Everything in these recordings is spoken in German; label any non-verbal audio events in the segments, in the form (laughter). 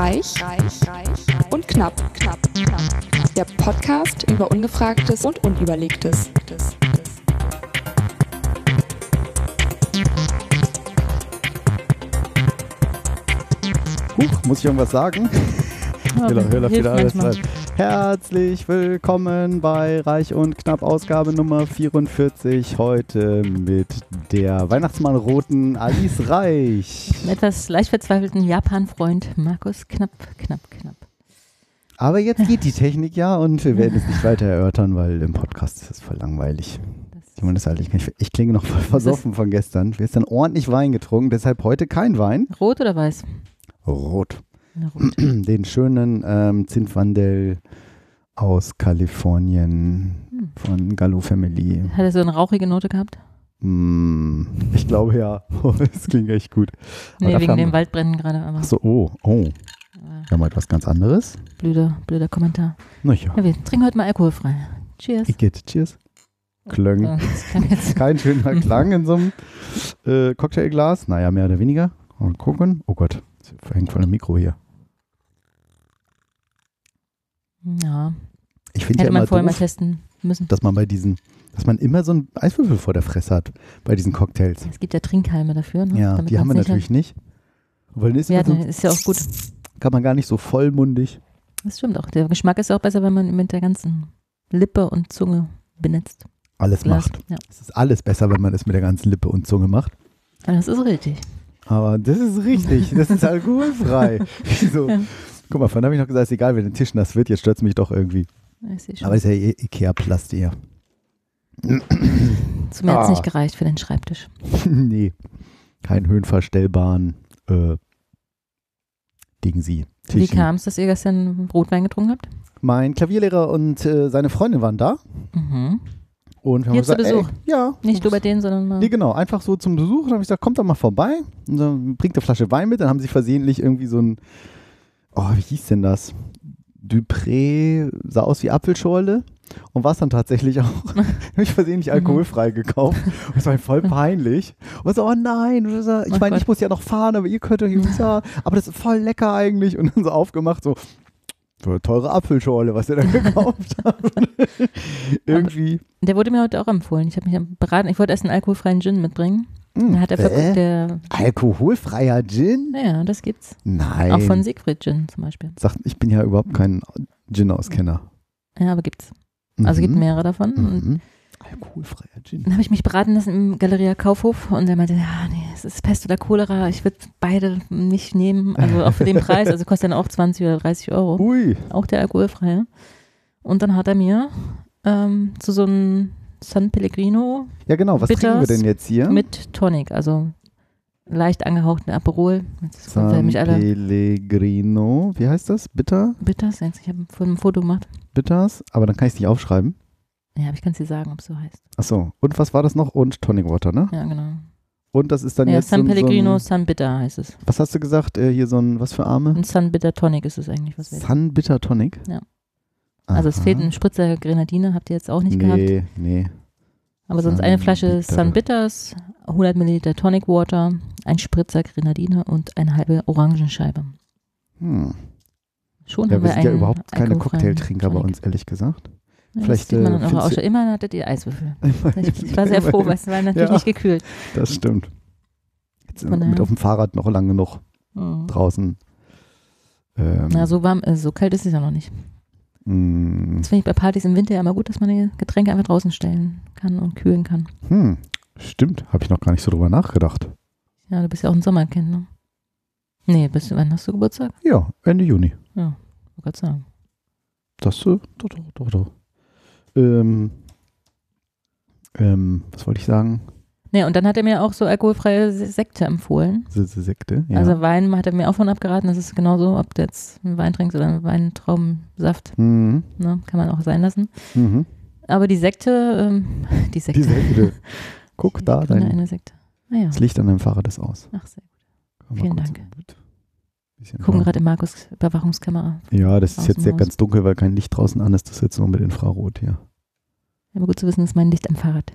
Reich, reich, reich und knapp, knapp, knapp. Der Podcast über Ungefragtes und Unüberlegtes. Huch, muss ich irgendwas sagen? Hiller, Hiller, hilft Herzlich willkommen bei Reich und Knapp Ausgabe Nummer 44. Heute mit der Weihnachtsmann-Roten Alice Reich. Einen etwas leicht verzweifelten Japan-Freund Markus Knapp, Knapp, Knapp. Aber jetzt geht die Technik ja und wir werden es nicht weiter erörtern, weil im Podcast ist es voll langweilig. Ich ich klinge noch voll versoffen von gestern. Gestern ordentlich Wein getrunken, deshalb heute kein Wein. Rot oder weiß? Rot. (clears throat) Den schönen ähm, Zinfandel aus Kalifornien Hm. von Gallo Family. Hat er so eine rauchige Note gehabt? Mm, ich glaube ja. (laughs) das klingt echt gut. Nee, wegen dem Waldbrennen gerade, aber Ach so, oh, oh. Wir haben heute was ganz anderes. blöder, blöder Kommentar. Na ja. Ja, wir trinken heute mal alkoholfrei. Cheers. Igitt, cheers. Klöng. So. (laughs) Kein schöner Klang in so einem äh, Cocktailglas. Naja, mehr oder weniger. Mal gucken. Oh Gott, es hängt von dem Mikro hier. Ja, Ich finde ja hätte man immer vorher mal doof, testen müssen. dass man bei diesen, dass man immer so einen Eiswürfel vor der Fresse hat bei diesen Cocktails. Es gibt ja Trinkhalme dafür. Ne? Ja, damit die haben wir natürlich nicht. Weil ist, Ja, immer so, ist ja auch gut. kann man gar nicht so vollmundig. Das stimmt auch. Der Geschmack ist auch besser, wenn man mit der ganzen Lippe und Zunge benetzt. Alles Glas. macht. Ja. Es ist alles besser, wenn man es mit der ganzen Lippe und Zunge macht. Ja, das ist richtig. Aber das ist richtig. Das ist (laughs) alkoholfrei. so. Ja. Guck mal, vorhin habe ich noch gesagt, ist egal, wer den Tisch nass wird. Jetzt stört es mich doch irgendwie. Ich schon. Aber ist ja eh Ikea-Plast eher. Zu mir hat es Ah. nicht gereicht für den Schreibtisch. (laughs) nee. Kein höhenverstellbaren äh, Ding sie. Wie kam es, dass ihr gestern Rotwein getrunken habt? Mein Klavierlehrer und äh, seine Freundin waren da. Mhm. Und wir haben Hier zu gesagt, Besuch? Ey, ja. Nicht nur bei denen, sondern mal. Nee, genau, einfach so zum Besuch. Dann habe ich gesagt, kommt doch mal vorbei. Und dann bringt eine Flasche Wein mit. Dann haben sie versehentlich irgendwie so ein, oh, wie hieß denn das? Dupré, sah aus wie Apfelschorle. Und war es dann tatsächlich auch. (laughs) habe ich versehentlich alkoholfrei gekauft. Und es war voll (laughs) peinlich. Und so, oh nein. Ich Ach meine, ich muss ja noch fahren, aber ihr könnt doch hier ja, Aber das ist voll lecker eigentlich. Und dann so aufgemacht, so. Teure Apfelschorle, was ihr da gekauft habt. (laughs) irgendwie. Der wurde mir heute auch empfohlen. Ich habe mich beraten. Ich wollte erst einen alkoholfreien Gin mitbringen. Hm, hat er äh, der. Alkoholfreier Gin? Naja, das gibt's. Nein. Auch von Siegfried Gin zum Beispiel. sagt, ich bin ja überhaupt kein Gin-Auskenner. Ja, aber gibt's. Also gibt Mhm. mehrere davon. Mhm. Alkoholfreier Gin. dann habe ich mich beraten lassen im Galeria Kaufhof und er meinte, ja, nee, es ist Pest oder Cholera. Ich würde beide nicht nehmen. Also auch für den (laughs) Preis. Also kostet dann auch 20 oder 30 Euro. Ui. Auch der alkoholfreie. Und dann hat er mir ähm, zu so einem San Pellegrino Ja, genau. Was trinken wir Bitters denn jetzt hier? mit Tonic, also leicht angehauchten Aperol. Jetzt San mich alle Pellegrino. Wie heißt das? Bitter? bitters. Jetzt, Ich habe vorhin ein Foto gemacht. Bitters? Aber dann kann ich es nicht aufschreiben. Ja, aber ich kann es dir sagen, ob es so heißt. Achso. Und was war das noch? Und Tonic Water, ne? Ja, genau. Und das ist dann ja, jetzt San so, Pellegrino, so ein, San Bitter heißt es. Was hast du gesagt? Äh, hier so ein, was für Arme? Ein San Bitter Tonic ist es eigentlich, was wir Sun Bitter Tonic? Ja. Also es fehlt ein Spritzer Grenadine, habt ihr jetzt auch nicht gehabt. Nee, nee. Aber sonst eine Flasche. San Bitters, 100 Milliliter Tonic Water, ein Spritzer Grenadine und eine halbe Orangenscheibe. Hm. Schon Ja, haben wir wir sind ja überhaupt keine Cocktailtrinker bei uns, ehrlich gesagt. Ja, Vielleicht, das sieht man äh, auch du- Immer hattet ihr Eiswürfel. (laughs) Ich, ich war sehr froh, weil es war natürlich Ja. nicht gekühlt. Das stimmt. Jetzt Von wir mit auf dem Fahrrad noch lang genug Mhm. draußen. Ähm, Na, so warm, äh, so kalt ist es ja noch nicht. Mh, Das finde ich bei Partys im Winter ja immer gut, dass man die Getränke einfach draußen stellen kann und kühlen kann. hm, stimmt, habe ich noch gar nicht so drüber nachgedacht. Ja, du bist ja auch ein Sommerkind, ne? Nee, bist du, wann hast du Geburtstag? Ja, Ende Juni. Ja, wollte gerade sagen. Das, äh, doch, doch, doch, doch. Ähm, ähm, was wollte ich sagen? Nee, und dann hat er mir auch so alkoholfreie Sekte empfohlen. Sekte, ja. Also Wein hat er mir auch von abgeraten. Das ist genauso, ob du jetzt einen Wein trinkst oder einen Weintraubensaft. mhm, Ne? Kann man auch sein lassen. mhm. Aber die Sekte, ähm, (laughs) die Sekte. Die Sekte. Guck da, dein, eine Sekte. Ah ja. das Licht an deinem Fahrrad ist aus. Ach, sehr gut. Vielen Dank. gucken gerade in Markus Überwachungskamera. Ja, das ist jetzt Haus. ganz dunkel, weil kein Licht draußen an ist. Das ist jetzt nur mit Infrarot hier. Aber gut zu wissen, ist mein Licht am Fahrrad.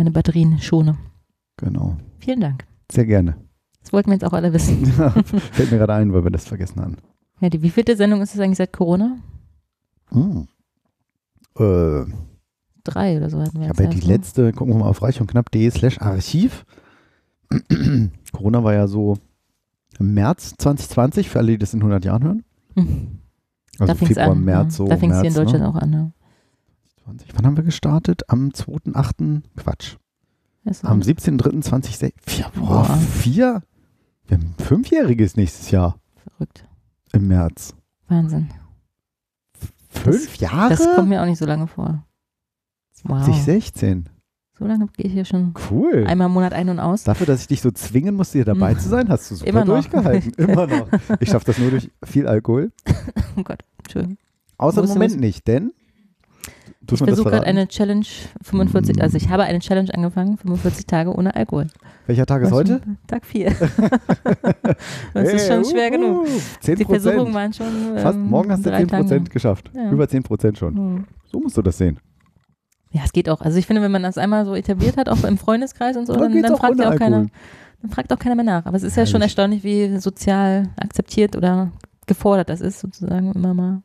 Meine Batterien schone. Genau. Vielen Dank. Sehr gerne. Das wollten wir jetzt auch alle wissen. (laughs) Fällt mir gerade ein, weil wir das vergessen haben. Ja, die wievielte Sendung ist es eigentlich seit Corona? Hm. Äh, Drei oder so hatten wir ich habe ja die ne? letzte, gucken wir mal auf reich und knapp.de slash Archiv. (clears throat) Corona war ja so im März 2020, für alle, die das in 100 Jahren hören. Also da fing es Februar, an. März, ja. so da fing es hier in März, Deutschland ne? auch an. Ja. 20. Wann haben wir gestartet? Am 2.8. Quatsch. Am so 17.3.2016. Vier, boah, Boah. vier? Wir haben ein Fünfjähriges nächstes Jahr verrückt. im März. Wahnsinn. Fünf Jahre? Das kommt mir auch nicht so lange vor. Wow. 2016. So lange gehe ich hier schon Cool. einmal im Monat ein und aus. Dafür, dass ich dich so zwingen musste, hier dabei zu sein, hast du super Immer durchgehalten. (laughs) Immer noch. Ich schaffe das nur durch viel Alkohol. Oh Gott, Entschuldigung. Außer im Moment nicht, denn. Ich mir das versuche gerade eine Challenge 45, also ich habe eine Challenge angefangen, 45 Tage ohne Alkohol. Welcher Tag ist heute? schon? Tag 4. (laughs) das ist schon schwer genug. 10 Die Versuchungen waren schon. Ähm, Fast, morgen hast du drei 10 Tage. Prozent geschafft. Ja. Über 10 Prozent schon. Hm. So musst du das sehen. Ja, es geht auch. Also ich finde, wenn man das einmal so etabliert hat, auch im Freundeskreis und so, (laughs) Dann dann, dann fragt ja auch keiner, dann fragt auch keiner mehr nach. Aber es ist ja schon Herrlich. erstaunlich, wie sozial akzeptiert oder gefordert das ist, sozusagen immer mal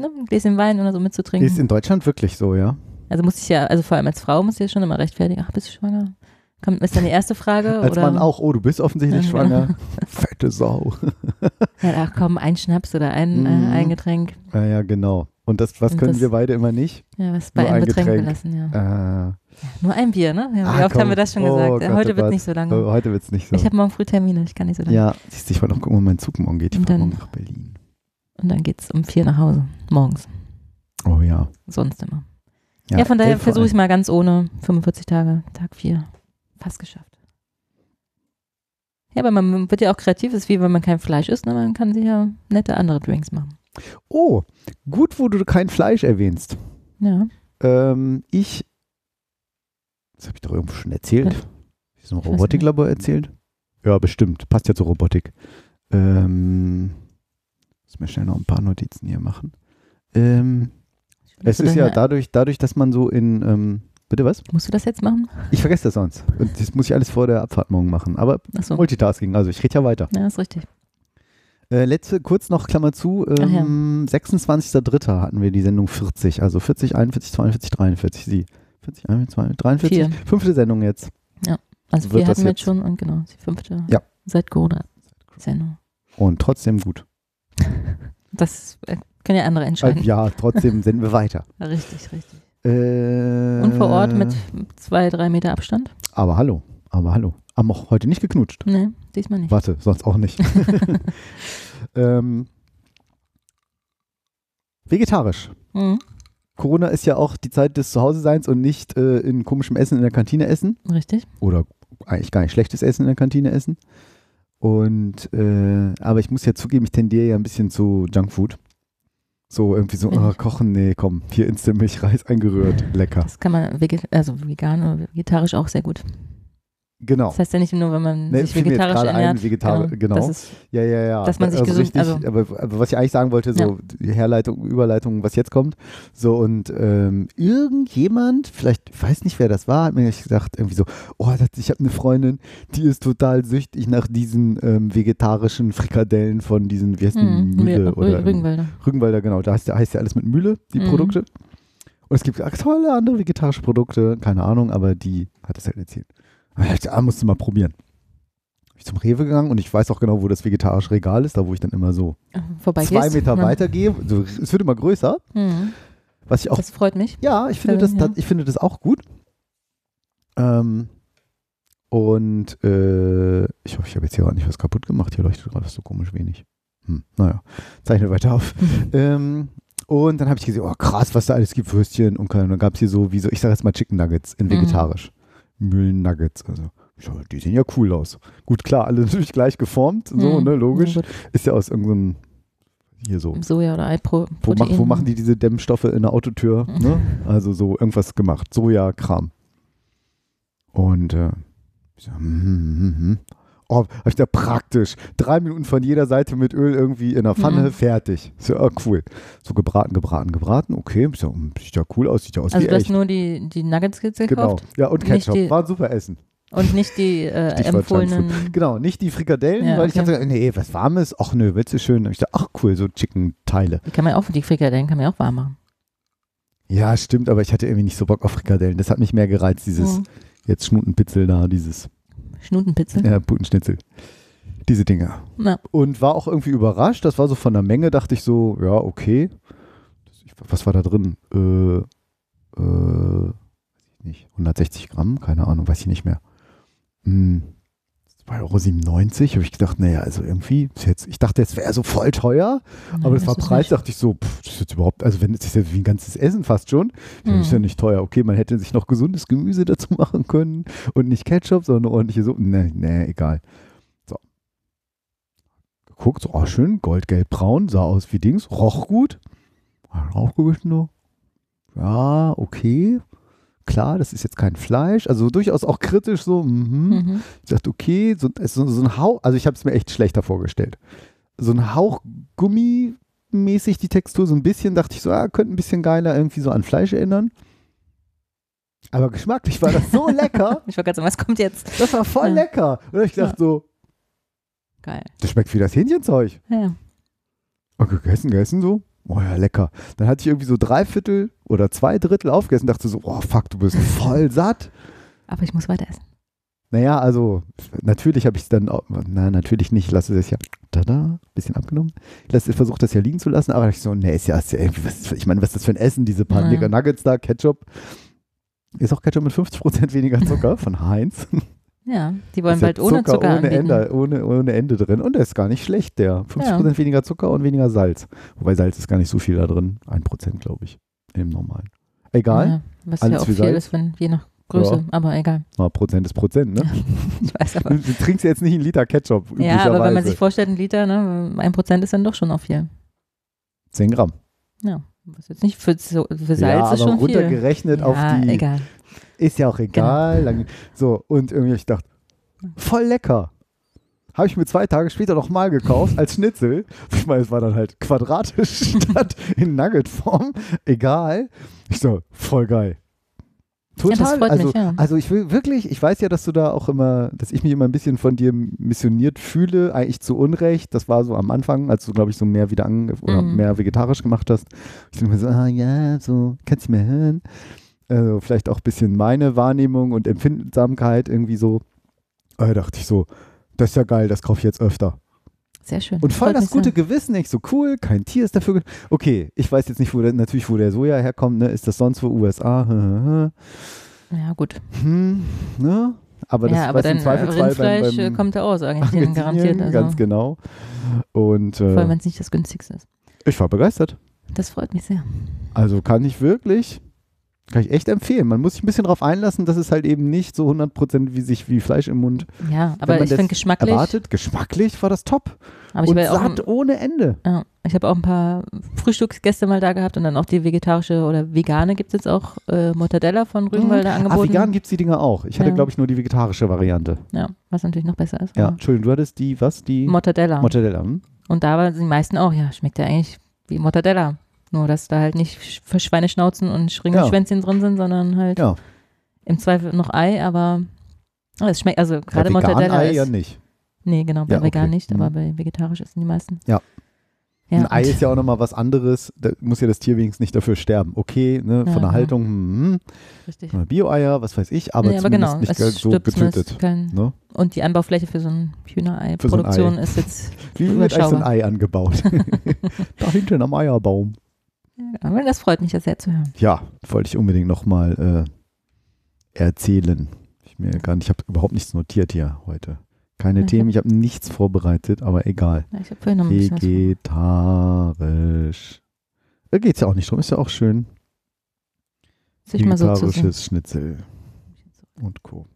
ne, ein Gläschen Wein oder so mitzutrinken. Ist in Deutschland wirklich so, ja? Also muss ich ja, also vor allem als Frau muss ich ja schon immer rechtfertigen. Ach, bist du schwanger? Kommt, ist dann die erste Frage? Als oder? Mann auch, oh, du bist offensichtlich Ja, schwanger. (laughs) Fette Sau. Ja, ach komm, ein Schnaps oder ein, Mhm. äh, ein Getränk. Ja, ja, genau. Und das, was Und können das- wir beide immer nicht? Ja, was bei Nur einem ein Getränk gelassen, ja. Äh, Nur ein Bier, ne? Ja, Ah, wie oft komm. haben wir das schon Oh gesagt? Ja, Gott, heute oh wird Gott. nicht so lange. oh, heute wird es nicht so. Ich habe morgen früh Termine, ich kann nicht so lange. ja, siehst du, ich wollte noch gucken, wo mein Zug morgen geht. Ich fahre morgen nach Berlin. Und dann geht's um vier nach Hause, morgens. Oh ja. Sonst immer. Ja, von daher versuche ich mal ganz ohne 45 Tage, Tag 4. Fast geschafft. Ja, aber man wird ja auch kreativ, ist wie wenn man kein Fleisch isst, ne? man kann sich ja nette andere Drinks machen. Oh, gut, wo du kein Fleisch erwähnst. Ja. Ähm, ich, das habe ich doch irgendwo schon erzählt. Ja. Ein Ich weiß Robotiklabor erzählt? Ja, bestimmt. Passt ja zur Robotik. Ähm, muss mir schnell noch ein paar Notizen hier machen. Ähm, es ist ja dadurch, dadurch, dass man so in, ähm, bitte was? Musst du das jetzt machen? Ich vergesse das sonst. Und das muss ich alles vor der Abfahrt morgen machen. Aber Achso. Multitasking, also ich rede ja weiter. Ja, ist richtig. Äh, letzte, kurz noch Klammer zu, Ach ja. ähm, 26.03. hatten wir die Sendung 40, also 40, 41, 42, 43, sie. 40, 41, 42, 43, Vier. fünfte Sendung jetzt. Also Wird das hatten wir jetzt- jetzt schon und genau, die fünfte Ja. seit Corona. Sendung. Und trotzdem gut. Das äh, können ja andere entscheiden. ja, trotzdem (laughs) senden wir weiter. Richtig, richtig. Äh, Und vor Ort mit zwei, drei Meter Abstand? Aber hallo, aber hallo. Haben auch heute nicht geknutscht. Nee, diesmal nicht. Warte, sonst auch nicht. (laughs) ähm, vegetarisch. Mhm. Corona ist ja auch die Zeit des Zuhause-Seins und nicht äh, in komischem Essen in der Kantine essen. Richtig. Oder eigentlich gar nicht schlechtes Essen in der Kantine essen. Und, äh, aber ich muss ja zugeben, ich tendiere ja ein bisschen zu Junkfood. So irgendwie so, oh, kochen, nee, komm, hier Instant-Milchreis eingerührt, lecker. Das kann man also vegan oder vegetarisch auch sehr gut. Genau. Das heißt ja nicht nur, wenn man Nee, sich fiel mir jetzt vegetarisch gerade ein, ernährt. Vegetar- genau. Das ist, Ja, ja, ja. Dass man sich also gesund- richtig, also- aber, aber was ich eigentlich sagen wollte, so die Herleitung, Überleitung, was jetzt kommt. So und ähm, irgendjemand, vielleicht, ich weiß nicht, wer das war, hat mir gesagt, irgendwie so, oh, das, ich habe eine Freundin, die ist total süchtig nach diesen ähm, vegetarischen Frikadellen von diesen, wie heißt Mhm, Mühle Rü- oder Rügenwälder. Rügenwalder, genau. Da heißt ja, heißt ja alles mit Mühle, die Mhm. Produkte. Und es gibt tolle andere vegetarische Produkte, keine Ahnung, aber die hat es halt erzählt. Und ich dachte, ah, musst du mal probieren. Bin ich zum Rewe gegangen und ich weiß auch genau, wo das vegetarische Regal ist, da wo ich dann immer so Vorbei zwei gehst. Meter Ja. weiter gehe. So, es wird immer größer. Mhm. Was ich auch, Das freut mich. ja, ich finde, das, ja. das, ich finde das auch gut. Ähm, und äh, ich hoffe, ich habe jetzt hier gerade nicht was kaputt gemacht. Hier leuchtet gerade so komisch wenig. Hm, naja, zeichne weiter auf. (laughs) Ähm, und dann habe ich gesehen, oh krass, was da alles gibt, Würstchen und dann gab es hier so, wie so, ich sage jetzt mal Chicken Nuggets in Mhm. vegetarisch. Mühlen Nuggets, also. Die sehen ja cool aus. Gut, klar, alle (laughs) natürlich gleich geformt, so, Mhm. ne, logisch. Ja, gut. Ist ja aus irgendeinem, hier so. Soja oder Eipro Wo, mach, wo machen die diese Dämmstoffe in der Autotür? Ne? Also so irgendwas gemacht. Soja-Kram. Und äh, ich so, hm, hm, hm, hm. Oh, hab ich da praktisch. Drei Minuten von jeder Seite mit Öl irgendwie in der Pfanne, Mhm. fertig. So, ah, cool. So gebraten, gebraten, gebraten. Okay, so, hm, sieht ja cool aus, sieht ja aus Also wie du hast echt. nur die, die Nuggets ge- Genau. gekauft? Ja, und Ketchup. die- War ein super Essen. Und nicht die äh, (laughs) empfohlenen. Genau, nicht die Frikadellen, Ja, weil ich okay. dachte, nee, was Warmes, ach nö, willst du schön? Und ich dachte, ach cool, so Chicken-Teile. Die kann man auch, die Frikadellen kann man ja auch warm machen. Ja, stimmt, aber ich hatte irgendwie nicht so Bock auf Frikadellen. Das hat mich mehr gereizt, dieses Mhm. jetzt Schnutenpitzel da, dieses Schnutenpizza. äh, Putenschnitzel. Diese Dinger. Na, Und war auch irgendwie überrascht. Das war so von der Menge, dachte ich so, ja, okay. Was war da drin? Äh, äh, nicht, 160 Gramm? Keine Ahnung, weiß ich nicht mehr. Hm, 2,97 Euro. Habe ich gedacht, naja, also irgendwie, ist jetzt, ich dachte, es wäre so voll teuer. nein, Aber das war Preis, nicht. dachte ich so, pff, das ist jetzt überhaupt, also wenn das ist ja wie ein ganzes Essen fast schon, dann Mhm. ist ja nicht teuer. Okay, man hätte sich noch gesundes Gemüse dazu (laughs) machen können und nicht Ketchup, sondern eine ordentliche Suppe. Nee, nee, egal. So. Geguckt, so, oh, schön, goldgelb-braun, sah aus wie Dings, roch gut. Aufgewischt nur. Ja, okay. Klar, das ist jetzt kein Fleisch. Also durchaus auch kritisch so, mhm. Mhm. Ich dachte, okay, so, so, so ein Hauch, also ich habe es mir echt schlechter vorgestellt. So ein Hauch Gummi-mäßig die Textur, so ein bisschen, dachte ich so, ah, könnte ein bisschen geiler irgendwie so an Fleisch erinnern. Aber geschmacklich war das so (laughs) lecker. Ich wollte gerade sagen, was kommt jetzt? Das war voll Ja. lecker. Und ich dachte so, Geil. das schmeckt wie das Hähnchenzeug. Ja. Okay, gegessen, gegessen so. Oh ja, lecker. Dann hatte ich irgendwie so drei Viertel oder zwei Drittel aufgegessen, dachte so, oh fuck, du bist voll (laughs) satt. Aber ich muss weiter essen. Naja, also natürlich habe ich es dann, auch- na natürlich nicht, ich lasse es ja, tada, bisschen abgenommen. Ich lasse- versuche das ja liegen zu lassen, aber ich so, nee, ist ja, ist ja irgendwie, was, ich meine, was ist das für ein Essen, diese paar Ja. Nuggets da, Ketchup. Ist auch Ketchup mit 50% weniger Zucker von Heinz. Ja, die wollen ja bald ohne Zucker ohne anbieten. Ende, ohne, ohne Ende drin. Und der ist gar nicht schlecht, der. 50% weniger Zucker und weniger Salz. Wobei Salz ist gar nicht so viel da drin. 1% glaube ich, im normalen. Egal, Ja, was Alles ja auch viel Salz. ist, wenn, je nach Größe, Ja. aber egal. Na, Prozent ist Prozent, ne? (laughs) Ich weiß aber. Du, trinkst jetzt nicht einen Liter Ketchup, Ja, aber wenn man sich vorstellt, ein Liter, ne, ein Prozent ist dann doch schon auch viel. 10 Gramm. Ja, was jetzt nicht für, für Salz ja, ist aber schon viel. runtergerechnet ja, auf die. egal. Genau. Ist ja auch egal. Lang, so, und irgendwie ich gedacht, voll lecker. Habe ich mir zwei Tage später nochmal gekauft als Schnitzel. Ich meine, es war dann halt quadratisch (laughs) statt in Nuggetform. Egal. Ich so, voll geil. Total. freut also, mich, ja. also ich will wirklich, ich weiß ja, dass du da auch immer, dass ich mich immer ein bisschen von dir missioniert fühle, eigentlich zu Unrecht. Das war so am Anfang, als du, glaube ich, so mehr wieder an, oder Mhm. mehr vegetarisch gemacht hast. Ich denke mir so, ah ja, so, kannst du mir hören? Also vielleicht auch ein bisschen meine Wahrnehmung und Empfindsamkeit irgendwie so. Da dachte ich so, das ist ja geil, das kaufe ich jetzt öfter. Sehr schön. Und voll das gute sehr. Gewissen, nicht so cool, kein Tier ist dafür. Okay, ich weiß jetzt nicht, wo der, natürlich, wo der Soja herkommt, ne? Ist das sonst wo USA? Ja, gut. Hm, ne? Aber das ja, aber weiß im dann äh, Zweifelsfall Rindfleisch beim, äh, beim kommt ja aus Argentinien garantiert. Also, Ganz genau. Und Vor allem, äh, wenn es nicht das günstigste ist. ich war begeistert. Das freut mich sehr. Also kann ich wirklich, kann ich echt empfehlen. Man muss sich ein bisschen darauf einlassen, dass es halt eben nicht so 100% wie sich wie Fleisch im Mund Ja, aber man ich finde geschmacklich. erwartet. Geschmacklich war das top. Aber ich und ja auch, satt ohne Ende. ja, ich habe auch ein paar Frühstücksgäste mal da gehabt und dann auch die vegetarische oder vegane gibt es jetzt auch äh, Mortadella von Rügenwalder Ah, angeboten. vegan gibt es die Dinger auch. Ich hatte, Ja. glaube ich, nur die vegetarische Variante. Ja, was natürlich noch besser ist. Ja, Entschuldigung, du hattest die, was? Die Mortadella. Mortadella. hm? Und da waren die meisten auch, ja, schmeckt ja eigentlich wie Mortadella. Nur, dass da halt nicht Schweineschnauzen und Schringelschwänzchen drin sind, sondern halt Ja, im Zweifel noch Ei, aber ja, es schmeckt, also gerade Mortadella Ei ist, ja nicht. nee, genau, bei Ja, vegan okay. nicht, aber Mhm. bei vegetarisch essen die meisten. Ja. Ja, Ein Ei ist ja auch nochmal was anderes. Da muss ja das Tier wenigstens nicht dafür sterben. Okay, ne, von Ja, der ja. Haltung, hm, richtig. hm, Bio-Eier, was weiß ich, aber nee, aber genau, nicht so getötet. Kein, Ne? und die Anbaufläche für so ein Für so ein Hühnerei-Produktion Ei. ist jetzt, Wie wird eigentlich so ein. Ei angebaut? (laughs) da hinten am Eierbaum. Aber das freut mich ja sehr zu hören. Ja, wollte ich unbedingt nochmal äh, erzählen. Ich mir gar nicht, ich habe überhaupt nichts notiert hier heute. Keine ich Themen, ich habe nichts vorbereitet, aber egal. Ich habe vorhin noch. Vegetarisch. Da geht es ja auch nicht drum, ist ja auch schön. sich mal so zu sehen. Vegetarisches Schnitzel und Co.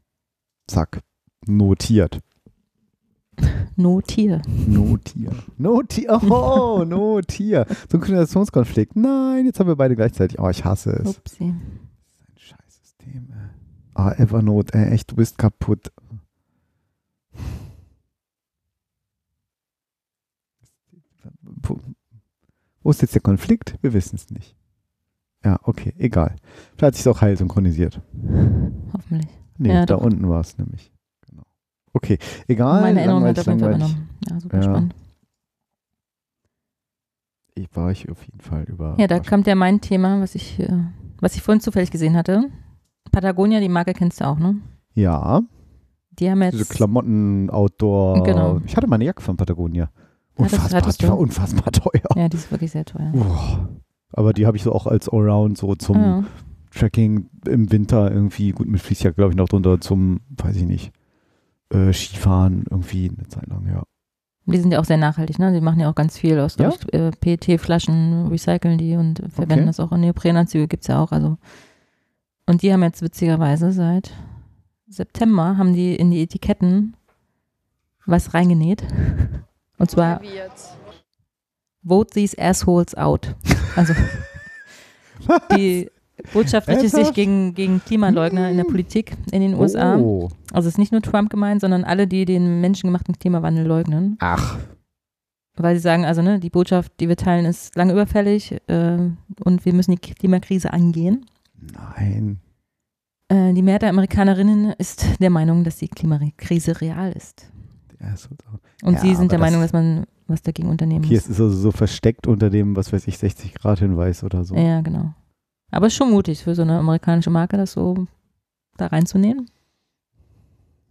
Zack. Notiert. Notier. Notier. Notier. Oh, (laughs) Notier. So ein Koordinationskonflikt. Nein, jetzt haben wir beide gleichzeitig. Oh, ich hasse es. Upsi. Ein scheiß System. Ah, Evernote, ey, echt, du bist kaputt. Wo, ist jetzt der Konflikt? Wir wissen es nicht. Ja, okay, egal. Vielleicht hat sich auch heil synchronisiert. Hoffentlich. Nee, Ja, da doch. unten war es nämlich. Okay, egal. Meine Erinnerung hat auf jeden Fall übernommen. Ja, super Ja. spannend. Ich war ich auf jeden Fall über. Ja, da kommt ja mein Thema, was ich, äh, was ich vorhin zufällig gesehen hatte. Patagonia, die Marke kennst du auch, ne? Ja, Die haben jetzt. diese Klamotten, Outdoor. Genau. Ich hatte meine Jacke von Patagonia. Unfassbar, hattest die war unfassbar teuer. ja, die ist wirklich sehr teuer. Boah. Aber die habe ich so auch als Allround so zum Ja. Tracking im Winter irgendwie, gut mit Fließjacke glaube ich noch drunter, zum, weiß ich nicht, äh, Skifahren irgendwie eine Zeit lang, ja. Die sind ja auch sehr nachhaltig, ne? Die machen ja auch ganz viel aus Ja? äh, PET-Flaschen, recyceln die und verwenden Okay. das auch in Neoprenanzüge, gibt's ja auch. Also. Und die haben jetzt witzigerweise seit September haben die in die Etiketten was reingenäht. (laughs) Und zwar Wie jetzt? Vote these assholes out. Also (laughs) die Botschaft richtet sich gegen, gegen Klimaleugner in der Politik in den USA. Oh. Also es ist nicht nur Trump gemeint, sondern alle, die den menschengemachten Klimawandel leugnen. Ach, Weil sie sagen, also ne, die Botschaft, die wir teilen, ist lange überfällig äh, und wir müssen die Klimakrise angehen. nein. Äh, die Mehrheit der Amerikanerinnen ist der Meinung, dass die Klimakrise real ist. Der ist so- Und Ja, sie sind der Meinung, das- dass man was dagegen unternehmen Hier muss. ist es also so versteckt unter dem, was weiß ich, 60 Grad Hinweis oder so. Ja, genau. Aber ist schon mutig für so eine amerikanische Marke, das so da reinzunehmen.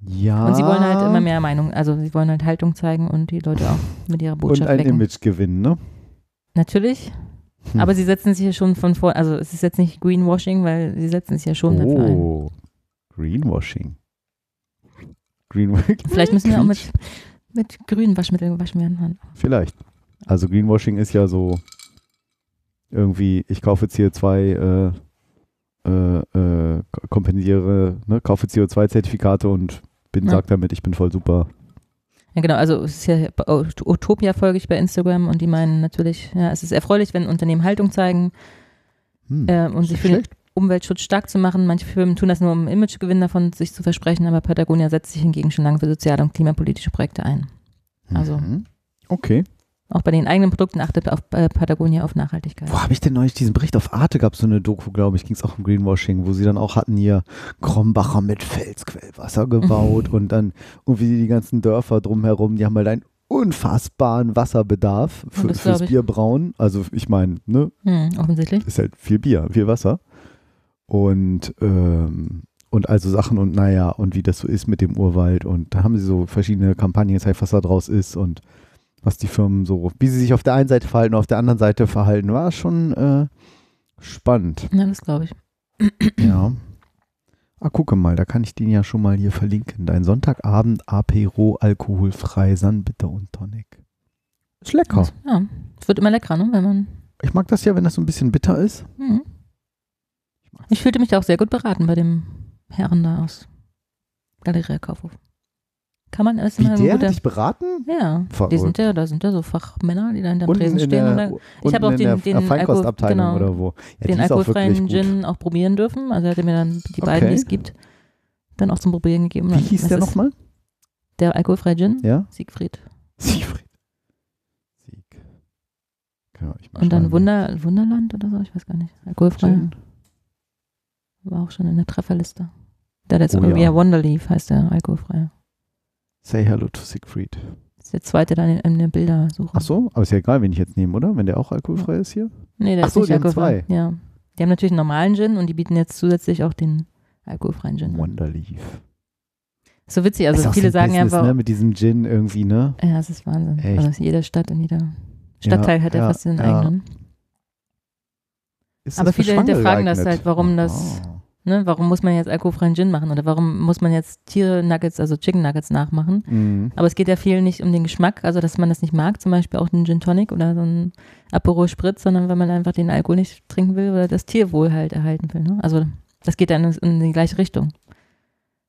Ja. Und sie wollen halt immer mehr Meinung, also sie wollen halt Haltung zeigen und die Leute auch mit ihrer Und Botschaft ein wecken. Image gewinnen, ne? Natürlich, Hm. aber sie setzen sich ja schon von vor, also es ist jetzt nicht Greenwashing, weil sie setzen sich ja schon dafür ein. Oh, Greenwashing. Greenwashing. (laughs) Vielleicht müssen wir auch mit, mit grünen Waschmitteln waschen werden. Vielleicht. Also Greenwashing ist ja so irgendwie, ich kaufe CO2, äh, äh, äh, kompensiere, ne, kaufe CO2-Zertifikate und bin, Ja. sag damit, ich bin voll super. Ja, genau, also es ist ja Utopia folge ich bei Instagram und die meinen natürlich, ja, es ist erfreulich, wenn Unternehmen Haltung zeigen Hm, äh, und sich für den. Umweltschutz stark zu machen. Manche Firmen tun das nur, um Imagegewinn davon sich zu versprechen, aber Patagonia setzt sich hingegen schon lange für soziale und klimapolitische Projekte ein. also- Mhm. Okay. Auch bei den eigenen Produkten achtet auf, äh, Patagonia auf Nachhaltigkeit. Wo habe ich denn neulich diesen Bericht auf Arte gab so eine Doku, glaube ich, ging es auch um Greenwashing, wo sie dann auch hatten hier Krombacher mit Felsquellwasser gebaut und dann irgendwie die ganzen Dörfer drumherum, die haben halt einen unfassbaren Wasserbedarf für, das fürs. Bierbrauen. Also ich meine, ne, Hm, offensichtlich. ist halt viel Bier, viel Wasser. Und, ähm, und also Sachen und naja, und wie das so ist mit dem Urwald. Und da haben sie so verschiedene Kampagnen gezeigt, was da draus ist und was die Firmen so, wie sie sich auf der einen Seite verhalten, auf der anderen Seite verhalten, war schon äh, spannend. Ja, das glaube ich. (clears throat) Ja. Ah, gucke mal, da kann ich den ja schon mal hier verlinken. Dein Sonntagabend Apero alkoholfrei Sandbitter und Tonic. Ist lecker. Ja, es wird immer leckerer, ne, wenn man. Ich mag das ja, wenn das so ein bisschen bitter ist. Hm. Ich fühlte mich da auch sehr gut beraten bei dem Herren da aus Galeria Kaufhof. Kann man alles Wie immer der hat dich beraten? Ja, die Verrückt. sind ja, da sind ja so Fachmänner, die da hinterm Unten Tresen stehen. der, und da, unten habe auch den- den Feinkostabteilung genau, oder wo. Ja, den die alkoholfreien. Gin auch probieren dürfen. Also er hatte mir dann die beiden, Okay. die es gibt, dann auch zum Probieren gegeben. Wie hieß Das der nochmal? Der alkoholfreie Gin, Ja? Siegfried. Siegfried. Sieg. Kann ich Und dann. Wunder, Wunderland oder so, ich weiß gar nicht. Alkoholfrei. Gin. War auch schon in der Trefferliste. Der hat jetzt Oh irgendwie ja. Wonderleaf heißt der alkoholfreie. Say hello to Siegfried. Das ist der zweite dann in, in der Bildersuche. Ach so, aber ist ja egal, wen ich jetzt nehme, oder? Wenn der auch alkoholfrei ist hier? Nee, der Ach ist so, nicht die haben alkoholfrei. Ja. Die haben natürlich einen normalen Gin und die bieten jetzt zusätzlich auch den alkoholfreien Gin. Wonderleaf. So witzig, Ist also auch viele so sagen ja, Business, warum, ne, mit diesem Gin irgendwie, ne? ja, es ist Wahnsinn. Echt. Also jede Stadt und jeder Stadtteil hat ja, ja, fast den ja. eigenen. Ist Aber das viele hinterfragen das halt, warum das- Ah. Ne? Warum muss man jetzt alkoholfreien Gin machen oder warum muss man jetzt Tier-Nuggets, also Chicken Nuggets nachmachen? Mhm. Aber es geht ja vielen nicht um den Geschmack, also dass man das nicht mag, zum Beispiel auch den Gin Tonic oder so ein Aperol Spritz, sondern weil man einfach den Alkohol nicht trinken will oder das Tierwohl halt erhalten will. Ne? Also das geht dann in die gleiche Richtung.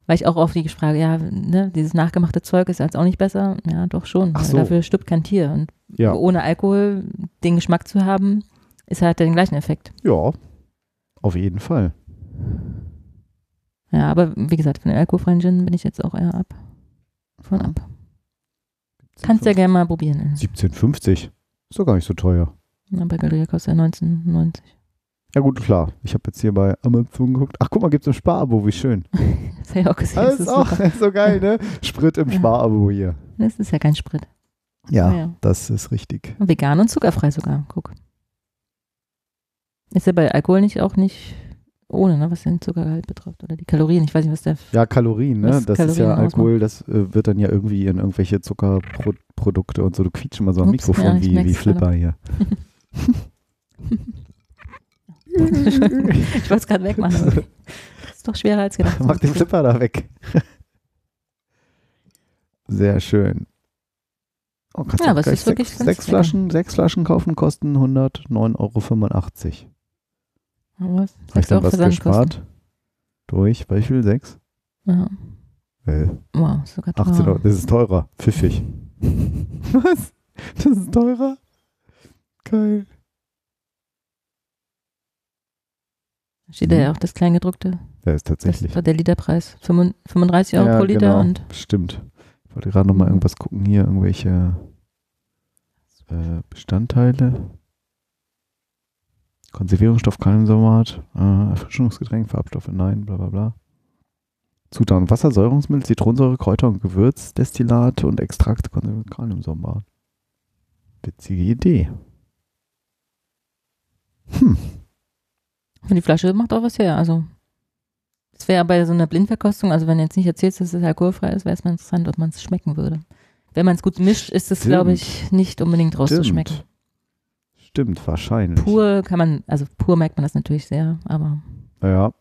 Weil ich auch oft die Frage, ja, ne, dieses nachgemachte Zeug ist jetzt auch nicht besser. Ja, doch schon. So. Dafür stirbt kein Tier. Und Ja. ohne Alkohol den Geschmack zu haben, ist halt den gleichen Effekt. ja, auf jeden Fall. Ja, aber wie gesagt, von den alkoholfreien Gin bin ich jetzt auch eher ab. Von ab. Kannst ja gerne mal probieren. 17,50. Ist doch gar nicht so teuer. Ja, bei Galeria kostet er 19,90. Ja gut, klar. Ich habe jetzt hier bei Amazon geguckt. Ach, guck mal, gibt's im Sparabo, wie schön. (laughs) Das habe ich auch gesehen. Das ist auch super. (laughs) so geil, ne? Sprit im Ja. Sparabo hier. das ist ja kein Sprit. Ja, Ja, ja. das ist richtig. Vegan und zuckerfrei sogar. Guck. Ist ja bei Alkohol nicht auch nicht ohne, ne, was den Zuckergehalt betrifft oder die Kalorien. Ich weiß nicht, was der. Ja, Kalorien, ne? Das ist ja Kalorien Alkohol, das äh, wird dann ja irgendwie in irgendwelche Zuckerprodukte und so. Du quietsch immer so am Ups, Mikrofon ja, wie, wie Flipper hier. (laughs) ich wollte es gerade wegmachen. Das ist doch schwerer als gedacht. Mach den Flipper da weg. Sehr schön. Oh, Ja, aber es ist wirklich sechs, lecker. Flaschen, sechs Flaschen kaufen kosten 109,85 Euro. Aber Habe ich dann was gespart? Durch, wie viel? Sechs? Ja. Äh, Wow, sogar teuer. 18 Euro. Das ist teurer. Pfiffig. (laughs) was? Das ist teurer? Geil. Steht da ja auch das Kleingedruckte. Ja, ist Das tatsächlich. ist doch der Literpreis. 35 Euro ja, pro Liter genau. und Stimmt. Ich wollte gerade noch mal irgendwas gucken hier, irgendwelche äh, Bestandteile. Konservierungsstoff, Kaliumsomat, äh, Erfrischungsgetränk, Farbstoffe, nein, bla bla bla. Zutaten, Wasser, Säurungsmittel, Zitronensäure, Kräuter und Gewürzdestillate und Extrakte, Kaliumsomat. Witzige Idee. Hm. Und die Flasche macht auch was her. Also, es wäre bei so einer Blindverkostung, also wenn du jetzt nicht erzählst, dass es alkoholfrei ist, wäre es mal interessant, ob man es schmecken würde. Wenn man es gut mischt, ist es, glaube ich, nicht unbedingt rauszuschmecken. Stimmt, wahrscheinlich. Pur kann man, also pur merkt man das natürlich sehr, aber Ja.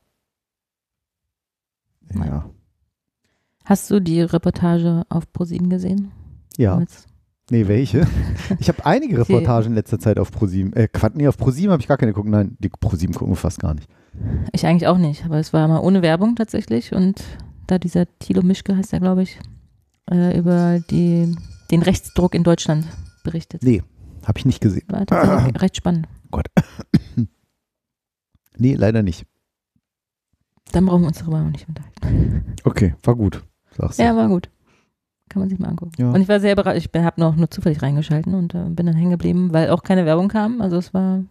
Nein. Ja. hast du die Reportage auf ProSieben gesehen? Ja. Jetzt- Nee, welche? (laughs) Ich habe einige Reportagen in letzter Zeit auf ProSieben. Äh, Quatsch, nee, auf ProSieben habe ich gar keine geguckt. Nein, die ProSieben gucken wir fast gar nicht. Ich eigentlich auch nicht, aber es war mal ohne Werbung tatsächlich und da dieser Thilo Mischke heißt er, glaube ich, äh, über die, den Rechtsdruck in Deutschland berichtet. Nee, habe ich nicht gesehen. War tatsächlich (laughs) recht spannend. (coughs) Nee, leider nicht. Dann brauchen wir uns darüber auch nicht unterhalten. Okay, war gut, sagst du. Ja, war gut. Kann man sich mal angucken. Ja. Und ich war sehr überrascht. Ich habe noch nur zufällig reingeschalten und äh, bin dann hängen geblieben, weil auch keine Werbung kam. Also es war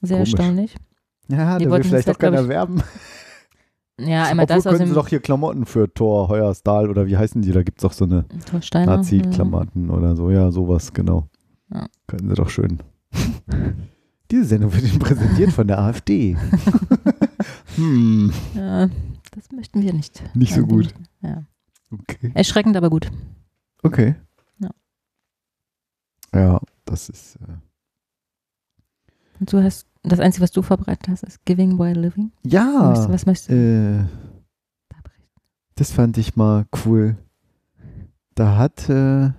sehr Komisch. erstaunlich. Ja, Die da will vielleicht das auch keiner glaub werben. Ja, (laughs) einmal Obwohl das aus dem sie doch hier Klamotten für Thor, Heuersdahl oder wie heißen die? Da gibt es doch so eine. Nazi-Klamotten oder so. Ja, sowas, genau. Ja. Können sie doch schön. (laughs) Diese Sendung wird Ihnen präsentiert von der AfD. (laughs) hm, Ja, das möchten wir nicht. Nicht so Nein, gut. Ja. okay. Erschreckend, aber gut. Okay. Ja. Ja, das ist. Äh, Und du hast, das Einzige, was du verbreitet hast, ist Giving While Living. ja, du- was möchtest du äh, das fand ich mal cool. Da hat äh,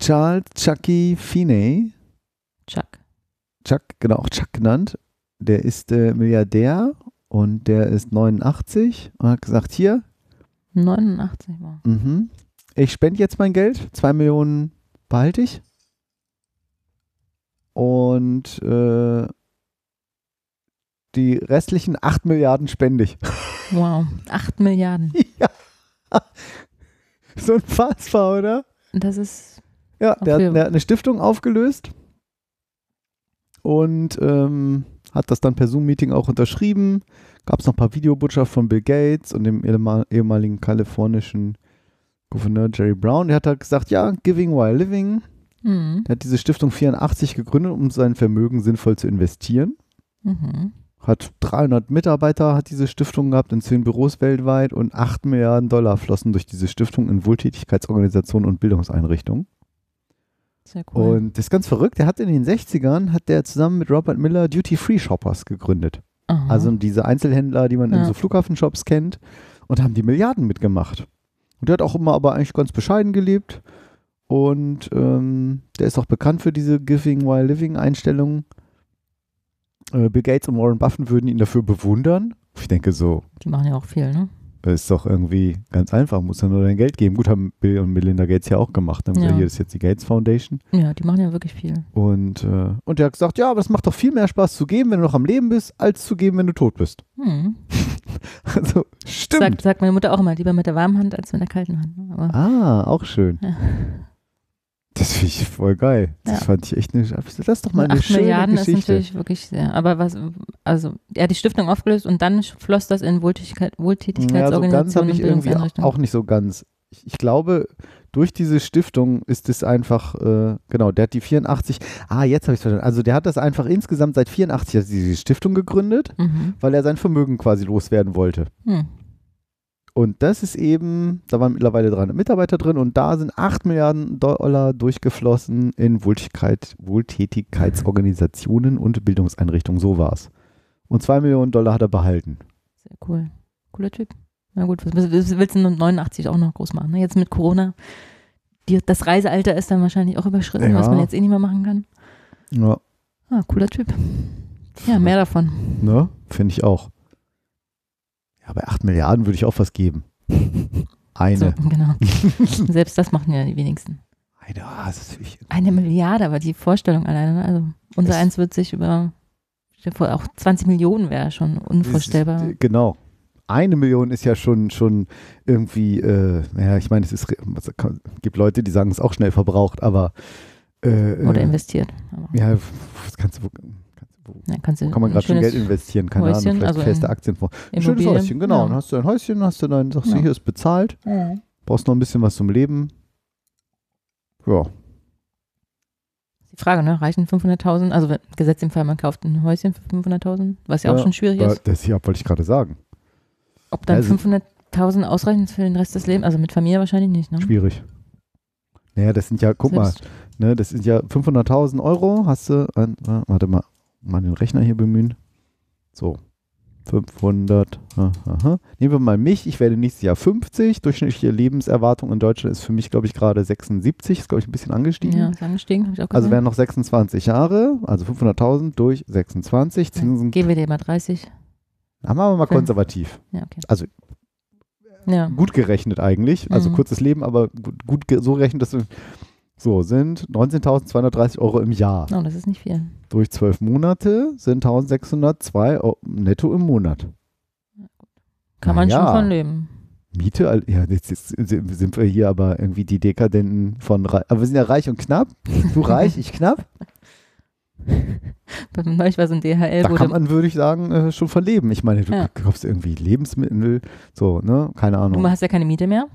Charles Chucky Finney, Chuck. Chuck, genau, auch Chuck genannt, der ist äh, Milliardär und der ist 89 und hat gesagt, hier, 89 Mal. mhm, ich spende jetzt mein Geld, 2 Millionen behalte ich und äh, die restlichen 8 Milliarden spende ich. (laughs) Wow. 8 Milliarden. ja. (laughs) So ein Fassbar, oder? Das ist, Ja, der, Okay. hat, der hat eine Stiftung aufgelöst und ähm, hat das dann per Zoom-Meeting auch unterschrieben. Gab es noch ein paar Videobotschaften von Bill Gates und dem ehemal- ehemaligen kalifornischen Gouverneur Jerry Brown. Der hat halt gesagt, ja, Giving while Living. mhm. Der hat diese Stiftung 84 gegründet, um sein Vermögen sinnvoll zu investieren. Mhm. Hat 300 Mitarbeiter, hat diese Stiftung gehabt in 10 Büros weltweit und 8 Milliarden Dollar flossen durch diese Stiftung in Wohltätigkeitsorganisationen und Bildungseinrichtungen. Sehr cool. Und das ist ganz verrückt. Der hat in den 60ern, hat der zusammen mit Robert Miller Duty-Free-Shoppers gegründet. Aha. Also diese Einzelhändler, die man in Ja. so Flughafenshops kennt. Und haben die Milliarden mitgemacht. Und der hat auch immer aber eigentlich ganz bescheiden gelebt. Und ähm, der ist auch bekannt für diese Giving while Living Einstellung. Äh, Bill Gates und Warren Buffett würden ihn dafür bewundern. Ich denke so, Die machen ja auch viel, ne? Das ist doch irgendwie ganz einfach, muss ja nur dein Geld geben. Gut, haben Bill und Melinda Gates ja auch gemacht. Gesagt, Ja. Hier ist jetzt die Gates Foundation. Ja, die machen ja wirklich viel. Und, äh, und der hat gesagt, ja, aber es macht doch viel mehr Spaß zu geben, wenn du noch am Leben bist, als zu geben, wenn du tot bist. Hm. (laughs) Also, stimmt. Sagt, sagt meine Mutter auch immer, lieber mit der warmen Hand als mit der kalten Hand. Aber Ah, auch schön. Ja. Das finde ich voll geil. Das Ja. fand ich echt eine. Das ist doch mal eine 8 schöne Milliarden ist Geschichte. natürlich wirklich sehr. Aber was, also er hat die Stiftung aufgelöst und dann floss das in Wohltätigkeit, ja, so ganz Wohltätigkeitsorganisationen habe ich irgendwie auch nicht so ganz. Ich, ich glaube, durch diese Stiftung ist es einfach, äh, genau, der hat die 84, ah, jetzt habe ich es verstanden. Also der hat das einfach insgesamt seit 84 hat diese Stiftung gegründet, Mhm. weil er sein Vermögen quasi loswerden wollte. Hm. Und das ist eben, da waren mittlerweile 300 Mitarbeiter drin und da sind 8 Milliarden Dollar durchgeflossen in Wohltätigkeit, Wohltätigkeitsorganisationen und Bildungseinrichtungen. So war's. Und 2 Millionen Dollar hat er behalten. Sehr cool. Cooler Typ. Na gut, was, willst du mit 89 auch noch groß machen? Ne? Jetzt mit Corona. Die, das Reisealter ist dann wahrscheinlich auch überschritten, Ja. was man jetzt eh nicht mehr machen kann. Ja, Ah, cooler Typ. Ja, mehr davon. ne? Finde ich auch. Ja, bei 8 Milliarden würde ich auch was geben. (laughs) Eine. So, genau. (laughs) Selbst das machen ja die wenigsten. Eine, ah, das ist Eine Milliarde, aber die Vorstellung alleine, ne? also unser eins wird sich über, auch 20 Millionen wäre schon unvorstellbar. Das ist, genau. Eine Million ist ja schon, schon irgendwie, äh, naja, ich meine, es ist, gibt Leute, die sagen, es ist auch schnell verbraucht, aber äh, Oder äh, investiert. Ja, was kannst du, ja, kannst du kann man ein gerade schon Geld investieren? Keine Häuschen, Ahnung, vielleicht also feste Aktienfonds. Ein schönes. Häuschen, genau. Dann Ja. hast du ein Häuschen, hast du dann, sagst du, hier ist bezahlt, brauchst noch ein bisschen was zum Leben. Ja, Die Frage, ne? Reichen 500.000? Also gesetzt im Fall, man kauft ein Häuschen für 500.000, was ja, auch schon schwierig ist. das hier wollte ich gerade sagen. Ob dann also- 500.000 ausreichen für den Rest des Lebens? Also mit Familie wahrscheinlich nicht, ne? Schwierig. Naja, das sind ja, guck mal, Selbst- ne, das sind ja 500.000 Euro, hast du, an, warte mal, mal den Rechner hier bemühen. So, 500, aha, aha. Nehmen wir mal mich, ich werde nächstes Jahr 50, durchschnittliche Lebenserwartung in Deutschland ist für mich, glaube ich, gerade 76, ist, glaube ich, ein bisschen angestiegen. Ja, ist angestiegen, ich auch Also wären noch 26 Jahre, also 500.000 durch 26, Zinsen, Geben wir dir mal 30. da machen wir mal Fünf. konservativ. Ja, okay. Also Ja. gut gerechnet eigentlich, also Mhm. kurzes Leben, aber gut, gut so rechnet, dass du, so sind 19.230 Euro im Jahr. Oh, das ist nicht viel. Durch zwölf Monate sind 1.602 Euro netto im Monat. Kann Na man ja. schon von leben. Miete, ja, jetzt, jetzt sind wir hier aber irgendwie die Dekadenten von, Rei- aber wir sind ja reich und knapp. Du reich, ich knapp. (laughs) Neulich war so ein DHL, Da kann man, würde ich sagen, äh, schon von leben. Ich meine, du Ja. kaufst irgendwie Lebensmittel, so, ne, keine Ahnung. du hast ja keine Miete mehr,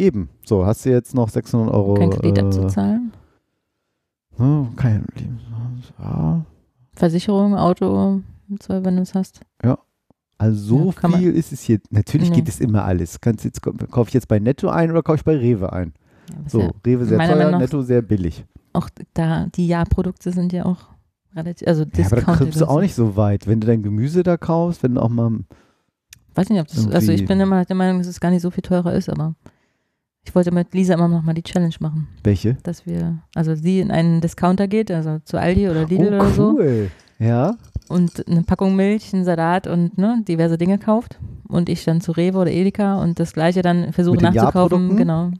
Eben, so, hast du jetzt noch 600 Euro. kein Kredit äh, abzuzahlen. ne, kein ja. Versicherung, Auto, so, wenn du es hast. Also so Ja, viel ist es hier. Natürlich Nee. geht es immer alles. Kannst jetzt, kaufe ich jetzt bei Netto ein oder kaufe ich bei Rewe ein? Ja, So, ja Rewe sehr teuer, Netto sehr billig. auch da, die Jahrprodukte sind ja auch relativ, also Ja, aber da kriegst du auch nicht so weit. Wenn du dein Gemüse da kaufst, wenn du auch mal. Weiß nicht, ob das, also ich bin immer der Meinung, dass es gar nicht so viel teurer ist, aber ich wollte mit Lisa immer noch mal die Challenge machen, Welche? dass wir, also sie in einen Discounter geht, also zu Aldi oder Lidl oh, oder so cool. Ja. und eine Packung Milch, einen Salat und ne, diverse Dinge kauft und ich dann zu Rewe oder Edeka und das gleiche dann versuche nachzukaufen, genau,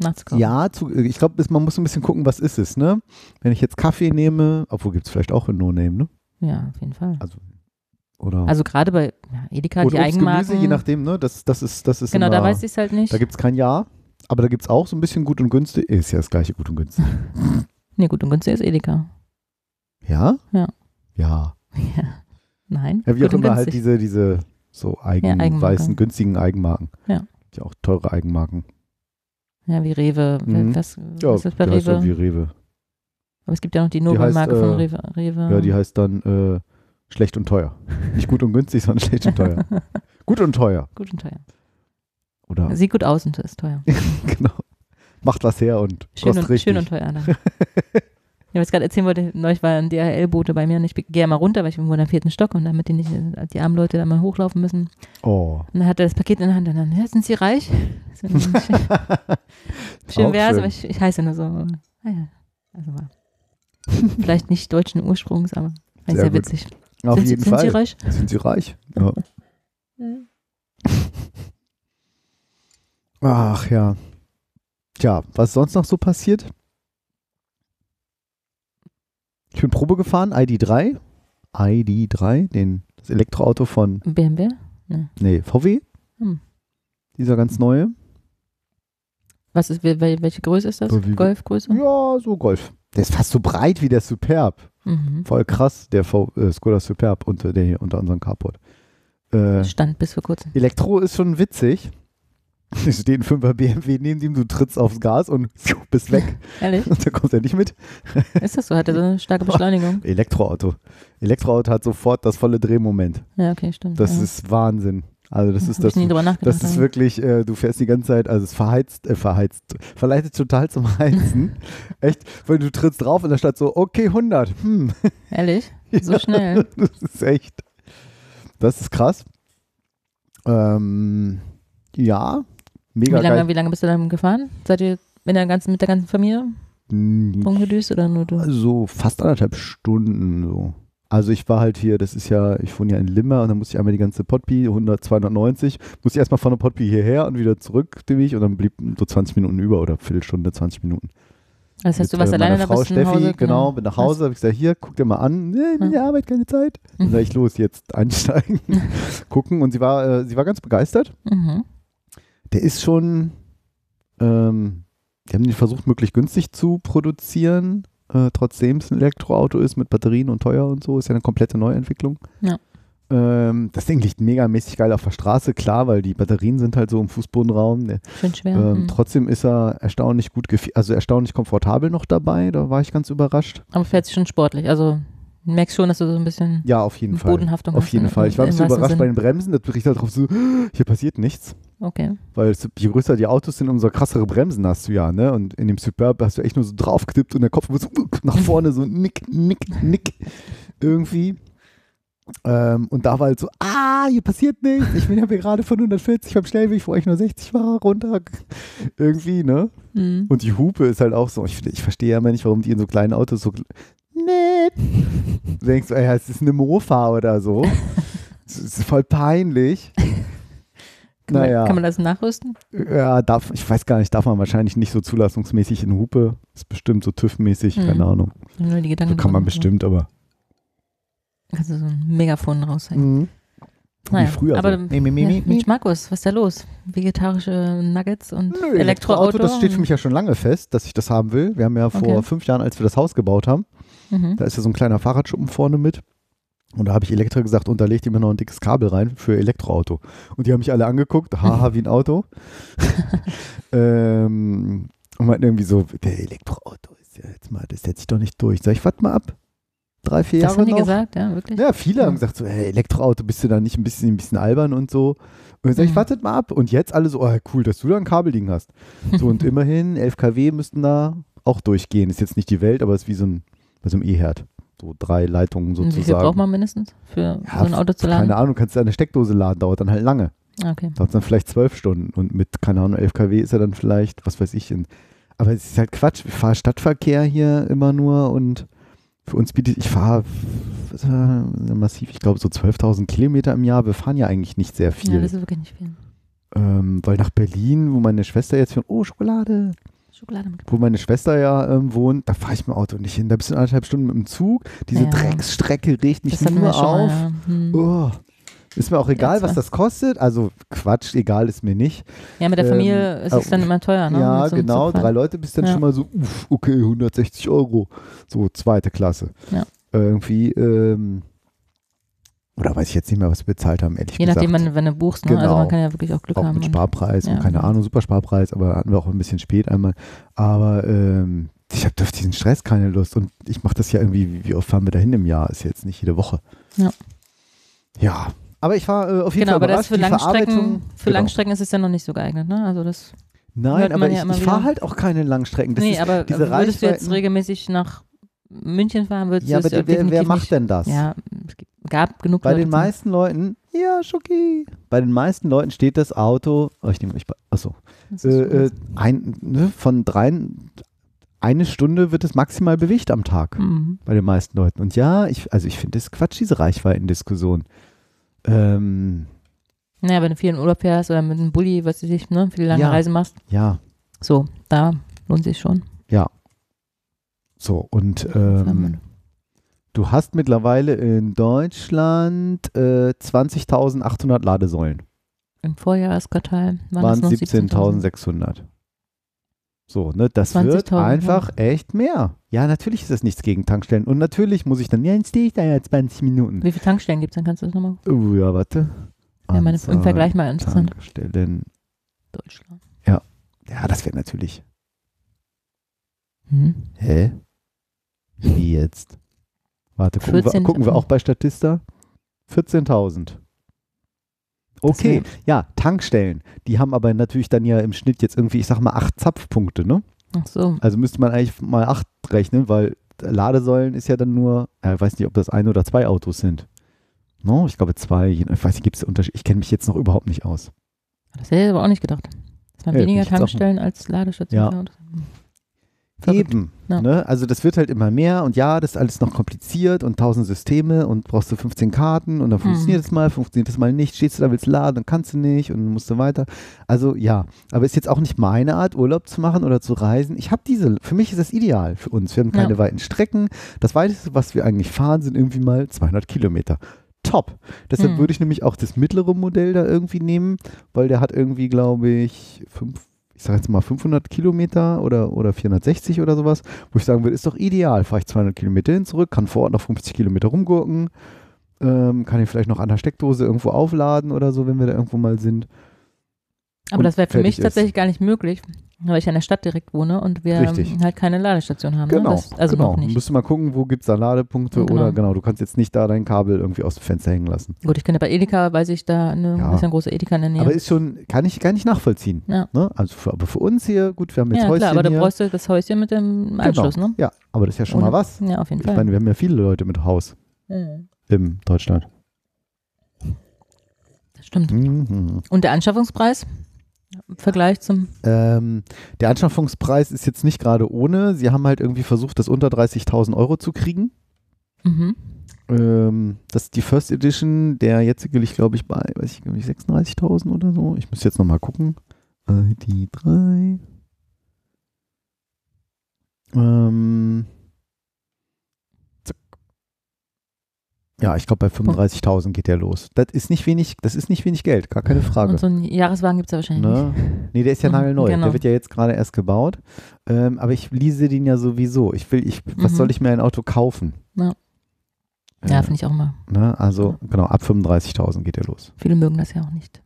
nachzukaufen. Ja, zu, ich glaube, man muss ein bisschen gucken, was ist es, ne? Wenn ich jetzt Kaffee nehme, obwohl gibt es vielleicht auch in No-Name, ne? Ja, auf jeden Fall. Oder Also gerade bei ja, Edeka, die Obst, Eigenmarken. Gemüse, je nachdem, ne? Das, das ist, das ist genau, immer, da weiß ich es halt nicht. Da gibt es kein Ja, aber da gibt es auch so ein bisschen gut und günstig. Ist ja das gleiche gut und günstig. (laughs) nee, gut und günstig ist Edeka. Ja? Ja. Ja. (laughs) Ja. Nein. Ja, wie auch immer halt diese, diese so eigen, Ja, weißen, günstigen Eigenmarken. Ja. Die auch teure Eigenmarken. Ja, wie Rewe. Mhm. Was, Ja, was ist bei die heißt Rewe? dann wie Rewe. Aber es gibt ja noch die Nobelmarke von äh, Rewe. Rewe. Ja, die heißt dann äh, schlecht und teuer. Nicht gut und günstig, sondern schlecht und teuer. (laughs) gut und teuer. gut und teuer. Oder Sieht gut aus und ist teuer. (laughs) genau. Macht was her und Schön kostet und, richtig. schön und teuer. Dann. Ja, was (laughs) ich gerade erzählen wollte, neulich war ein DHL-Bote bei mir und ich gehe mal runter, weil ich wohne am vierten Stock und damit die nicht, die armen Leute da mal hochlaufen müssen. oh. Und dann hat er das Paket in der Hand und dann, ja, sind Sie reich? (laughs) Schön schön wär's, schön. aber ich, ich heiße nur so. Ah ja, also mal. Vielleicht nicht deutschen Ursprungs, aber Sehr sehr, witzig. Auf sind, jeden Sie, sind Fall. Sie reich? Sind sie reich? Ja. Ach ja. Tja, was ist sonst noch so passiert? Ich bin Probe gefahren, ID3. ID3, den, das Elektroauto von, BMW? nee, VW. Hm. Dieser ganz neue. Was ist, wel- welche Größe ist das? Golfgröße? Ja, so Golf. Der ist fast so breit wie der Superb. Mhm. Voll krass, der v äh, Skoda Superb unter, der hier unter unserem Carport. Äh, Stand bis vor kurzem. Elektro ist schon witzig. (laughs) Es steht ein 5er BMW neben dem, du trittst aufs Gas und bist weg. Ehrlich? Und (laughs) da kommt er nicht mit. Ist das so? Hat er so eine starke Beschleunigung? (laughs) Elektroauto. Elektroauto hat sofort das volle Drehmoment. Ja, okay, stimmt. Das ja. ist Wahnsinn. Also das Hab ist ich das. nie drüber nachgedacht. Das ist wirklich, äh, du fährst die ganze Zeit, also es verheizt, äh, verheizt, verleitet total zum Heizen. Echt, weil du trittst drauf und da steht so, okay, 100. Hm, Ehrlich? So schnell? das ist echt, das ist krass. Ähm, ja, Wie mega lange, geil. wie lange bist du dann gefahren? Seid ihr mit der ganzen, mit der ganzen Familie Hm, rumgedüst oder nur du? So fast anderthalb Stunden so. Also ich war halt hier, das ist ja, ich wohne ja in Limmer und dann musste ich einmal die ganze Potby, 100, 290, musste ich erstmal von der Potby hierher und wieder zurück den Weg und dann blieb so 20 Minuten über oder Viertelstunde, 20 Minuten. Das heißt, du warst äh, alleine da Frau Steffi, Hause? genau, bin nach Hause, habe ich gesagt, hier, guck dir mal an, nee, in der Arbeit keine Zeit. (laughs) Dann sag ich, los, jetzt einsteigen, (laughs) gucken und sie war, äh, sie war ganz begeistert. Mhm. Der ist schon, ähm, die haben den versucht, möglichst günstig zu produzieren, äh, trotzdem es ein Elektroauto ist mit Batterien und teuer und so, ist ja eine komplette Neuentwicklung. Ja. Ähm, das Ding liegt megamäßig geil auf der Straße, klar, weil die Batterien sind halt so im Fußbodenraum. Der, Schön schwer. ähm, mhm. Trotzdem ist er erstaunlich gut, also erstaunlich komfortabel noch dabei, da war ich ganz überrascht. Aber fährt sich schon sportlich. Also merkst schon, dass du so ein bisschen Ja, auf jeden Fall. Bodenhaftung Auf jeden in- Fall. Ich war ein bisschen überrascht bei Sinn. den Bremsen, da berichtet halt drauf so, (gasps) hier passiert nichts. Okay. Weil je größer die Autos sind, umso krassere Bremsen hast du ja, ne? Und in dem Superb hast du echt nur so draufgetippt und der Kopf wird so (laughs) nach vorne so nick, nick, nick irgendwie. Ähm, und da war halt so, ah, hier passiert nichts. Ich bin ja gerade von 140 beim Schnellweg, wo ich nur 60 war, runter. Irgendwie, ne? Mhm. Und die Hupe ist halt auch so, ich, ich verstehe ja immer nicht, warum die in so kleinen Autos so Du denkst, ey, es ist eine Mofa oder so. (laughs) Es ist voll peinlich. (laughs) Kann, naja. man, kann man das nachrüsten? Ja, darf, ich weiß gar nicht, darf man wahrscheinlich nicht so zulassungsmäßig in Hupe. Ist bestimmt so TÜV-mäßig, Mhm. keine Ahnung. Nur die Gedanken So kann man bestimmt, aber. Kannst du so ein Megafon raushängen. Mhm. Naja, Wie früher. aber so. Ja, mi, mi. Mensch, Markus, was ist da los? Vegetarische Nuggets und Nö, Elektroauto? das steht für mich ja schon lange fest, dass ich das haben will. Wir haben ja vor Okay. fünf Jahren, als wir das Haus gebaut haben, Mhm. da ist ja so ein kleiner Fahrradschuppen vorne mit. Und da habe ich Elektra gesagt, unterleg dir mir noch ein dickes Kabel rein für Elektroauto. Und die haben mich alle angeguckt, haha, wie ein Auto. (laughs) ähm, und meinten irgendwie so, der Elektroauto ist ja jetzt mal, das setzt sich doch nicht durch. Sag ich, warte mal ab. Drei, vier Das Jahre haben die noch. gesagt, ja, wirklich? Ja, viele Ja. haben gesagt so, hey, Elektroauto, bist du da nicht ein bisschen, ein bisschen albern und so. Und dann sag ich, Mhm. wartet mal ab. Und jetzt alle so, oh, cool, dass du da ein Kabel liegen hast. So, und (laughs) immerhin, 11 kW müssten da auch durchgehen. Ist jetzt nicht die Welt, aber ist wie so ein, bei so einem E-Herd. So drei Leitungen sozusagen. wie viel braucht man mindestens für Ja, so ein Auto zu laden? Keine Ahnung, kannst du eine Steckdose laden, dauert dann halt lange. Ah, Okay. Dauert dann vielleicht zwölf Stunden. Und mit, keine Ahnung, 11 kW ist er dann vielleicht, was weiß ich. In, aber es ist halt Quatsch. Ich fahre Stadtverkehr hier immer nur und für uns bietet, ich fahre massiv, ich glaube so 12.000 Kilometer im Jahr. Wir fahren ja eigentlich nicht sehr Ja, viel. das ist wirklich nicht viel. ähm, weil nach Berlin, wo meine Schwester jetzt von, oh, Schokolade, Schokolade mit wo meine Schwester ja ähm, wohnt, da fahre ich mit dem Auto nicht hin. Da bist du anderthalb Stunden mit dem Zug. Diese Ja. Drecksstrecke regt mich Das nur schon mal, auf. ja. Hm. Oh. Ist mir auch egal, Ja, was zwar. das kostet. Also Quatsch, egal ist mir nicht. Ja, mit der Familie Ähm, ist es äh, dann immer teuer, ne? ja, so genau. Drei Leute bist dann schon mal so, uff, okay, 160 Euro. So zweite Klasse. Ja. Irgendwie, ähm, oder weiß ich jetzt nicht mehr, was wir bezahlt haben, ehrlich Je gesagt. nachdem, wann, wenn du buchst, ne? Also Genau. man kann ja wirklich auch Glück auch haben. mit und- Sparpreis Ja, und keine genau. Ahnung, super Sparpreis, aber hatten wir auch ein bisschen spät einmal. Aber ähm, ich habe auf diesen Stress keine Lust und ich mache das ja irgendwie, wie- oft fahren wir dahin im Jahr? Ist jetzt nicht jede Woche. Ja. Ja, aber ich war äh, auf jeden Genau, Fall aber das für Langstrecken, für genau. Langstrecken ist es ja noch nicht so geeignet, ne? Also das. Nein, aber ich, ja immer ich fahre halt auch keine Langstrecken. Das nee, ist, aber diese würdest du jetzt regelmäßig nach München fahren, würdest ja, du aber es wer, wer macht denn das? Ja, es gibt- gab genug Bei Leute, den meisten Leuten, ja, Schoki. Bei den meisten Leuten steht das Auto, oh, ich nehme bei- achso, äh, äh, ein, ne, von drei, eine Stunde wird es maximal bewegt am Tag. Mhm. bei den meisten Leuten. Und ja, ich, also ich finde das Quatsch, diese Reichweitendiskussion. Ähm, Naja, wenn du viel in Urlaub fährst oder mit einem Bulli, was weiß ich, ne, für die lange Ja. Reise machst, ja, so, da lohnt sich schon. ja. So, und ähm, du hast mittlerweile in Deutschland äh, 20.800 Ladesäulen. Im Vorjahresquartal waren, Waren es noch 17.600. So, ne, das wird 20.000, einfach echt mehr. Ja, natürlich ist das nichts gegen Tankstellen. Und natürlich muss ich dann, ja, jetzt stehe ich da ja 20 Minuten. Wie viele Tankstellen gibt es? Dann kannst du das nochmal. Oh, ja, warte. Ja, meine, im Vergleich mal interessant. Tankstellen. Deutschland. Ja, das wäre natürlich. Mhm. Hä? Wie jetzt? Warte, gucken, wir, 14 gucken wir auch bei Statista? 14.000. Okay, ja, Tankstellen. Die haben aber natürlich dann ja im Schnitt jetzt irgendwie, ich sag mal, acht Zapfpunkte, ne? Ach so. Also müsste man eigentlich mal acht rechnen, weil Ladesäulen ist ja dann nur, ja, ich weiß nicht, ob das ein oder zwei Autos sind. No, ich glaube zwei. Ich weiß nicht, gibt es Unterschied? Ich kenne mich jetzt noch überhaupt nicht aus. Das hätte ich aber auch nicht gedacht. Dass man Ja, weniger Tankstellen als Ladestationen Ja. hat. Verrückt. Eben. Ja. Ne? Also das wird halt immer mehr und ja, das ist alles noch kompliziert und tausend Systeme und brauchst du 15 Karten und dann Mhm. funktioniert es mal, funktioniert es mal nicht, stehst du da, willst laden, dann kannst du nicht und musst du weiter. Also ja, aber ist jetzt auch nicht meine Art, Urlaub zu machen oder zu reisen. Ich habe diese, für mich ist das ideal für uns. Wir haben keine Ja. weiten Strecken. Das weiteste, was wir eigentlich fahren, sind irgendwie mal 200 Kilometer. Top. Deshalb Mhm. würde ich nämlich auch das mittlere Modell da irgendwie nehmen, weil der hat irgendwie, glaube ich, fünf, ich sage jetzt mal 500 Kilometer oder, oder 460 oder sowas, wo ich sagen würde, ist doch ideal. Fahre ich 200 Kilometer hin, zurück, kann vor Ort noch 50 Kilometer rumgurken, ähm, kann ich vielleicht noch an der Steckdose irgendwo aufladen oder so, wenn wir da irgendwo mal sind. Aber das wäre für mich ist. tatsächlich gar nicht möglich, weil ich in der Stadt direkt wohne und wir Richtig. halt keine Ladestation haben. Genau, Ne? Das, also genau. noch nicht. Müsste mal gucken, wo gibt es da Ladepunkte Genau. oder genau, du kannst jetzt nicht da dein Kabel irgendwie aus dem Fenster hängen lassen. Gut, ich kenne bei Edeka, weiß ich da, eine, Ja. ist ja ein großer Edeka in der Nähe. Aber ist schon, kann ich gar nicht nachvollziehen. Ja. Ne? Also für, aber für uns hier, gut, wir haben jetzt ja, Häuschen klar, aber da hier. bräuchst du das Häuschen mit dem Anschluss, genau. ne? Ja, aber das ist ja schon Ohne- mal was. Ja, auf jeden Ich Fall. meine, wir haben ja viele Leute mit Haus Mhm. in Deutschland. Das stimmt. Mhm. Und der Anschaffungspreis? Im Vergleich zum. Ähm, der Anschaffungspreis ist jetzt nicht gerade ohne. Sie haben halt irgendwie versucht, das unter 30.000 Euro zu kriegen. Mhm. Ähm, das ist die First Edition, der jetzige liegt, glaube ich, bei weiß ich, glaub ich, 36.000 oder so. Ich muss jetzt nochmal gucken. Äh, die drei. Ähm, Ja, ich glaube, bei 35.000 geht der los. Das ist nicht wenig, das ist nicht wenig Geld, gar keine Frage. Und so einen Jahreswagen gibt es ja wahrscheinlich nicht. Ne? Nee, der ist ja (laughs) nagelneu. genau. Der wird ja jetzt gerade erst gebaut. Ähm, aber ich lease den ja sowieso. Ich will, ich, was Mhm. soll ich mir ein Auto kaufen? Ja. Äh, Ja, finde ich auch immer. ne? Also, genau, ab 35.000 geht der los. Viele mögen das ja auch nicht.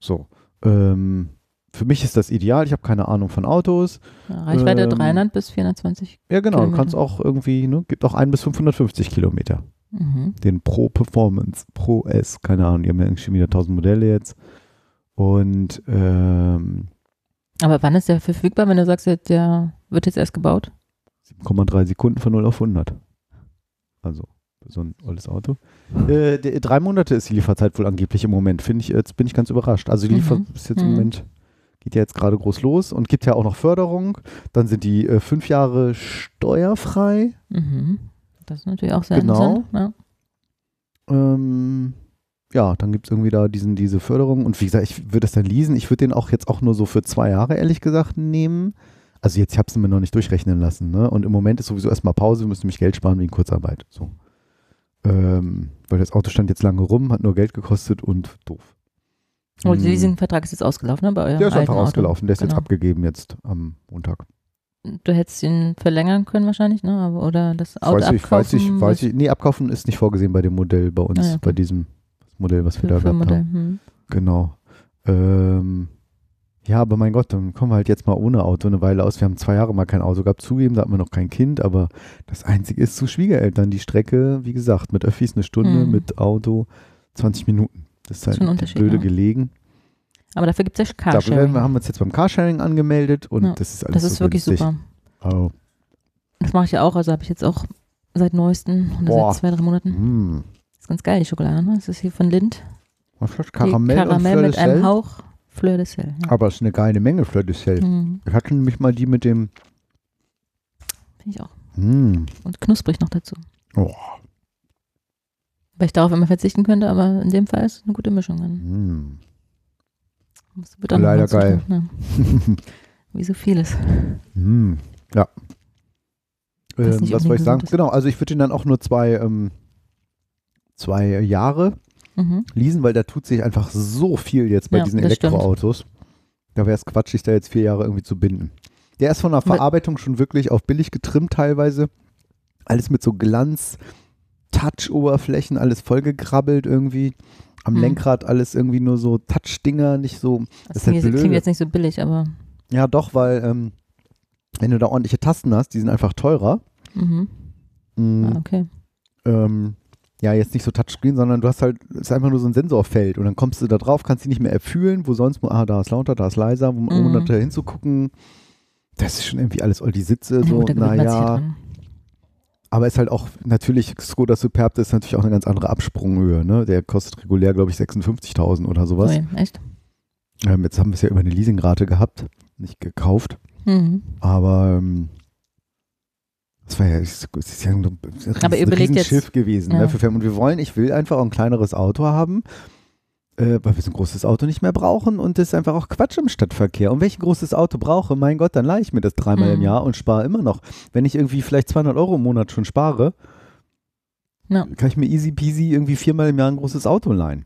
So. Ähm, für mich ist das ideal. Ich habe keine Ahnung von Autos. Ja, Reichweite Ähm, 300 bis 420. Ja, genau. Du kannst auch irgendwie, ne, gibt auch ein bis 550 Kilometer. Mhm. Den Pro Performance, Pro S, keine Ahnung. Die haben ja irgendwie schon wieder 1000 Modelle jetzt. Und, ähm, Aber wann ist der verfügbar, wenn du sagst, der wird jetzt erst gebaut? 7,3 Sekunden von 0 auf 100. Also so ein olles Auto. Äh, drei Monate ist die Lieferzeit wohl angeblich im Moment. Finde ich, jetzt bin ich ganz überrascht. Also die Liefer Mhm. ist jetzt im Mhm. Moment, geht ja jetzt gerade groß los und gibt ja auch noch Förderung. Dann sind die äh, fünf Jahre steuerfrei. Mhm. Das ist natürlich auch sehr Genau. interessant. Ja. Ähm, ja, dann gibt es irgendwie da diesen, diese Förderung. Und wie gesagt, ich würde es dann leasen. Ich würde den auch jetzt auch nur so für zwei Jahre, ehrlich gesagt, nehmen. Also jetzt, ich habe es mir noch nicht durchrechnen lassen. Ne? Und im Moment ist sowieso erstmal Pause. Wir müssen nämlich Geld sparen wegen Kurzarbeit. So. Ähm, weil das Auto stand jetzt lange rum, hat nur Geld gekostet und doof. Oh, der Hm. Leasingvertrag ist jetzt ausgelaufen, ne? Bei eurem Der ist einfach Auto. ausgelaufen. Der ist jetzt Genau. abgegeben jetzt am Montag. Du hättest ihn verlängern können wahrscheinlich, ne? Aber, oder das Auto weiß ich, weiß ich, abkaufen, weiß ich. Nee, abkaufen ist nicht vorgesehen bei dem Modell bei uns, Ah, ja, okay. bei diesem Modell, was wir da gehabt haben. Modell. Hm. Genau. Ähm, ja, aber mein Gott, dann kommen wir halt jetzt mal ohne Auto eine Weile aus. Wir haben zwei Jahre mal kein Auto gehabt. Zugeben, da hatten wir noch kein Kind, aber das Einzige ist zu Schwiegereltern. Die Strecke, wie gesagt, mit Öffis eine Stunde, Mhm. mit Auto 20 Minuten. Das ist halt Schon blöde ja. gelegen. Aber dafür gibt es ja Carsharing. wir, haben wir uns jetzt beim Carsharing angemeldet und Ja, das ist alles Das ist so wirklich günstig. super. Oh. Das mache ich ja auch, also habe ich jetzt auch seit neuestem, oder Boah. seit zwei, drei Monaten. Mm. Das ist ganz geil, die Schokolade, ne? Das ist hier von Lind. Was ist das? Die Karamell, und Karamell mit de einem Hauch Fleur de Sel. Ja. Aber es ist eine geile Menge Fleur de Sel. Hm, Ich hatte nämlich mal die mit dem Finde ich auch. mm. Und knusprig noch dazu. Oh. Weil ich darauf immer verzichten könnte, aber in dem Fall ist es eine gute Mischung. Mm. Das wird auch noch Leider geil. Ne? (laughs) Wie so vieles. Mm, ja. Was Ähm, nicht was soll ich sagen? ist. Genau, also ich würde ihn dann auch nur zwei, ähm, zwei Jahre Mhm. leasen, weil da tut sich einfach so viel jetzt bei Ja, diesen das stimmt. Elektroautos. Da wäre es Quatsch, sich da jetzt vier Jahre irgendwie zu binden. Der ist von der Verarbeitung schon wirklich auf billig getrimmt teilweise. Alles mit so Glanz, Touch-Oberflächen, alles vollgekrabbelt irgendwie. Am Hm. Lenkrad alles irgendwie nur so Touch-Dinger, nicht so. Das, ist halt klingt, jetzt- blöde. klingt jetzt nicht so billig, aber Ja, doch, weil ähm, wenn du da ordentliche Tasten hast, die sind einfach teurer. mhm. Mm, ah, okay. ähm, ja, jetzt nicht so Touchscreen, sondern du hast halt, es ist einfach nur so ein Sensorfeld und dann kommst du da drauf, kannst die nicht mehr erfühlen, wo sonst, ah, da ist lauter, da ist leiser, wo Mhm. ohne da hinzugucken. Das ist schon irgendwie alles all die Sitze, so, naja. Aber ist halt auch, natürlich, Skoda Superb ist natürlich auch eine ganz andere Absprunghöhe, ne? Der kostet regulär, glaube ich, 56.000 oder sowas. Ui, echt? Ähm, jetzt haben wir es ja über eine Leasingrate gehabt, nicht gekauft. Mhm. Aber ähm, das war ja, es ist ja ein, ein überlegt jetzt- Riesenschiff gewesen. Ja. Ne, für Fam- und wir wollen, ich will einfach auch ein kleineres Auto haben, äh, weil wir so ein großes Auto nicht mehr brauchen und das ist einfach auch Quatsch im Stadtverkehr. Und wenn ich ein großes Auto brauche, mein Gott, dann leihe ich mir das dreimal im Mhm. Jahr und spare immer noch. Wenn ich irgendwie vielleicht 200 Euro im Monat schon spare, Ja. kann ich mir easy peasy irgendwie viermal im Jahr ein großes Auto leihen.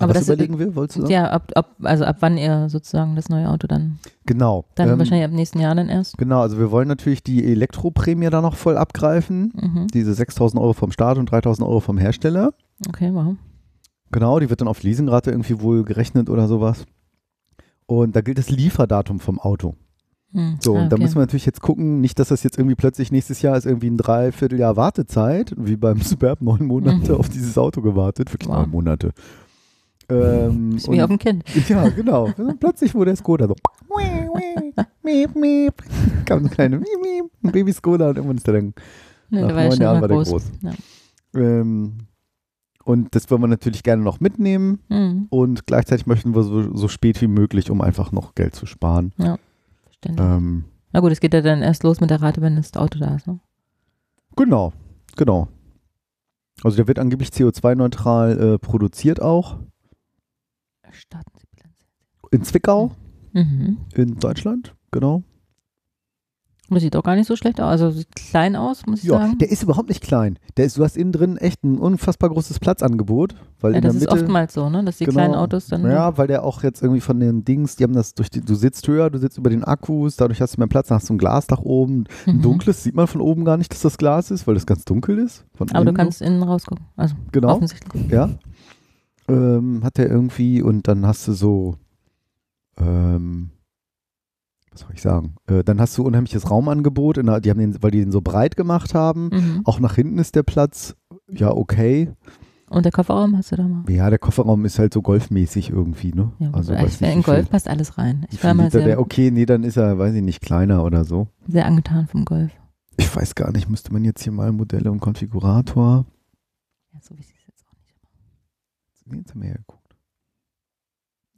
Aber Was das- überlegen wir, wolltest du sagen? Ja, ab, ab, also ab wann ihr sozusagen das neue Auto dann? Genau. Dann ähm, wahrscheinlich ab nächsten Jahr dann erst. Genau, also wir wollen natürlich die Elektroprämie da noch voll abgreifen. Mhm. Diese 6.000 Euro vom Staat und 3.000 Euro vom Hersteller. Okay, wow. Genau, die wird dann auf Leasingrate irgendwie wohl gerechnet oder sowas. Und da gilt das Lieferdatum vom Auto. Hm. So, ah, und da okay. müssen wir natürlich jetzt gucken, nicht, dass das jetzt irgendwie plötzlich nächstes Jahr ist irgendwie ein Dreivierteljahr Wartezeit, wie beim (laughs) Superb neun Monate Mhm. auf dieses Auto gewartet, wirklich Wow. neun Monate. Ähm, Ist wie auf dem Kind. (laughs) ja, genau. (laughs) Plötzlich wurde der Skoda so. Miep, miep. Kam so ein kleiner Miep, miep, ein Baby Skoda und irgendwann ist der dann Ne, Nach neun Jahren war der groß. groß. Ja. Ähm, und das wollen wir natürlich gerne noch mitnehmen Mhm. und gleichzeitig möchten wir so, so spät wie möglich, um einfach noch Geld zu sparen. Verständlich. Ähm, Na gut, es geht ja dann erst los mit der Rate, wenn das Auto da ist. Ne? genau, genau. Also der wird angeblich CO2-neutral äh, produziert auch Starten Sie Bilanz. in Zwickau Mhm. in Deutschland, genau. Das sieht auch gar nicht so schlecht aus. Also sieht klein aus, muss ich Ja, sagen. der ist überhaupt nicht klein. Der ist, du hast innen drin echt ein unfassbar großes Platzangebot, weil ja, das ist Mitte oftmals so, ne? dass die Genau. kleinen Autos dann. Ja, weil der auch jetzt irgendwie von den Dings, die haben das durch die, du sitzt höher, du sitzt über den Akkus, dadurch hast du mehr Platz, dann hast du ein Glasdach oben. Ein Mhm. dunkles sieht man von oben gar nicht, dass das Glas ist, weil das ganz dunkel ist. Aber du kannst innen rausgucken. Also so. Genau, offensichtlich. ja. Ähm, hat der irgendwie und dann hast du so, ähm, was soll ich sagen? Äh, dann hast du unheimliches Raumangebot, der, die haben den, weil die den so breit gemacht haben. Mhm. Auch nach hinten ist der Platz, ja, okay. Und der Kofferraum hast du da mal? Ja, der Kofferraum ist halt so golfmäßig irgendwie, ne? Ja, also, weiß ich, nicht, in viel- Golf passt alles rein. Ich war mal sehr, der, okay, nee, dann ist er, weiß ich nicht, kleiner oder so. sehr angetan vom Golf. Ich weiß gar nicht, müsste man jetzt hier mal Modelle und Konfigurator. Ja, so wie es jetzt auch nicht. Nee, Jetzt haben wir ja geguckt.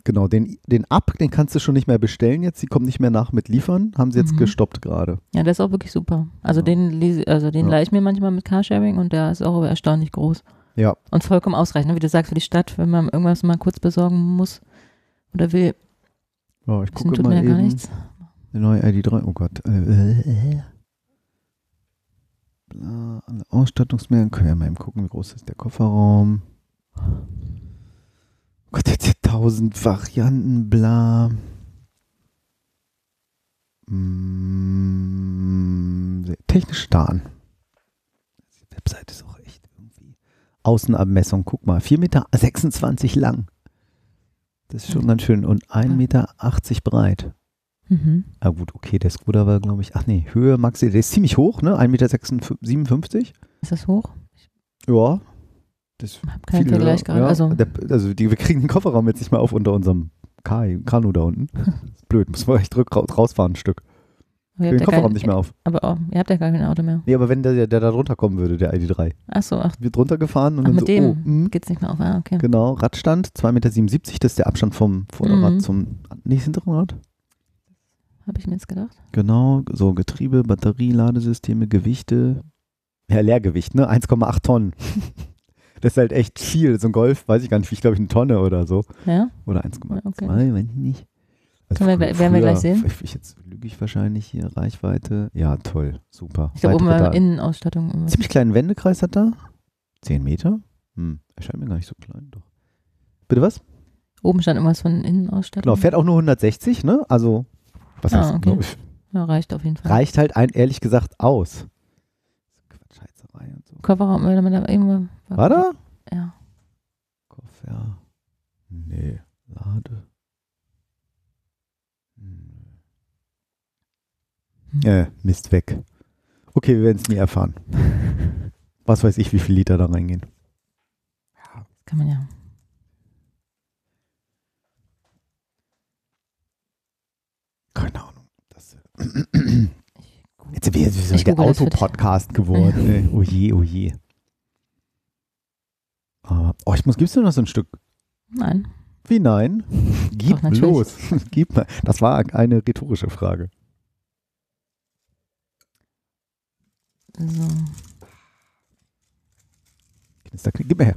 Genau, den, den Up, den kannst du schon nicht mehr bestellen jetzt. Die kommen nicht mehr nach mit liefern. Haben sie jetzt Mhm. gestoppt gerade. Ja, der ist auch wirklich super. Also Ja. den, lese- also den Ja. leihe ich mir manchmal mit Carsharing und der ist auch erstaunlich groß. Ja. Und vollkommen ausreichend, ne? wie du sagst, für die Stadt, wenn man irgendwas mal kurz besorgen muss oder will. Ja, ich gucke tut mal mir ja gar eben. nichts. Die neue ID3. Oh Gott. Äh, äh. Bla, alle Ausstattungsmerkmale. Können wir mal eben gucken, wie groß ist der Kofferraum. Gott, jetzt hier tausend Varianten, bla. Sehr technisch Daten. Die Webseite ist auch echt irgendwie. Außenabmessung, guck mal. 4,26 Meter lang. Das ist schon ganz schön. Und 1,80 Meter breit. Mhm. Ah gut, okay, der Skoda war, glaube ich, ach nee, Höhe Maxi, der ist ziemlich hoch, ne? 1,57 Meter. Ist das hoch? Ja. Das viel Vergleich gerade. ja. Also, Der, also die, wir kriegen den Kofferraum jetzt nicht mal auf unter unserem Kai, Kanu da unten. (laughs) blöd, müssen wir echt rausfahren ein Stück. ihr Den Kofferraum kein, nicht mehr auf. aber oh, ihr habt ja gar kein Auto mehr. Nee, aber wenn der, der da drunter kommen würde, der ID3. Achso, ach, Wird runtergefahren und ach dann mit so, dem oh, hm, geht's nicht mehr auf. Ah, okay. genau, Radstand, 2,77 Meter, das ist der Abstand vom Vorderrad Mhm. zum, nicht hinteren Rad. Habe ich mir jetzt gedacht. Genau, so Getriebe, Batterie, Ladesysteme, Gewichte. Ja, Leergewicht, ne? 1,8 Tonnen. (laughs) das ist halt echt viel. So ein Golf, weiß ich gar nicht, wie ich glaube ich eine Tonne oder so. Ja? Oder 1,2, Ja, okay. weiß ich nicht. Also wir- früher- werden wir gleich sehen? Ich, jetzt lüge ich wahrscheinlich hier, Reichweite. Ja, toll, super. Ich glaube, oben war Innenausstattung. irgendwas. Ziemlich kleinen Wendekreis hat er. 10 Meter? Hm, erscheint mir gar nicht so klein, doch. Bitte was? Oben stand irgendwas von Innenausstattung. Genau, fährt auch nur 160, ne? Also, was Ah, heißt, okay. ne? Ja, reicht auf jeden Fall. reicht halt ein, ehrlich gesagt aus. Quatschheizerei und so. Kofferraum, wenn man da irgendwo. War da? Ja. Koffer. Nee. Lade. Hm. Hm. Äh, Mist weg. Okay, wir werden es nie erfahren. (laughs) Was weiß ich, wie viel Liter da reingehen. Das kann man ja. Keine Ahnung. Das, jetzt sind wir jetzt so der das. Autopodcast geworden. (laughs) Oh je, oh je. Aber, oh, ich muss, gibst du noch so ein Stück? Nein. Wie nein? (laughs) Gib Doch, los. (laughs) Gib mal. Das war eine rhetorische Frage. So. Gib mir her.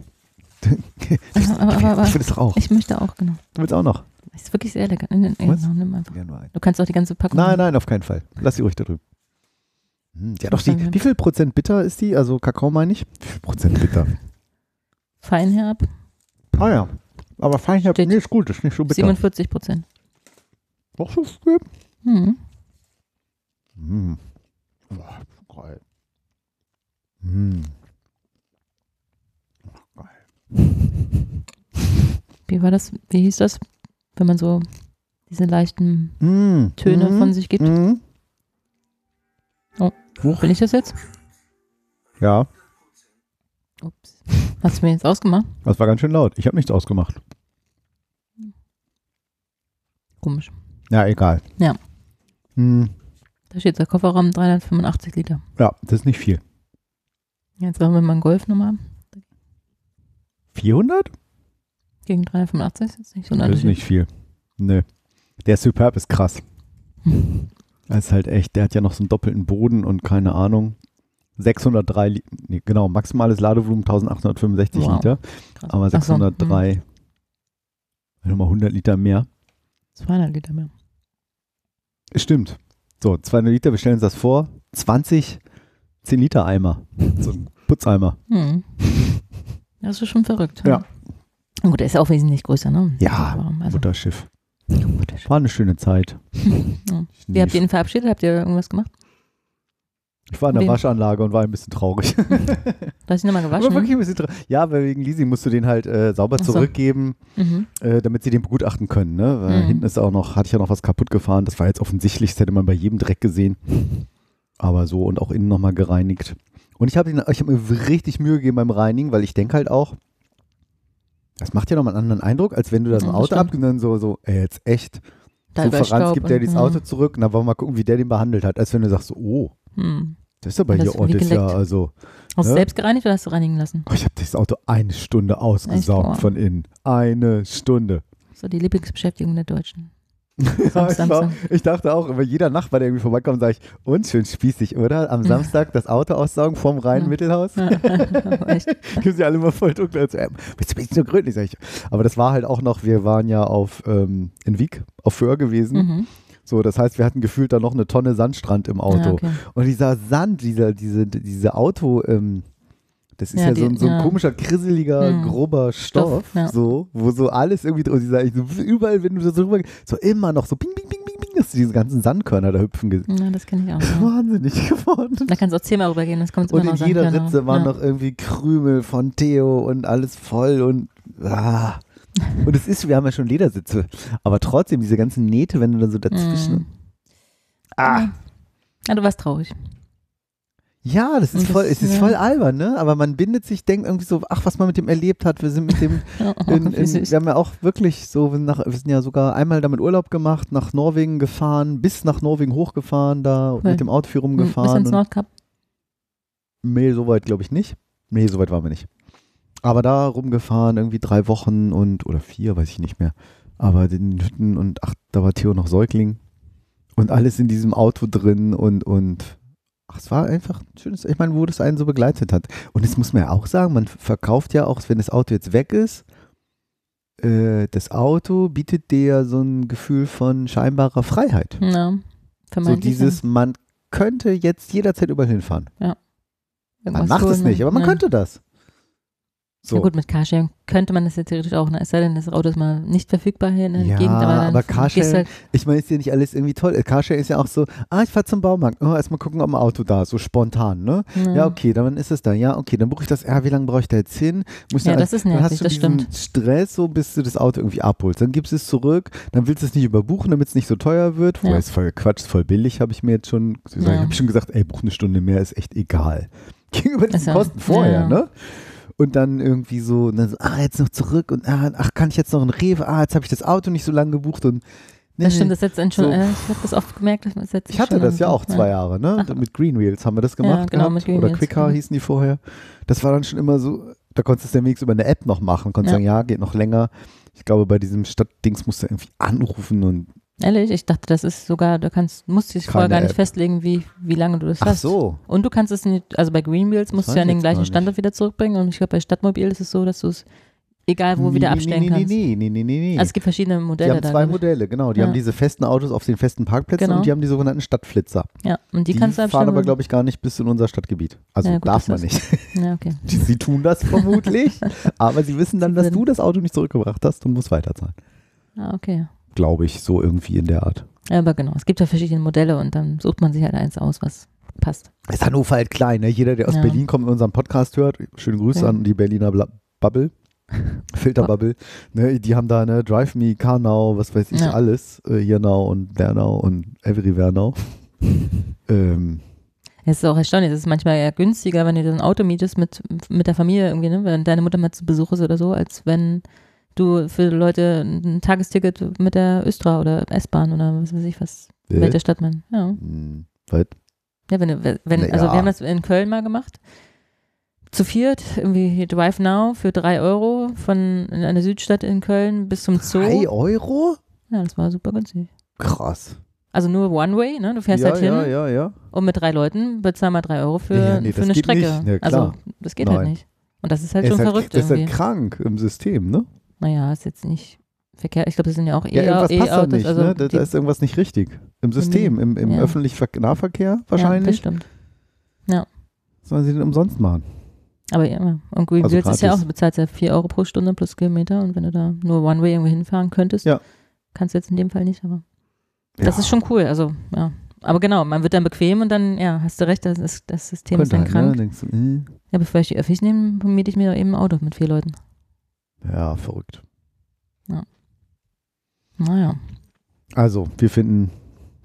Aber, aber, aber, ich will es doch auch. ich möchte auch, genau. Du willst auch noch? Ist wirklich sehr lecker. Nimm, nimm, einfach. Ja. Du kannst auch die ganze Packung. Nein, nein, auf keinen Fall. Lass sie ruhig da drüben. Hm, die hat doch die, wie viel Prozent bitter ist die? Also Kakao meine ich? Wie viel Prozent bitter? Feinherb, ah ja. Aber fein, ich hab, Steht- nee, ist gut, ist nicht so bitter. 47 Prozent. Doch so viel. Hm. Hm. Boah, geil. Hm. Geil. (laughs) Wie war das? Wie hieß das? Wenn man so diese leichten Hm. Töne Hm. von sich gibt. Hm. Oh. Huch. Bin ich das jetzt? Ja, Ups. Hast du mir jetzt ausgemacht? das war ganz schön laut. Ich habe nichts ausgemacht. Komisch. Ja, egal. Ja. Hm. Da steht der Kofferraum 385 Liter. Ja, das ist nicht viel. Jetzt machen wir mal einen Golf nochmal. 400? Gegen 385 ist jetzt nicht so ein Das ist nicht viel. Nö. Der Superb ist krass. (laughs) Das ist halt echt, der hat ja noch so einen doppelten Boden und keine Ahnung. 603, Li nee, genau, maximales Ladevolumen 1865 Wow. Liter, Krass. aber Ach so, 603, nochmal 100 Liter mehr. hm, 200 Liter mehr. Stimmt. So, 200 Liter, wir stellen uns das vor. 20 10 Liter Eimer. So ein Putzeimer. Hm. Das ist schon verrückt. Ja. Gut, der ist auch wesentlich größer, ne? Ja, also, Mutterschiff. War eine schöne Zeit. (laughs) Ja. Wie habt ihr ihn verabschiedet? Habt ihr irgendwas gemacht? Ich war in der Wen? Waschanlage und war ein bisschen traurig. (laughs) Du hast ihn nochmal Aber gewaschen? wirklich ein bisschen traurig. Ja, weil wegen Leasing musst du den halt äh, sauber so. zurückgeben, Mhm. äh, damit sie den begutachten können. Ne? Weil Mhm. hinten ist auch noch, hatte ich ja noch was kaputt gefahren. Das war jetzt offensichtlich, das hätte man bei jedem Dreck gesehen. Aber so und auch innen nochmal gereinigt. Und ich habe ich hab mir richtig Mühe gegeben beim Reinigen, weil ich denke halt auch, das macht ja nochmal einen anderen Eindruck, als wenn du das Ja, das Auto stimmt. abgenommen so, so, ey, jetzt echt. Da Staub gibt der und- dieses Auto zurück und dann wollen wir mal gucken, wie der den behandelt hat. Als wenn du sagst, so, oh, Hm. das ist aber Das hier ordentlich, ja, also. Hast du Ja. selbst gereinigt oder hast du reinigen lassen? Oh, ich habe das Auto eine Stunde ausgesaugt von innen. Eine Stunde. So die Lieblingsbeschäftigung der Deutschen. Ja, ich, war, ich dachte auch, immer jeder Nachbar, der irgendwie vorbeikommt, sage ich, und schön spießig, oder? Am Samstag das Auto aussaugen vorm Rhein-Mittelhaus. (laughs) Echt? Geben sie alle immer voll dunkel. Also, äh, bist du bist so gründlich, sag ich. Aber das war halt auch noch, wir waren ja auf ähm, in Wieg, auf Föhr gewesen. Mhm. So, das heißt, wir hatten gefühlt da noch eine Tonne Sandstrand im Auto. Ja, okay. Und dieser Sand, dieser, diese, diese Auto, ähm, das ist ja, Ja, so, ein, die- so ein ja. komischer, grisseliger, Hm. grober Stoff, Stoff, so, wo so alles irgendwie, dieser, so überall, wenn du so drüber, so immer noch so bing, bing, bing, bing, bing, dass du diese ganzen Sandkörner da hüpfen gesehen. Ja, das kenne ich auch. (laughs) Ja. Wahnsinnig geworden. Da kannst du auch zehnmal rübergehen, das kommt immer Und in noch jeder Sandkörner. Ritze waren noch irgendwie Krümel von Theo und alles voll und ah. Und es ist, wir haben ja schon Ledersitze, aber trotzdem, diese ganzen Nähte, wenn du da so dazwischen. Mhm. Ah. Ja, du warst traurig. Ja, das ist das- voll, es ist ja. voll albern, ne? Aber man bindet sich, denkt irgendwie so, ach, was man mit dem erlebt hat. Wir sind mit dem, (laughs) in, Wie in, süß. wir haben ja auch wirklich so, wir sind, nach, wir sind ja sogar einmal damit Urlaub gemacht, nach Norwegen gefahren, bis nach Norwegen hochgefahren, da Cool. mit dem Auto viel Hm, Bis rumgefahren. ins und- Nordkap. Nee, so weit glaube ich nicht. Nee, so weit waren wir nicht. Aber da rumgefahren, irgendwie drei Wochen und, oder vier, weiß ich nicht mehr. Aber den Hütten und ach, da war Theo noch Säugling. Und alles in diesem Auto drin und, und ach, es war einfach ein schönes, ich meine, wo das einen so begleitet hat. Und das muss man ja auch sagen, man verkauft ja auch, wenn das Auto jetzt weg ist, äh, das Auto bietet dir ja so ein Gefühl von scheinbarer Freiheit. Ja. So dieses, man könnte jetzt jederzeit überall hinfahren. ja. Man Irgendwas macht es nicht, aber man ja. könnte das. So. Na gut, mit Carsharing könnte man das ja theoretisch auch, ne? es sei denn, das Auto ist mal nicht verfügbar hier in der Ja, Gegend. Aber, dann aber Carsharing, halt, ich meine, ist ja nicht alles irgendwie toll. Carsharing ist ja auch so, ah, ich fahre zum Baumarkt, oh, erstmal gucken, ob ein Auto da ist, so spontan, ne? ja. Ja, okay, dann ist es da. Ja, okay, dann buche ich das. Ja, wie lange brauche ich da jetzt hin? Muss Ja, dann- das ist dann nervig, hast du das stimmt. Stress, so bis du das Auto irgendwie abholst. Dann gibst du es zurück, dann willst du es nicht überbuchen, damit es nicht so teuer wird. Wobei Ja. es voll Quatsch, voll billig, habe ich mir jetzt schon. Ja. Ich habe schon gesagt, ey, buch eine Stunde mehr, ist echt egal. (laughs) Gegenüber Ist ja- Kosten vorher, ne? Und dann irgendwie so, und dann so, ah, jetzt noch zurück und ah, ach, kann ich jetzt noch ein Rewe? Ah, jetzt habe ich das Auto nicht so lange gebucht und nee, Das stimmt, das einen schon, So. äh, ich habe das oft gemerkt, dass man setzt sich Ich hatte das ja auch zwei Jahre, ne? Ach. Mit Green Wheels haben wir das gemacht. Ja, genau, gehabt. mit Green Oder Wheels, Quickcar genau. hießen die vorher. Das war dann schon immer so, da konntest du es wenigstens über eine App noch machen. Konntest Ja. sagen, ja, geht noch länger. Ich glaube, bei diesem Stadtdings musst du irgendwie anrufen und Ehrlich, ich dachte, das ist sogar, du kannst, musst dich vorher gar nicht App. festlegen, wie, wie lange du das ach hast. so. Und du kannst es nicht, also bei Green Wheels musst du ja an den gleichen Standort wieder zurückbringen und ich glaube bei Stadtmobil ist es so, dass du es egal wo nee, wieder nee, abstellen nee, kannst. Nee, nee, nee, nee, nee. Also es gibt verschiedene die Modelle haben da. zwei. Modelle, genau. Die Ja. haben diese festen Autos auf den festen Parkplätzen Genau. und die haben die sogenannten Stadtflitzer. Ja, und die, Die, kannst du fahren abstellen. aber, wo- glaube ich, gar nicht bis in unser Stadtgebiet. Also Ja, gut, darf man nicht. Ja, okay. (laughs) Die- Sie tun das vermutlich, (laughs) aber sie wissen dann, dass du das Auto nicht zurückgebracht hast und musst weiterzahlen. Ah, okay. Glaube ich, so irgendwie in der Art. Ja, aber genau, es gibt ja verschiedene Modelle und dann sucht man sich halt eins aus, was passt. Ist Hannover halt klein, ne? Jeder, der aus Ja. Berlin kommt und unseren Podcast hört, schöne Grüße Ja. an die Berliner Bla Bubble. (laughs) Filterbubble, ne, die haben da, ne, Drive Me, Car Now, was weiß ich, Ja. alles, äh, und now und everywhere now. (laughs) ähm, Es ist auch erstaunlich, es ist manchmal ja günstiger, wenn du so ein Auto mietest mit, mit der Familie irgendwie, ne? wenn deine Mutter mal zu Besuch ist oder so, als wenn du für Leute ein Tagesticket mit der Östra oder S-Bahn oder was weiß ich was, äh, welcher Stadt man. Ja. hm, was? Ja, wenn, du- wenn, Na also wir haben das in Köln mal gemacht. Zu viert, irgendwie Drive Now für drei Euro von einer Südstadt in Köln bis zum Zoo. Drei Euro? Ja, das war super günstig. Krass. Also nur One-Way, ne? Du fährst ja, halt hin ja, ja, ja. und mit drei Leuten bezahl mal drei Euro für, Ja, nee, für das eine Strecke. Ja, also das geht Nein. halt nicht. Und das ist halt Er schon ist halt, verrückt das ist halt krank im System, ne? Naja, ist jetzt nicht Verkehr. Ich glaube, das sind ja auch Ja, irgendwas E- passt da E-Autos. nicht, also ne? Da, da ist irgendwas nicht richtig. Im System, im, im Ja. öffentlichen Ver- Nahverkehr Ja, das wahrscheinlich. stimmt. Sollen sie den umsonst machen? Aber ja, und Green Also Wheels ist ja auch, du bezahlst ja 4 Euro pro Stunde plus Kilometer und wenn du da nur One-Way irgendwo hinfahren könntest, Ja. kannst du jetzt in dem Fall nicht, aber das Ja. ist schon cool, also ja. Aber genau, man wird dann bequem und dann, ja, hast du recht, das, ist, das System ist Könnte dann halt, krank. ne? Denkst du, äh, Ja, bevor ich die Öffis nehme, miete ich mir doch eben ein Auto mit vier Leuten. Ja, verrückt. Naja, Also, wir finden,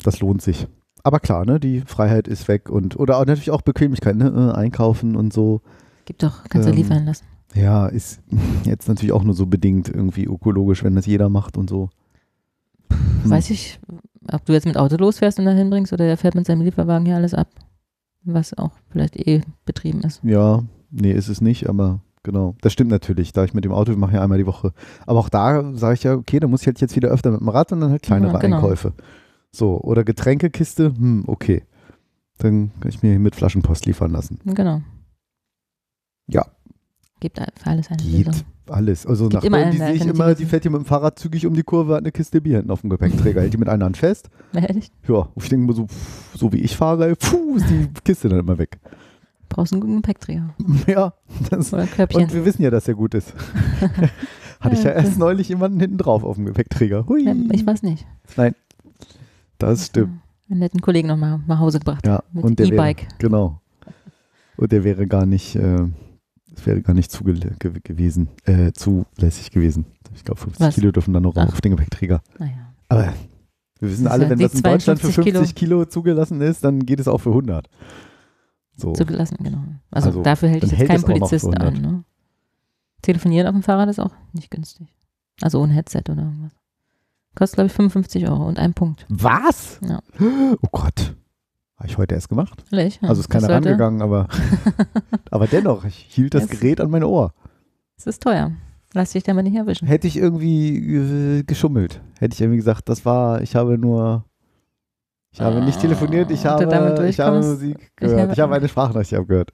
das lohnt sich. Aber klar, ne, die Freiheit ist weg und oder auch natürlich auch Bequemlichkeit, ne, äh, einkaufen und so. gibt doch, kannst du Ähm, liefern lassen. Ja, ist (laughs) jetzt natürlich auch nur so bedingt irgendwie ökologisch, wenn das jeder macht und so. Hm. Weiß ich, ob du jetzt mit Auto losfährst und dann hinbringst oder er fährt mit seinem Lieferwagen hier alles ab. Was auch vielleicht eh betrieben ist. Ja, nee, ist es nicht, aber genau. Das stimmt natürlich, da ich mit dem Auto mache ja einmal die Woche. Aber auch da sage ich ja, okay, da muss ich halt jetzt wieder öfter mit dem Rad und dann halt kleinere Ja, genau. Einkäufe. So, oder Getränkekiste, hm, okay. Dann kann ich mir hier mit Flaschenpost liefern lassen. Genau. Ja. Gibt für alles eine Geht Lösung. alles. Also Gibt Nachbarin, immer die sehe ich immer, die fährt hier mit dem Fahrrad zügig um die Kurve, hat eine Kiste Bier hinten auf dem Gepäckträger, hält die mit einer Hand fest. (laughs) Ehrlich? Ja, und ich denke mir so, so wie ich fahre, puh, ist die Kiste dann immer weg. Brauchst einen guten Gepäckträger. (laughs) Ja, das, Oder ein Körbchen. und wir wissen ja, dass er gut ist. (laughs) Hatte ich ja Ja, erst neulich jemanden hinten drauf auf dem Gepäckträger. Hui. Ja, ich weiß nicht. Das stimmt. Einen netten Kollegen noch mal nach Hause gebracht. Ja, Mit und der wäre, E-Bike. genau. Und der wäre gar nicht, äh, wäre gar nicht ge gewesen, äh, zulässig gewesen. Ich glaube, 50 Was? Kilo dürfen dann noch Ach. auf den Gepäckträger. Naja. Aber wir wissen alle, ja wenn das in Deutschland für 52 50 Kilo. zugelassen ist, dann geht es auch für 100. So. Zugelassen, genau. Also, Also, dafür hält dann sich hält jetzt kein Polizist an. Ne? Telefonieren auf dem Fahrrad ist auch nicht günstig. Also ohne Headset oder irgendwas. Kostet, glaube ich, 55 Euro und ein Punkt. Was? Ja. (gasps) Oh Gott. Habe ich heute erst gemacht. Ehrlich? Ja, Also ist keiner rangegangen, aber, (laughs) aber dennoch, ich hielt das Das- Gerät an mein Ohr. Es ist teuer. Lass dich damit nicht erwischen. Hätte ich irgendwie äh, geschummelt. Hätte ich irgendwie gesagt, das war, ich habe nur, ich habe nicht Ah, telefoniert, ich du habe, ich habe? Musik Ich gehört. habe- Ich habe eine Sprachnachricht abgehört.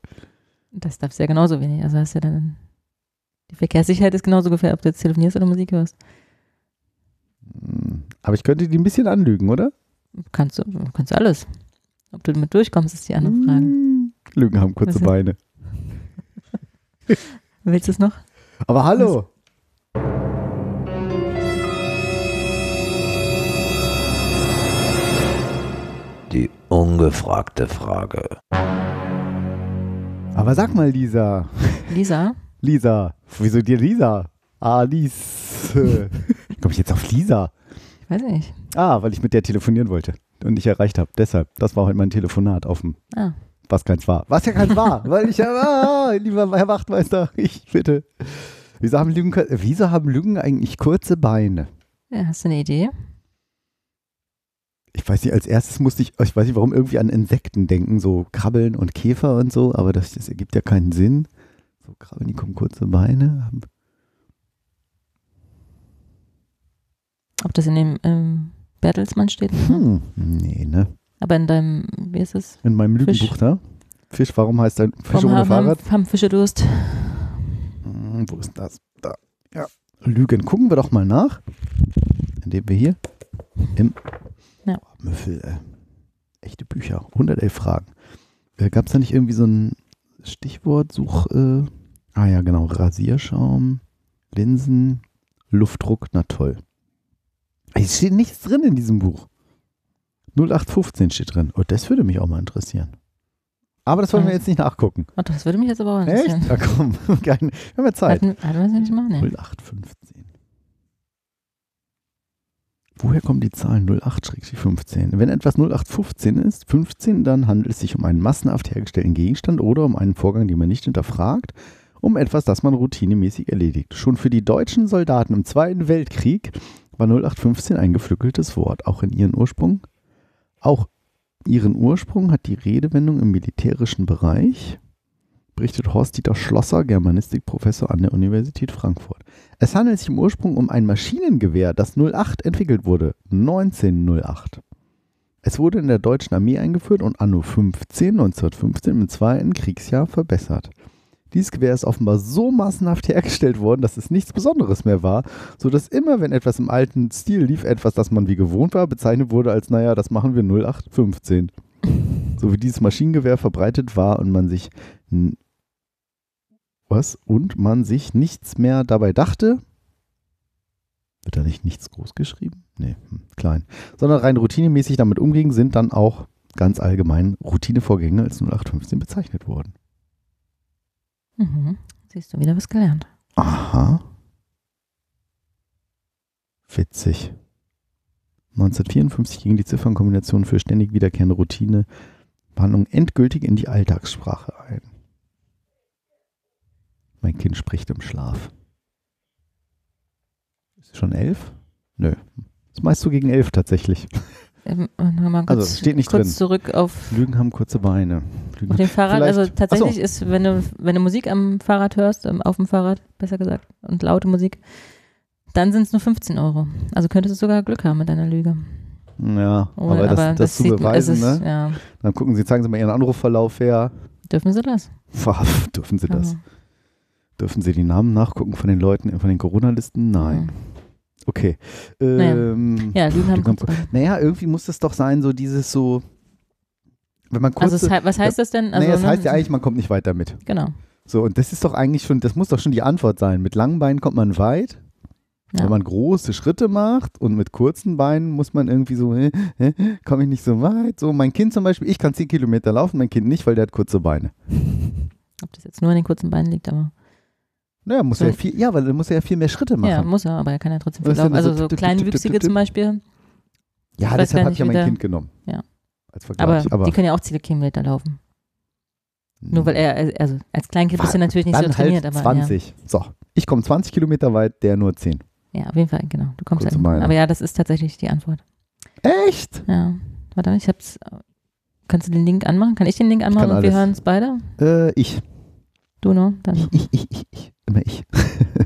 Das darfst du ja genauso wenig. Also hast du ja dann. Die Verkehrssicherheit ist genauso gefährdet, ob du jetzt telefonierst oder Musik hörst. Hm, Aber ich könnte die ein bisschen anlügen, oder? Kannst du, kannst du alles. Ob du damit durchkommst, ist die andere Frage. Hm, Lügen haben kurze Beine. (laughs) Willst du es noch? Aber hallo. Ungefragte Frage. Aber sag mal, Lisa. Lisa? (laughs) Lisa. Wieso dir Lisa? Ah, Lies. (laughs) Komme ich jetzt auf Lisa? Ich weiß nicht. Ah, weil ich mit der telefonieren wollte und nicht erreicht habe. Deshalb, das war heute mein Telefonat auf dem, Ah. was keins war. Was ja keins war, (laughs) weil ich ja, ah, lieber Herr Wachtmeister, ich bitte. Wieso haben, Lügen, wieso haben Lügen eigentlich kurze Beine? Ja, hast du eine Idee? Ich weiß nicht, als erstes musste ich, ich weiß nicht, warum irgendwie an Insekten denken, so Krabbeln und Käfer und so, aber das, das ergibt ja keinen Sinn. So Krabbeln, die kommen kurze Beine. Ob das in dem ähm, Bertelsmann steht? Hm, nee, ne? Aber in deinem, wie ist es? In meinem Fisch. Lügenbuch da. Fisch, warum heißt ein Fisch Warum ohne haben, Fahrrad? haben Fische Durst? Hm, wo ist das? Da. Ja. Lügen. Gucken wir doch mal nach. Indem wir hier im Müffel, äh, echte Bücher. 111 Fragen. Äh, Gab es da nicht irgendwie so ein Stichwortsuch? Äh, ah ja, genau. Rasierschaum, Linsen, Luftdruck. Na toll. Es steht nichts drin in diesem Buch. 0815 steht drin. Oh, das würde mich auch mal interessieren. Aber das wollen wir Mhm. jetzt nicht nachgucken. Oh, das würde mich jetzt aber auch interessieren. Echt? Na komm. Wir haben ja Zeit. Hatten, hatten wir es nicht mal? Nee. 0815. Woher kommen die Zahlen 08-15? Wenn etwas 0815 ist, 15, dann handelt es sich um einen massenhaft hergestellten Gegenstand oder um einen Vorgang, den man nicht hinterfragt, um etwas, das man routinemäßig erledigt. Schon für die deutschen Soldaten im Zweiten Weltkrieg war 0815 ein geflügeltes Wort, auch in ihren Ursprung. Auch ihren Ursprung hat die Redewendung im militärischen Bereich, berichtet Horst-Dieter Schlosser, Germanistikprofessor an der Universität Frankfurt. Es handelt sich im Ursprung um ein Maschinengewehr, das 08 entwickelt wurde, 1908. Es wurde in der deutschen Armee eingeführt und anno 15, 1915 im zweiten Kriegsjahr verbessert. Dieses Gewehr ist offenbar so massenhaft (laughs) hergestellt worden, dass es nichts Besonderes mehr war, sodass immer, wenn etwas im alten Stil lief, etwas, das man wie gewohnt war, bezeichnet wurde als, naja, das machen wir 0815. So wie dieses Maschinengewehr verbreitet war und man sich was? Und man sich nichts mehr dabei dachte. Wird da nicht nichts groß geschrieben? Nee, hm, klein. Sondern rein routinemäßig damit umging, sind dann auch ganz allgemein Routinevorgänge als 0815 bezeichnet worden. Mhm. Siehst du wieder was gelernt. Aha. Witzig. 1954 ging die Ziffernkombination für ständig wiederkehrende Routine Behandlung endgültig in die Alltagssprache ein. Mein Kind spricht im Schlaf. Ist es schon elf? Nö. Das meist so gegen elf tatsächlich. Ähm, Nochmal kurz, Also, steht nicht kurz drin. zurück auf, Lügen haben kurze Beine. Lügen auf dem Fahrrad. Vielleicht- Also tatsächlich Ach ist, wenn du, wenn du Musik am Fahrrad hörst, ähm, auf dem Fahrrad, besser gesagt, und laute Musik, dann sind es nur 15 Euro. Also könntest du sogar Glück haben mit deiner Lüge. so. Ja, Oder- aber das, das, zu sieht man- beweisen, ist, ne? Ja, Dann gucken Sie, zeigen Sie mal Ihren Anrufverlauf her. dürfen sie das? (laughs) Dürfen Sie das? Dürfen Sie die Namen nachgucken von den Leuten, von den Corona-Listen? Nein. Okay. Ähm, Ja, Lügen haben Beine. Naja, irgendwie muss das doch sein, so dieses so, wenn man kurz. Also was heißt das denn? Also, naja, das ne, heißt ja eigentlich, man kommt nicht weit damit. Genau. So, und das ist doch eigentlich schon, das muss doch schon die Antwort sein. Mit langen Beinen kommt man weit, Ja. wenn man große Schritte macht und mit kurzen Beinen muss man irgendwie so, äh, äh, komme ich nicht so weit. So, mein Kind zum Beispiel, ich kann 10 Kilometer laufen, mein Kind nicht, weil der hat kurze Beine. (laughs) Ob das jetzt nur an den kurzen Beinen liegt, aber. Naja, muss So. ja viel, ja, weil er muss ja viel mehr Schritte machen. Ja, muss er, aber er kann ja trotzdem viel laufen. Also so so Kleinwüchsige zum Beispiel. Ja, deshalb habe ich ja mein Kind genommen. Ja. Als Vergleich. Aber, die können ja auch viele Kilometer laufen. Nur weil er, also als Kleinkind bist du natürlich nicht so trainiert, halt aber 20. So, ich komme 20 Kilometer weit, der nur 10. ja. auf jeden Fall, genau. Du kommst halt. Aber ja, das ist tatsächlich die Antwort. Echt? Ja. Warte, ich hab's. Kannst du den Link anmachen? Kann ich den Link anmachen und wir hören es beide? Äh, ich. Du noch? Dann. Ich, ich, ich, ich. Immer ich.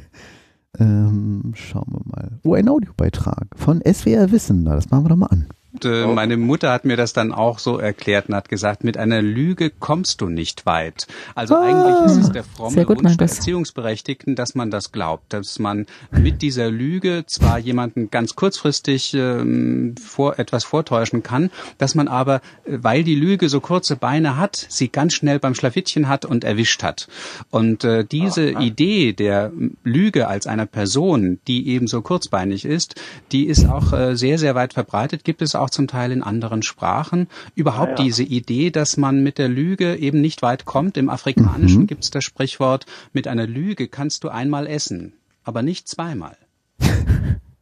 (laughs) ähm, schauen wir mal. Oh, ein Audiobeitrag von SWR Wissen. Na, das machen wir doch mal an. Äh, meine Mutter hat mir das dann auch so erklärt und hat gesagt, mit einer Lüge kommst du nicht weit. Also Ah. eigentlich ist es der fromme gut, Wunsch der. Erziehungsberechtigten, dass man das glaubt, dass man mit dieser Lüge zwar jemanden ganz kurzfristig ähm, vor etwas vortäuschen kann, dass man aber, äh, weil die Lüge so kurze Beine hat, sie ganz schnell beim Schlafittchen hat und erwischt hat. Und äh, diese Idee der Lüge als einer Person, die eben so kurzbeinig ist, die ist auch äh, sehr, sehr weit verbreitet, gibt es auch zum Teil in anderen Sprachen. Überhaupt diese Idee, dass man mit der Lüge eben nicht weit kommt. Im Afrikanischen gibt es das Sprichwort, mit einer Lüge kannst du einmal essen, aber nicht zweimal. (laughs)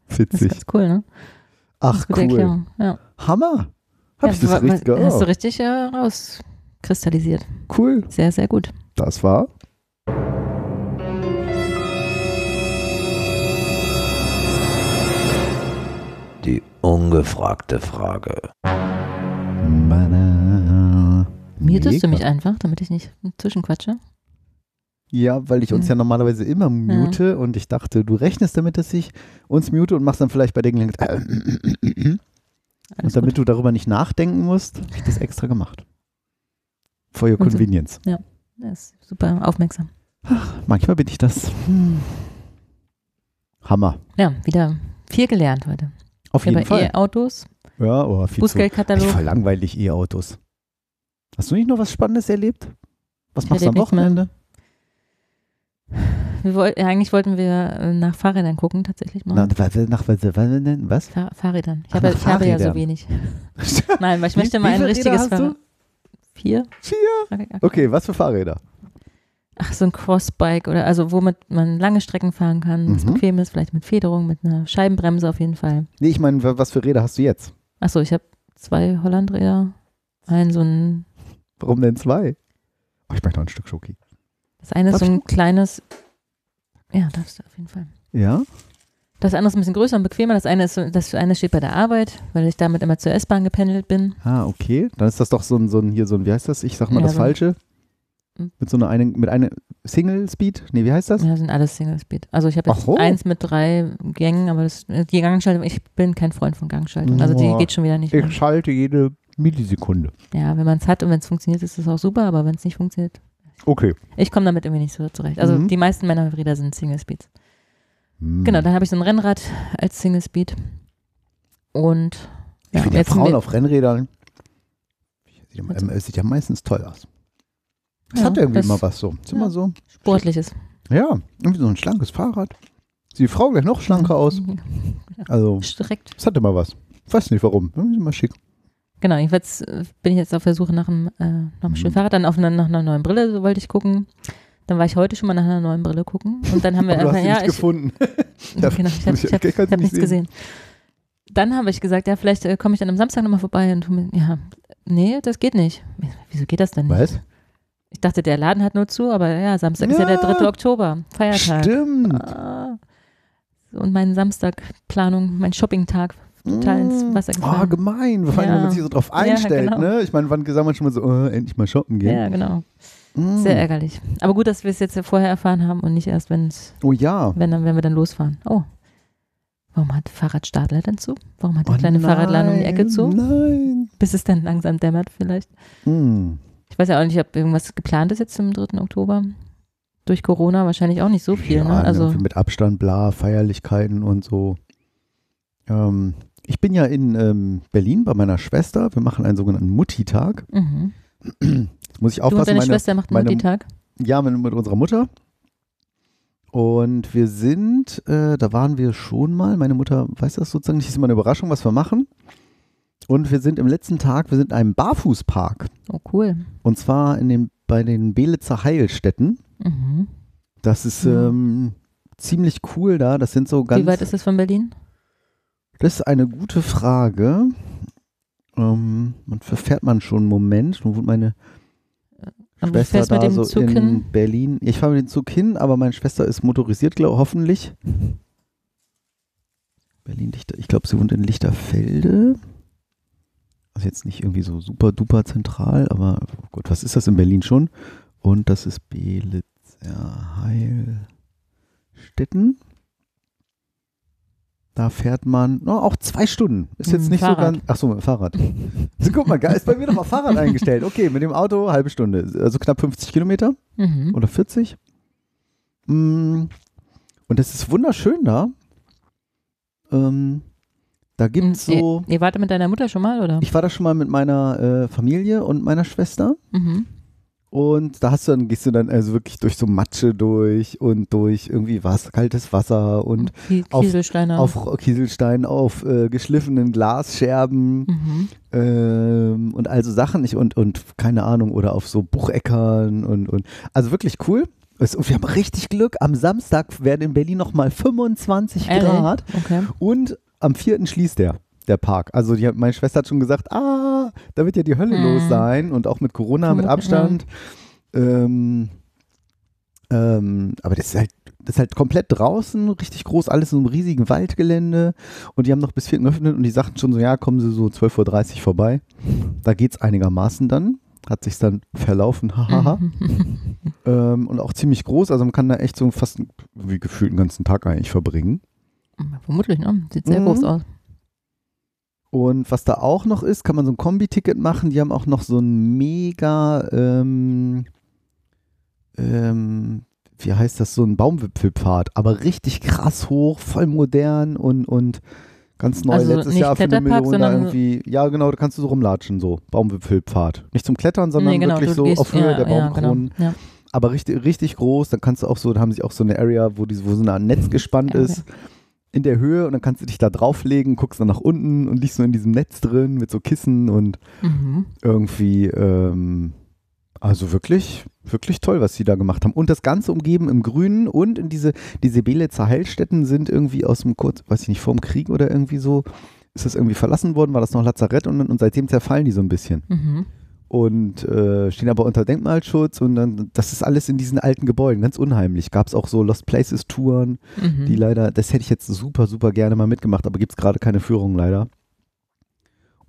Das ist Witzig. ganz cool, ne? Ach, Gute cool. Erklärung. Ja. Hammer. Hab ja, ich das richtig Hast du gehört? richtig äh, rauskristallisiert. Cool. Sehr, sehr gut. Das war ungefragte Frage. Mutest du mich einfach, damit ich nicht zwischenquatsche? Ja, weil ich uns Ja. ja normalerweise immer mute und ich dachte, du rechnest damit, dass ich uns mute und machst dann vielleicht bei der Gelegenheit. Äh, Alles und damit gut. du darüber nicht nachdenken musst, habe ich das extra gemacht. For your Und so- convenience. Das ist super aufmerksam. Manchmal bin ich das. Hm. Hammer. Ja, wieder viel gelernt heute. Auf jeden Über Fall. E-Autos, Ja, oh, viel zu. Bußgeldkatalog. Voll langweilig E-Autos. Hast du nicht noch was Spannendes erlebt? Was Ich machst du am. Wochenende? Wir woll, ja, eigentlich wollten wir äh, nach Fahrrädern gucken, tatsächlich mal. Na, nach was, was, was? Fahr Fahrrädern. Ich Ach, habe, ja so wenig. (laughs) Nein, weil ich möchte mal ein richtiges hast du? Fahrrad. Vier? Vier? Okay, was für Fahrräder? Ach, so ein Crossbike oder also womit man lange Strecken fahren kann, was Mhm. bequem ist, vielleicht mit Federung, mit einer Scheibenbremse auf jeden Fall. Nee, ich meine, wa- was für Räder hast du jetzt? Achso, ich habe zwei Hollandräder, ein so ein, Warum denn zwei? Oh, ich möchte noch ein Stück Schoki. das eine ist so ein kleines, ja, darfst du auf jeden Fall. Ja? Das andere ist ein bisschen größer und bequemer. Das eine ist, das eine steht bei der Arbeit, weil ich damit immer zur S-Bahn gependelt bin. Ah, okay. Dann ist das doch so ein, so ein hier, so ein, wie heißt das? Ich sag mal Ja, das so Falsche. Mhm. Mit so einer, eine, mit einer Single Speed? Nee, wie heißt das? Ja, sind alles Single Speed. Also ich habe jetzt so. eins mit drei Gängen, aber das, die Gangschaltung, ich bin kein Freund von Gangschaltung. Also die Boah. geht schon wieder nicht. Ich schalte jede Millisekunde. Ja, wenn man es hat und wenn es funktioniert, ist es auch super, aber wenn es nicht funktioniert, Okay. ich komme damit irgendwie nicht so zurecht. Also Mhm. die meisten meiner Räder sind Single Speeds. Hm. Genau, dann habe ich so ein Rennrad als Single Speed. Und Ich ja, finde ja Frauen auf Rennrädern, sieht ja, äh, sieht ja meistens toll aus. Das Ja, hat irgendwie das- immer was so. Ist immer ja. so. Sportliches. Ja, irgendwie so ein schlankes Fahrrad. Sieht die Frau gleich noch schlanker aus. Also, Direkt. es hat immer was. Ich weiß nicht warum. Irgendwie immer schick. Genau, jedenfalls bin ich jetzt auf der Suche nach einem, äh, nach einem schönen Mhm. Fahrrad, dann auf eine, nach einer neuen Brille, so wollte ich gucken. Dann war ich heute schon mal nach einer neuen Brille gucken. Und dann haben wir (laughs) einfach, ja, ich, gefunden. (laughs) genau, ich habe hab, hab nicht nichts gesehen. Dann habe ich gesagt, ja, vielleicht äh, komme ich dann am Samstag nochmal vorbei und tu mir, ja, nee, das geht nicht. Wieso geht das denn nicht? Was? Ich dachte, der Laden hat nur zu, aber ja, Samstag ist ja der Ja. 3. Oktober, Feiertag. Stimmt. Ah. Und meine Samstagplanung, mein Shoppingtag total ins Wasser Oh, gefallen. gemein. Vor allem, Ja. wenn man sich so drauf einstellt. genau. ne? Ich meine, wann gesagt man schon mal so, oh, endlich mal shoppen gehen. ja, genau. Mm. Sehr ärgerlich. Aber gut, dass wir es jetzt vorher erfahren haben und nicht erst, wenn's, Oh ja. wenn, dann, wenn wir dann losfahren. Oh. Warum hat Fahrradstadler denn zu? Warum hat der Oh kleine Fahrradladen um die Ecke nein, zu? Nein. Bis es dann langsam dämmert vielleicht. Hm. Ich weiß ja auch nicht, ob irgendwas geplant ist jetzt zum 3. Oktober. Durch Corona wahrscheinlich auch nicht so viel. ja, ne? Also mit Abstand, bla, Feierlichkeiten und so. Ähm, ich bin ja in ähm, Berlin bei meiner Schwester. Wir machen einen sogenannten Mutti-Tag. mhm. Jetzt muss ich du und aufpassen, deine meine, Schwester macht einen Mutti-Tag. ja, mit, mit unserer Mutter. Und wir sind, äh, da waren wir schon mal, meine Mutter weiß das sozusagen nicht, ist immer eine Überraschung, was wir machen. Und wir sind im letzten Tag, wir sind in einem Barfußpark. Oh, cool. Und zwar in dem, bei den Belitzer Heilstätten. Mhm. Das ist Mhm. ähm, ziemlich cool da. Das sind so ganz. Wie weit ist das von Berlin? Das ist eine gute Frage. Ähm, man verfährt man schon einen Moment. Nun wohnt meine Aber du Schwester fährst mit da dem so Zug in hin. Berlin. Ich fahre mit dem Zug hin, aber meine Schwester ist motorisiert, glaub, hoffentlich. (laughs) Berlin Lichter. Ich glaube, sie wohnt in Lichterfelde. Also jetzt nicht irgendwie so super duper zentral, aber oh Gott, was ist das in Berlin schon? Und das ist Belitzer Heilstätten. Da fährt man no, auch zwei Stunden. Ist jetzt dem nicht so Fahrrad. ganz. Ach so, mit dem Fahrrad. so, guck mal, ist bei mir noch auf Fahrrad eingestellt. Okay, mit dem Auto halbe Stunde. Also knapp 50 Kilometer Mhm. oder 40. Mm, Und es ist wunderschön da. Ähm, da gibt es Und so. Ihr, ihr wart mit deiner Mutter schon mal, oder? Ich war da schon mal mit meiner äh, Familie und meiner Schwester. Mhm. Und da hast du dann, gehst du dann also wirklich durch so Matsche durch und durch irgendwie was, kaltes Wasser und Die auf- Kieselsteine. auf Kieselstein, auf äh, geschliffenen Glasscherben Mhm. ähm, und also Sachen ich, und, und keine Ahnung, oder auf so Bucheckern und, und also wirklich cool. Und wir haben richtig Glück. Am Samstag werden in Berlin nochmal 25 Ehrlich? Grad Okay. und am 4. schließt der, der Park. Also die, meine Schwester hat schon gesagt, ah, da wird ja die Hölle Mhm. los sein und auch mit Corona, mit Abstand. Ähm, ähm, aber das ist halt das ist halt komplett draußen, richtig groß, alles in so einem riesigen Waldgelände und die haben noch bis 4. geöffnet und die sagten schon so, ja, kommen sie so 12.30 Uhr vorbei. Da geht's einigermaßen dann, hat sich dann verlaufen, hahaha. (laughs) ähm, und auch ziemlich groß, also man kann da echt so fast wie gefühlt einen ganzen Tag eigentlich verbringen. Vermutlich, ne? Sieht sehr Mhm. groß aus. Und was da auch noch ist, kann man so ein Kombi-Ticket machen. Die haben auch noch so ein mega, ähm, ähm, wie heißt das, so ein Baumwipfelpfad, aber richtig krass hoch, voll modern und, und ganz neu. Also Letztes Jahr für eine Million da irgendwie. Ja, genau, da kannst du so rumlatschen, so Baumwipfelpfad. Nicht zum Klettern, sondern Nee, genau, wirklich so gehst- auf Höhe ja, der ja, Baumkronen. genau. Ja. Aber richtig, richtig groß. Dann kannst du auch so, da haben sie auch so eine Area, wo, die, wo so Art Netz gespannt Okay. In der Höhe und dann kannst du dich da drauflegen, guckst dann nach unten und liegst so in diesem Netz drin mit so Kissen und Mhm. irgendwie, ähm, also wirklich, wirklich toll, was sie da gemacht haben. Und das Ganze umgeben im Grünen und in diese, diese Belitzer Heilstätten sind irgendwie aus dem kurz, weiß ich nicht, vor dem Krieg oder irgendwie so, ist das irgendwie verlassen worden, war das noch Lazarett und, und seitdem zerfallen die so ein bisschen Mhm. Und äh, stehen aber unter Denkmalschutz und dann, das ist alles in diesen alten Gebäuden, ganz unheimlich. Gab es auch so Lost Places Touren, Mhm. die leider, das hätte ich jetzt super, super gerne mal mitgemacht, aber gibt es gerade keine Führung leider.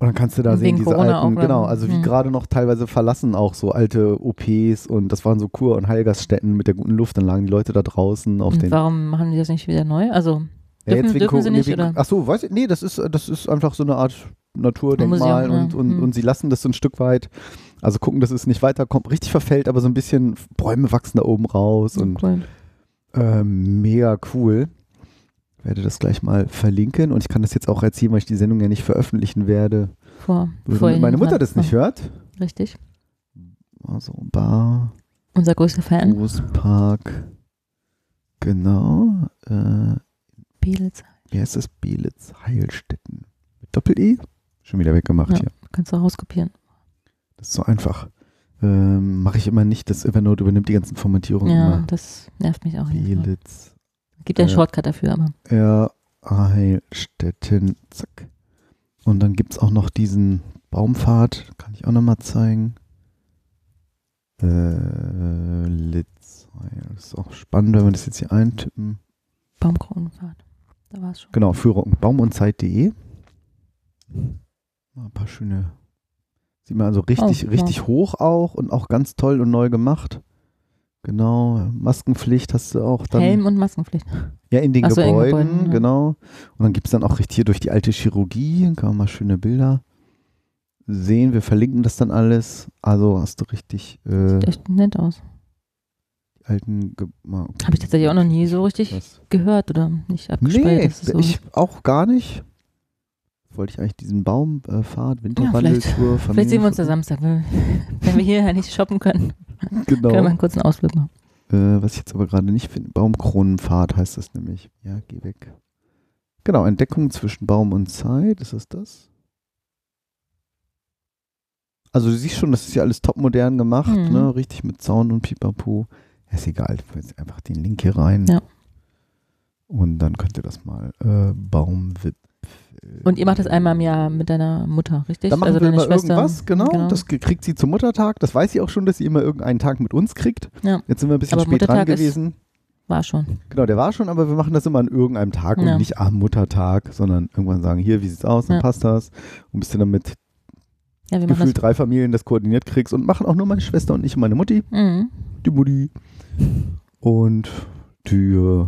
Und dann kannst du da Wegen sehen, diese Corona alten, genau, also wie Hm. gerade noch teilweise verlassen auch so alte OPs und das waren so Kur- und Heilgaststätten mit der guten Luft, dann lagen die Leute da draußen auf Und den. warum machen die das nicht wieder neu? Also, Ja, dürfen- wegen dürfen sie nicht, wegen- oder? Ach so, weiß ich, nee, das ist, das ist einfach so eine Art Naturdenkmal Museum, ja. und, und, Hm. und sie lassen das so ein Stück weit, also gucken, dass es nicht weiterkommt, richtig verfällt, aber so ein bisschen Bäume wachsen da oben raus und cool. ähm, mega cool. Werde das gleich mal verlinken und ich kann das jetzt auch erzählen, weil ich die Sendung ja nicht veröffentlichen werde. Vor, vorhin meine Mutter das nicht hört. Richtig. Also Bar, Unser größter Fan. Großpark, genau. Äh, Bielitz. wie heißt das? Belitz Heilstätten. Mit Doppel-E? Schon wieder weggemacht Ja. hier. Kannst du rauskopieren. Das ist so einfach. Ähm, Mache ich immer nicht. Das Evernote übernimmt die ganzen Formatierungen Ja, immer. das nervt mich auch. Belitz. Gibt ja einen Ja. Shortcut dafür, aber. Ja, Heilstätten. Zack. Und dann gibt es auch noch diesen Baumpfad. Kann ich auch nochmal zeigen. Äh, Litz. Das ist auch spannend, wenn wir das jetzt hier eintippen. Baumkronenfahrt. Da war es schon. Genau, Führung baumundzeit.de. Mal Ein paar schöne. Sieht man also richtig, Oh, richtig hoch auch und auch ganz toll und neu gemacht. Genau, Maskenpflicht hast du auch dann. Helm und Maskenpflicht. Ja, in den Ach so, in Gebäuden, Gebäuden, ja. genau. Und dann gibt es dann auch richtig hier durch die alte Chirurgie, kann man mal schöne Bilder sehen. Wir verlinken das dann alles. Also hast du richtig äh, Sieht echt nett aus. Alten. Ge Habe ich tatsächlich auch noch nie so richtig Was? gehört oder nicht abgespeichert. Nee, so ich auch gar nicht. Wollte ich eigentlich diesen Baumpfad, ja, Winterwandeltour, vielleicht, vielleicht sehen wir uns da Samstag, wenn, (laughs) wenn wir hier ja nicht shoppen können. Genau. Können wir einen kurzen Ausflug machen. Äh, was ich jetzt aber gerade nicht finde, Baumkronenpfad heißt das nämlich. Ja, geh weg. Genau, Entdeckung zwischen Baum und Zeit, ist das das? Also du siehst schon, das ist ja alles topmodern gemacht, Mhm. ne? Richtig mit Zaun und Pipapo. Ist egal, ich jetzt einfach den Link hier rein. Ja. Und dann könnt ihr das mal äh, Baumwipfel. Und ihr macht das einmal im Jahr mit deiner Mutter, richtig? Da machen also wir deine Schwester. irgendwas, genau, Das ge- kriegt sie zum Muttertag. Das weiß sie auch schon, dass sie immer irgendeinen Tag mit uns kriegt. Ja. Jetzt sind wir ein bisschen Aber spät dran Muttertag ist- gewesen. War schon. Genau, der war schon, aber wir machen das immer an irgendeinem Tag und Ja. nicht am Muttertag, sondern irgendwann sagen, hier, wie sieht's aus, dann Ja. passt das. Und bis du dann mit Ja, gefühlt drei Familien das koordiniert kriegst und machen auch nur meine Schwester und ich und meine Mutti, das. Mhm. die Mutti. Und die, äh,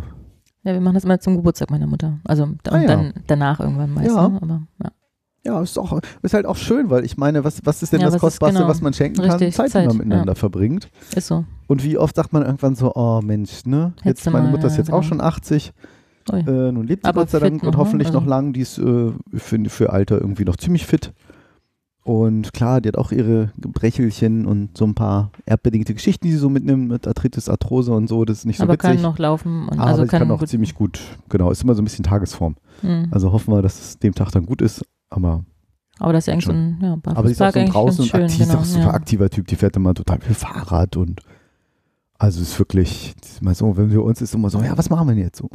Ja, wir machen das immer zum Geburtstag meiner Mutter. Also und Ah, ja. dann danach irgendwann meist. Ja. Ne? Aber, ja. Ja, ist, auch, ist halt auch schön, weil ich meine, was, was ist denn Ja, das Kostbarste, genau. was man schenken kann? Richtig, Zeit, die man Zeit, miteinander verbringt. Ist so. Und wie oft sagt man irgendwann so, oh Mensch, ne? Jetzt, meine mal, Mutter ist jetzt auch genau. schon 80, Ui. äh, nun lebt sie Aber Gott sei Dank und ne? hoffentlich Also- noch lang. Die ist äh, für, für Alter irgendwie noch ziemlich fit. Und klar, die hat auch ihre Gebrechelchen und so ein paar erdbedingte Geschichten, die sie so mitnimmt, mit Arthritis, Arthrose und so. Das ist nicht so aber witzig. kann noch laufen und aber also kann, kann auch gut. ziemlich gut, genau, ist immer so ein bisschen Tagesform. Mhm. Also hoffen wir, dass es dem Tag dann gut ist. Aber, aber das ist eigentlich so ein ja, aber sie ist auch so draußen schön, und aktiv, ist genau, auch super ja. aktiver Typ. Die fährt immer total viel Fahrrad und also ist wirklich, ist immer so, wenn wir uns ist immer so, ja, was machen wir denn jetzt so?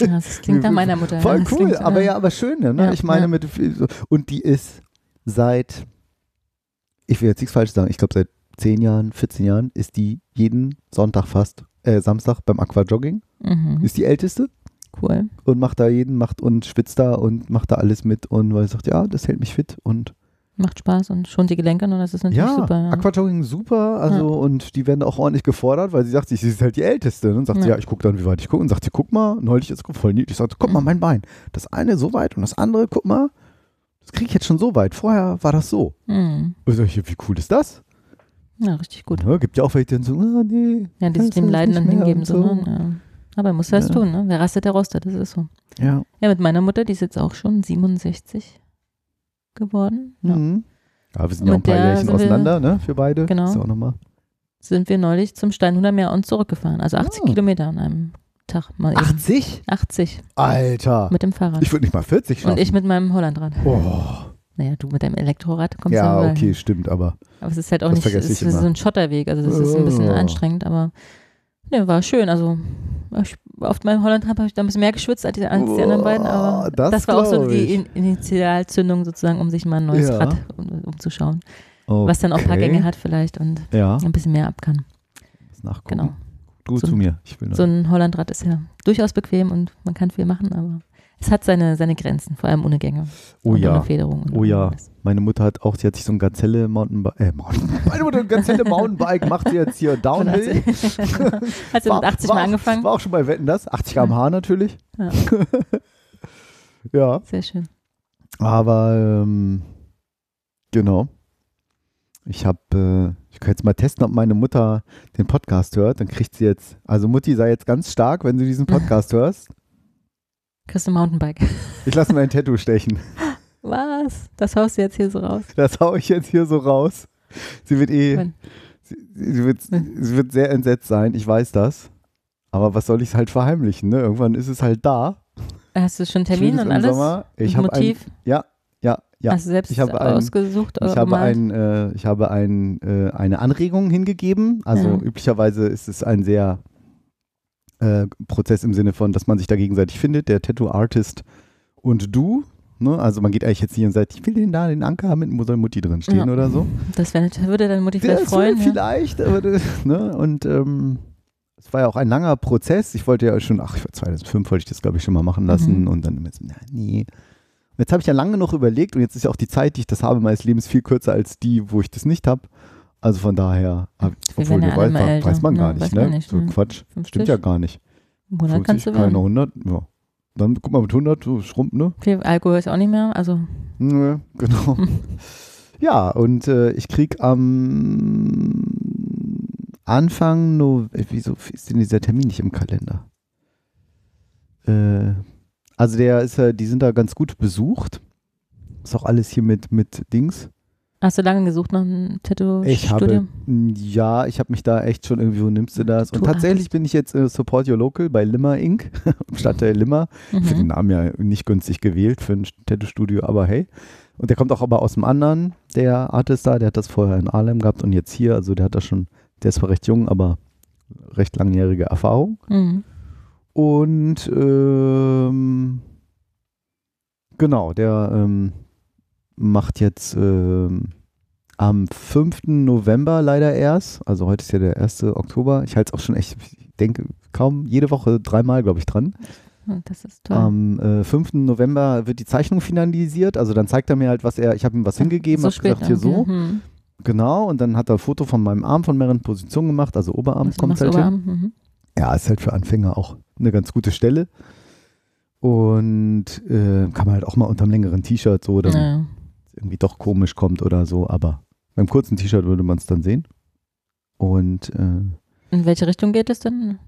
Ja, das klingt nach (laughs) meiner Mutter. Voll cool, aber ja, aber schön, ne? Ja, ich meine, mit und die ist seit, ich will jetzt nichts falsch sagen, ich glaube seit 10 Jahren, 14 Jahren ist die jeden Sonntag fast, äh, Samstag beim Aquajogging, Mhm. ist die älteste Cool. und macht da jeden, macht und schwitzt da und macht da alles mit und weil sie sagt, ja, das hält mich fit und Macht Spaß und schont die Gelenke und das ist natürlich ja, super. Ja. Aquajogging super, also und die werden auch ordentlich gefordert, weil sie sagt, sie ist halt die Älteste und sagt sie, Ja. ja, ich gucke dann, wie weit ich gucke und sagt sie, guck mal, neulich ist voll niedlich, ich sagte, guck mal, mein Bein, das eine so weit und das andere, guck mal, das kriege ich jetzt schon so weit, vorher war das so. Mhm. Ich, wie cool ist das? ja, richtig gut. Ja, gibt ja auch welche, die dann so, ah, nee. Ja, die sich dem Leiden dann hingeben. und So, ne? ja. Aber muss das Ja. tun, ne? Wer rastet, der rostet, das ist so. Ja. Ja, mit meiner Mutter, die ist jetzt auch schon 67 geworden. Ja. Mhm. Ja, wir sind ja auch ein paar Jährchen auseinander, ne, für beide. Genau. Ist auch nochmal. Sind wir neulich zum Steinhuder Meer und zurückgefahren. Also 80 Ah. Kilometer an einem Tag mal eben. 80? 80 Alter. mit dem Fahrrad. Ich würde nicht mal 40 schaffen. und ich mit meinem Hollandrad. Oh. Naja, du mit deinem Elektrorad kommst Ja, überall okay, stimmt, aber Aber es ist halt auch nicht, es ist so ein Schotterweg, also das ist ein bisschen Oh. anstrengend, aber ne, war schön. Also ich, auf meinem Hollandrad habe ich da ein bisschen mehr geschwitzt als die, als die anderen beiden, aber das das, war auch so die. In Initialzündung sozusagen, um sich mal ein neues Ja. Rad um, umzuschauen, okay. was dann auch ein paar Gänge hat vielleicht und Ja, ein bisschen mehr ab kann. nachgucken. Genau. Du So zu ein- mir. So ein Hollandrad ist ja durchaus bequem und man kann viel machen, aber es hat seine, seine Grenzen, vor allem ohne Gänge Oh und ja. ohne Federung. Und Oh ja. alles. Meine Mutter hat auch, sie hat sich so ein Gazelle Mountainbike, äh, Mountain, (laughs) meine Mutter hat ein Gazelle Mountainbike, macht sie jetzt hier (laughs) Downhill. (laughs) Hat sie mit 80 war mal angefangen? War auch schon bei Wetten das, 80 km/h natürlich. Ja. ja, Sehr schön. aber ähm, genau. Ich habe, äh, ich kann jetzt mal testen, ob meine Mutter den Podcast hört. Dann kriegt sie jetzt, also Mutti sei jetzt ganz stark, wenn du diesen (laughs) Podcast hörst. Kriegst du ein Mountainbike. Ich lasse mir ein Tattoo stechen. (laughs) Was? Das haust du jetzt hier so raus? Das hau ich jetzt hier so raus. Sie wird eh, sie, sie, wird, sie wird sehr entsetzt sein, ich weiß das. Aber was soll ich halt verheimlichen, ne? Irgendwann ist es halt da. Hast du schon Termin und alles? Sommer. Ich habe ein, Motiv? ja, ja, ja. Hast du selbst ich habe ein- ausgesucht Ich habe, ein, äh, ich habe ein, äh, eine Anregung hingegeben. Also Ja. üblicherweise ist es ein sehr äh, Prozess im Sinne von, dass man sich da gegenseitig findet, der Tattoo-Artist und du. Ne? Also man geht eigentlich jetzt hier und sagt, ich will den da, den Anker haben, wo soll Mutti drin stehen Ja. oder so. Das wär, würde deine Mutti vielleicht Das freuen. vielleicht, aber das, ne? Und ähm, es war ja auch ein langer Prozess. Ich wollte ja schon, ach, ich war 2005 wollte ich das, glaube ich, schon mal machen lassen. Mhm. Und dann immer so, na, nee. Jetzt habe ich ja lange noch überlegt und jetzt ist ja auch die Zeit, die ich das habe, meines Lebens viel kürzer als die, wo ich das nicht habe. Also von daher, Wir obwohl werden ja weißt, mal weiß, man gar Ja, nicht, ne? nicht, So ne? Quatsch. 50? Stimmt ja gar nicht. 100 kannst du 50, keine werden. 100, ja. Dann guck mal mit 100, so schrumpft, ne? Viel Alkohol ist auch nicht mehr. Also Nö, genau. (laughs) ja, und äh, ich krieg am Anfang November, wieso ist denn dieser Termin nicht im Kalender? Äh, also der ist ja, die sind da ganz gut besucht. Ist auch alles hier mit, mit Dings. hast du lange gesucht nach einem Ich habe, Tattoo-Studio? ja, ich habe mich da echt schon irgendwie, wo nimmst du das? Und tatsächlich bin ich jetzt äh, Support Your Local bei Limmer Inc. (laughs) im Stadtteil Limmer. Für den Mhm. Namen ja nicht günstig gewählt für ein Tattoo-Studio, aber hey. Und der kommt auch aber aus dem anderen, der Artist da, der hat das vorher in Arlem gehabt und jetzt hier, also der hat das schon, der ist zwar recht jung, aber recht langjährige Erfahrung. Mhm. Und ähm, genau, der ähm, macht jetzt ähm, am 5. November leider erst, also heute ist ja der 1. Oktober, ich halte es auch schon echt, ich denke, kaum jede Woche dreimal, glaube ich, dran. Das ist toll. Am äh, 5. November wird die Zeichnung finalisiert. Also dann zeigt er mir halt, was er, ich habe ihm was hingegeben, so spät. gesagt, hier so. Mhm. Genau. Und dann hat er ein Foto von meinem Arm von mehreren Positionen gemacht, also Oberarm du kommt halt hin. Oberarm? Mhm. Ja, ist halt für Anfänger auch eine ganz gute Stelle. Und äh, kann man halt auch mal unter einem längeren T-Shirt so, dann Ja. irgendwie doch komisch kommt oder so, aber beim kurzen T-Shirt würde man es dann sehen. Und äh, In welche Richtung geht es denn?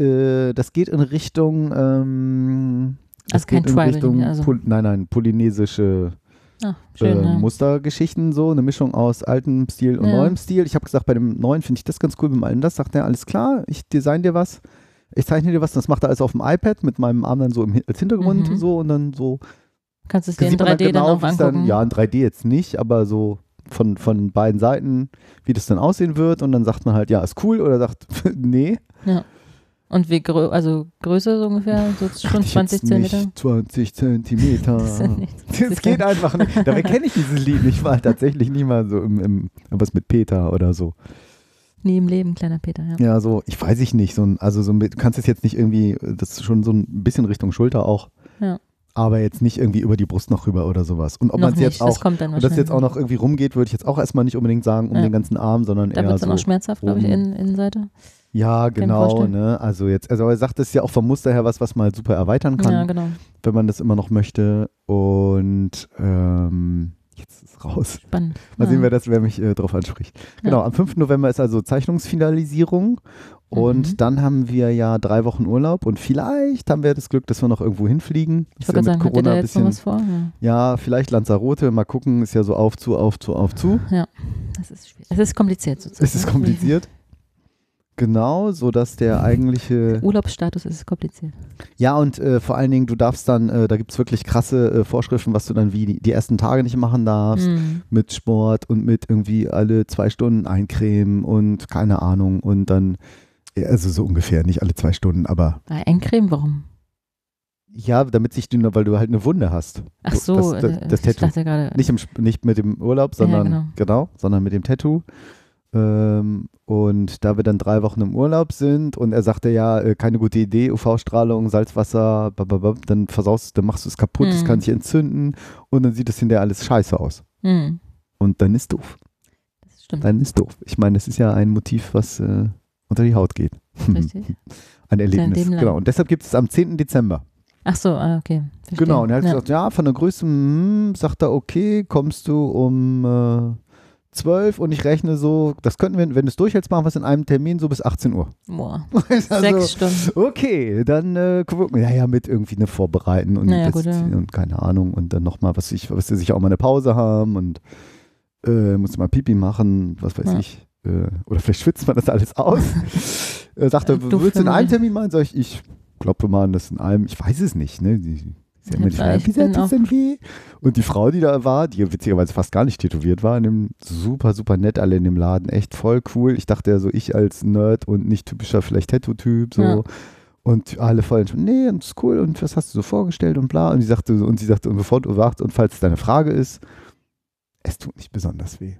äh, das geht in Richtung, ähm, das Also kein geht in Richtung, also- Pol nein, nein, polynesische Ach, schön. äh, ja. Mustergeschichten, so eine Mischung aus altem Stil und Ja. neuem Stil. Ich habe gesagt, bei dem neuen finde ich das ganz cool, beim alten das sagt er, alles klar, ich design dir was, ich zeichne dir was, das macht er alles auf dem iPad mit meinem Arm dann so im, als Hintergrund Mhm. so und dann so. Kannst du es dir in sieht man 3D dann auch angucken? ja, in 3D jetzt nicht, aber so von, von beiden Seiten, wie das dann aussehen wird und dann sagt man halt, ja, ist cool oder sagt, (laughs) nee. Und wie grö also Größe so ungefähr? So schon Ich 20 jetzt Zentimeter? (laughs) Nicht 20 Zentimeter. Das ja. Das geht einfach nicht. Dabei kenne ich dieses Lied nicht mal, tatsächlich nicht mal so im, im was mit Peter oder so. Nie im Leben, kleiner Peter, ja. Ja, so, ich weiß ich nicht, so ein, also so mit, du kannst es jetzt nicht irgendwie, das ist schon so ein bisschen Richtung Schulter auch. Ja. Aber jetzt nicht irgendwie über die Brust noch rüber oder sowas. Und ob man es jetzt das auch, dann und das jetzt auch noch irgendwie rumgeht, würde ich jetzt auch erstmal nicht unbedingt sagen, um Ja. den ganzen Arm, sondern Da eher wird es so. dann auch schmerzhaft, glaube ich, in, Innenseite. Ja, genau, ne? Also jetzt, also er sagt, das ist ja auch vom Muster her was, was man halt super erweitern kann. Ja, genau. wenn man das immer noch möchte. Und ähm, jetzt ist es raus. Spannend. Mal ja. sehen, wer das, wer mich äh, drauf anspricht. Genau, am 5. November ist also Zeichnungsfinalisierung. Und Mhm. dann haben wir ja drei Wochen Urlaub und vielleicht haben wir das Glück, dass wir noch irgendwo hinfliegen. Ich wollte ja sagen, hat Corona ein jetzt noch bisschen. was vor? Ja. Ja, vielleicht Lanzarote, mal gucken, ist ja so auf zu, auf zu, auf zu. Das ist schwierig. Es ist kompliziert sozusagen. Es ist kompliziert. (laughs) Genau, so dass der eigentliche. Urlaubsstatus ist kompliziert. Ja, und äh, vor allen Dingen, du darfst dann, äh, da gibt es wirklich krasse äh, Vorschriften, was du dann wie die, die ersten Tage nicht machen darfst. Mhm. mit Sport und mit irgendwie alle zwei Stunden eincremen und keine Ahnung und dann, ja, also so ungefähr, nicht alle zwei Stunden, aber Bei Eincremen, warum? ja, damit sich du, weil du halt eine Wunde hast. Ach so, das, das, äh, das ich Tattoo. Nicht, im, nicht mit dem Urlaub, sondern genau. genau. sondern mit dem Tattoo. Ähm, und da wir dann drei Wochen im Urlaub sind und er sagte ja, äh, keine gute Idee, UV-Strahlung, Salzwasser, bababab, dann versaust, dann machst du es kaputt, es Mhm. kann sich entzünden und dann sieht es hinterher alles scheiße aus. Mhm. Und dann ist doof. Das stimmt. Dann ist doof. Ich meine, das ist ja ein Motiv, was äh, unter die Haut geht. Richtig. (laughs) ein Erlebnis. Genau. Und deshalb gibt es am 10. Dezember. Ach so, ah, okay. Verstehe. Genau. Und er hat ja. gesagt, ja, von der Größe, hm, sagt er, okay, kommst du um äh, 12 und ich rechne so, das könnten wir, wenn du es durchhältst, machen wir es in einem Termin so bis 18 Uhr. Boah, (laughs) also, sechs Stunden. Okay, dann äh, gucken wir, ja, ja, mit irgendwie eine Vorbereiten und, Naja, das, gut, ja. und keine Ahnung und dann nochmal, was ich, was sie sich auch mal eine Pause haben und äh, muss mal Pipi machen, was weiß Ja. ich. Äh, oder vielleicht schwitzt man das alles aus. (laughs) äh, sagt er, du willst du in einem. Termin machen? Sag ich, ich glaube mal, das in einem, ich weiß es nicht, ne? Die, ist ja immer die ich wie auch- denn weh? Und die Frau, die da war, die witzigerweise fast gar nicht tätowiert war, in dem super, super nett alle in dem Laden, echt voll cool. Ich dachte ja so, ich als Nerd und nicht typischer vielleicht Tattoo-Typ, so. Ja. Und alle voll entspannt, nee, das ist cool und was hast du so vorgestellt und bla. Und sie sagte, und sie sagte, und bevor du wachst und falls es deine Frage ist, es tut nicht besonders weh.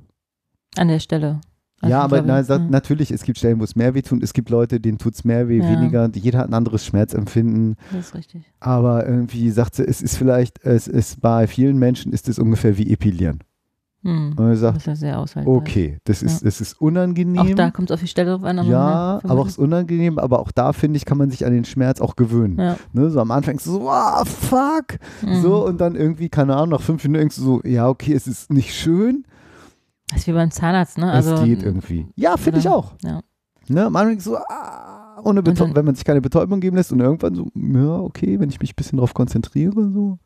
An der Stelle. Also, ja, aber na, ich, sa- ja. natürlich, es gibt Stellen, wo es mehr weh tut. Es gibt Leute, denen tut es mehr weh, Ja. weniger. Jeder hat ein anderes Schmerzempfinden. Das ist richtig. Aber irgendwie sagt sie, es ist vielleicht, es ist bei vielen Menschen ist es ungefähr wie Epilieren. Hm. Und ich Das sage, ist ja sehr aushaltbar. okay, das ist, Ja. es ist unangenehm. Auch da kommt es auf die Stelle drauf an. ja, aber auch ist unangenehm, aber auch da finde ich, kann man sich an den Schmerz auch gewöhnen. Ja. Ne, so am Anfang so, ah, fuck, Mhm. so und dann irgendwie, keine Ahnung, nach fünf Minuten denkst du so, ja, okay, es ist nicht schön, Das ist wie beim Zahnarzt, ne? Also, es geht irgendwie. Ja, finde ich auch. Ja. Ne, denkst du so, ah, ohne dann- wenn man sich keine Betäubung geben lässt und irgendwann so, ja, okay, wenn ich mich ein bisschen drauf konzentriere, so.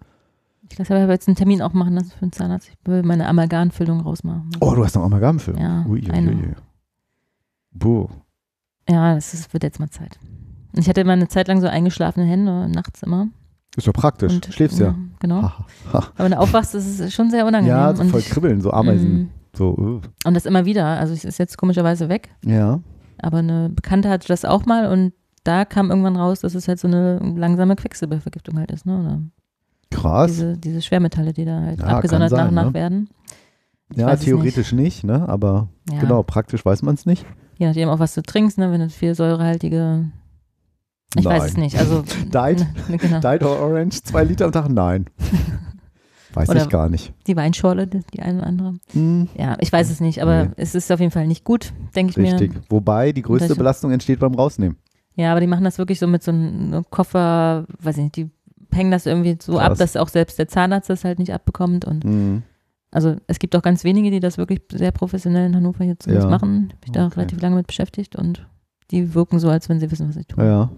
Ich lasse aber jetzt einen Termin auch machen lassen für den Zahnarzt. Ich will meine Amalgamfüllung rausmachen. Oh, du hast noch Amalgamfilm. Ja, Ui, ui, eine. ui. Buh. Ja, das ist, wird jetzt mal Zeit. Und Ich hatte immer eine Zeit lang so eingeschlafene Hände, nachts immer. Ist doch praktisch. Und, Schläfst ja. Genau. Ha, (laughs) ha. Aber wenn du aufwachst, ist es schon sehr unangenehm. Ja, so voll kribbeln, so Ameisen. So, uh. Und das immer wieder. Also es ist jetzt komischerweise weg. ja. Aber eine Bekannte hatte das auch mal und da kam irgendwann raus, dass es halt so eine langsame Quecksilbervergiftung halt ist. Ne? Oder Krass. diese, diese Schwermetalle, die da halt Ja, abgesondert nach sein, und nach ne? werden. Ich ja, theoretisch nicht. ne? Aber Ja. genau, praktisch weiß man es nicht. Je nachdem auch, was du trinkst, ne? wenn du viel säurehaltige. Ich weiß es Nein. nicht. Also, (laughs) Diet? Ne, (laughs) genau. Diet or Orange, zwei Liter am Tag? Nein. (laughs) Weiß Oder- ich gar nicht. Die Weinschorle, die eine oder andere. Hm, Ja, ich weiß es nicht, aber Nee. es ist auf jeden Fall nicht gut, denke ich richtig. mir. Wobei die größte? Belastung entsteht beim Rausnehmen. Ja, aber die machen das wirklich so mit so einem Koffer, weiß ich nicht, die hängen das irgendwie so ab, Krass. dass auch selbst der Zahnarzt das halt nicht abbekommt. Und Mhm. also es gibt auch ganz wenige, die das wirklich sehr professionell in Hannover jetzt Ja. machen. Ich habe mich da Okay. relativ lange mit beschäftigt und die wirken so, als wenn sie wissen, was sie tun. Ja.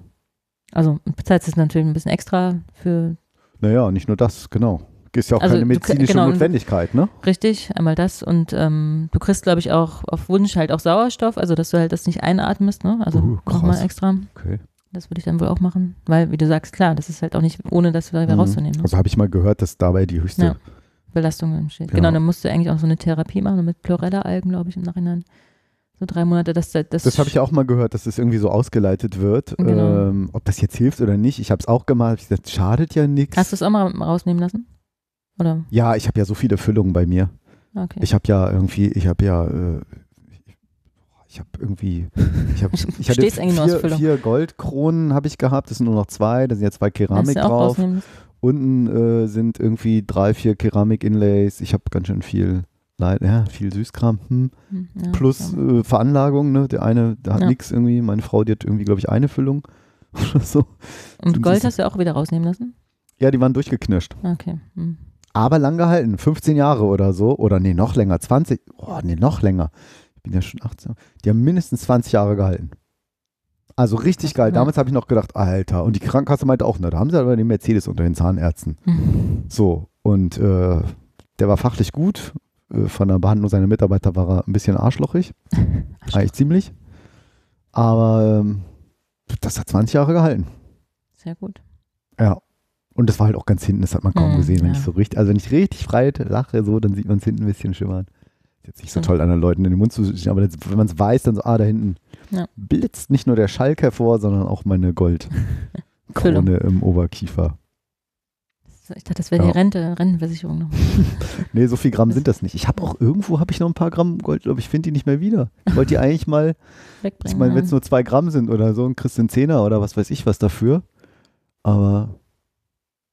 Also bezahlst es natürlich ein bisschen extra für Naja, nicht nur das, genau. Ist ja auch Also keine du- medizinische genau, und- Notwendigkeit, ne? richtig, einmal das und ähm, du kriegst, glaube ich, auch auf Wunsch halt auch Sauerstoff, also dass du halt das nicht einatmest, ne? Also Uh, nochmal extra. Okay. Das würde ich dann wohl auch machen, weil, wie du sagst, klar, das ist halt auch nicht, ohne das wieder Mhm. rauszunehmen. Ne? Also habe ich mal gehört, dass dabei die höchste. Ja. Belastung entsteht. Ja. Genau, dann musst du eigentlich auch so eine Therapie machen mit Chlorella-Algen, glaube ich, im Nachhinein. So drei Monate, dass das. Das habe ich auch mal gehört, dass das irgendwie so ausgeleitet wird. Genau. Ähm, ob das jetzt hilft oder nicht, ich habe es auch gemacht. Ich gesagt, schadet ja nichts. Hast du es auch mal rausnehmen lassen? Oder? Ja, ich habe ja so viele Füllungen bei mir. Okay. Ich habe ja irgendwie, ich habe ja, äh, ich, habe irgendwie, ich habe, (laughs) ich hatte vier, vier Goldkronen habe ich gehabt. Das sind nur noch zwei. Da sind ja zwei Keramik drauf. rausnehmen? Unten äh, sind irgendwie drei, vier Keramik-Inlays. Ich habe ganz schön viel, Leid, ja, viel Süßkram. Hm. Hm, ja, Plus äh, Veranlagung. Ne? Der eine, der hat Ja. nichts irgendwie. Meine Frau, die hat irgendwie, glaube ich, eine Füllung (laughs) oder so. Und du Gold hast du auch wieder rausnehmen lassen? Ja, die waren durchgeknirscht. Okay. Hm. Aber lang gehalten. 15 Jahre oder so. Oder nee, noch länger. 20. Oh, nee, noch länger. Ich bin ja schon 18. Die haben mindestens 20 Jahre gehalten. Also richtig geil. Damals habe ich noch gedacht, Alter. Und die Krankenkasse meinte auch, na, da haben sie aber den Mercedes unter den Zahnärzten. Hm. So. Und äh, der war fachlich gut. Äh, von der Behandlung seiner Mitarbeiter war er ein bisschen arschlochig. (laughs) Eigentlich ziemlich. Aber ähm, das hat 20 Jahre gehalten. Sehr gut. Ja. Und das war halt auch ganz hinten, das hat man kaum Mm, gesehen. Wenn ja. ich so richtig, also wenn ich richtig frei lache, so, dann sieht man es hinten ein bisschen schimmern. Ist jetzt nicht so Mhm. toll, anderen Leuten in den Mund zu schieben, aber das, wenn man es weiß, dann so, ah, da hinten Ja. blitzt nicht nur der Schalk hervor, sondern auch meine Goldkrone (laughs) im Oberkiefer. Ich dachte, das wäre Ja. die Rente, Rentenversicherung noch. (laughs) Nee, so viel Gramm sind das nicht. Ich habe auch irgendwo, habe ich noch ein paar Gramm Gold, aber ich finde die nicht mehr wieder. Ich wollte die (laughs) eigentlich mal, ich Wegbringen. meine, wenn es nur zwei Gramm sind oder so, ein kriegst du einen Zehner oder was weiß ich was dafür. Aber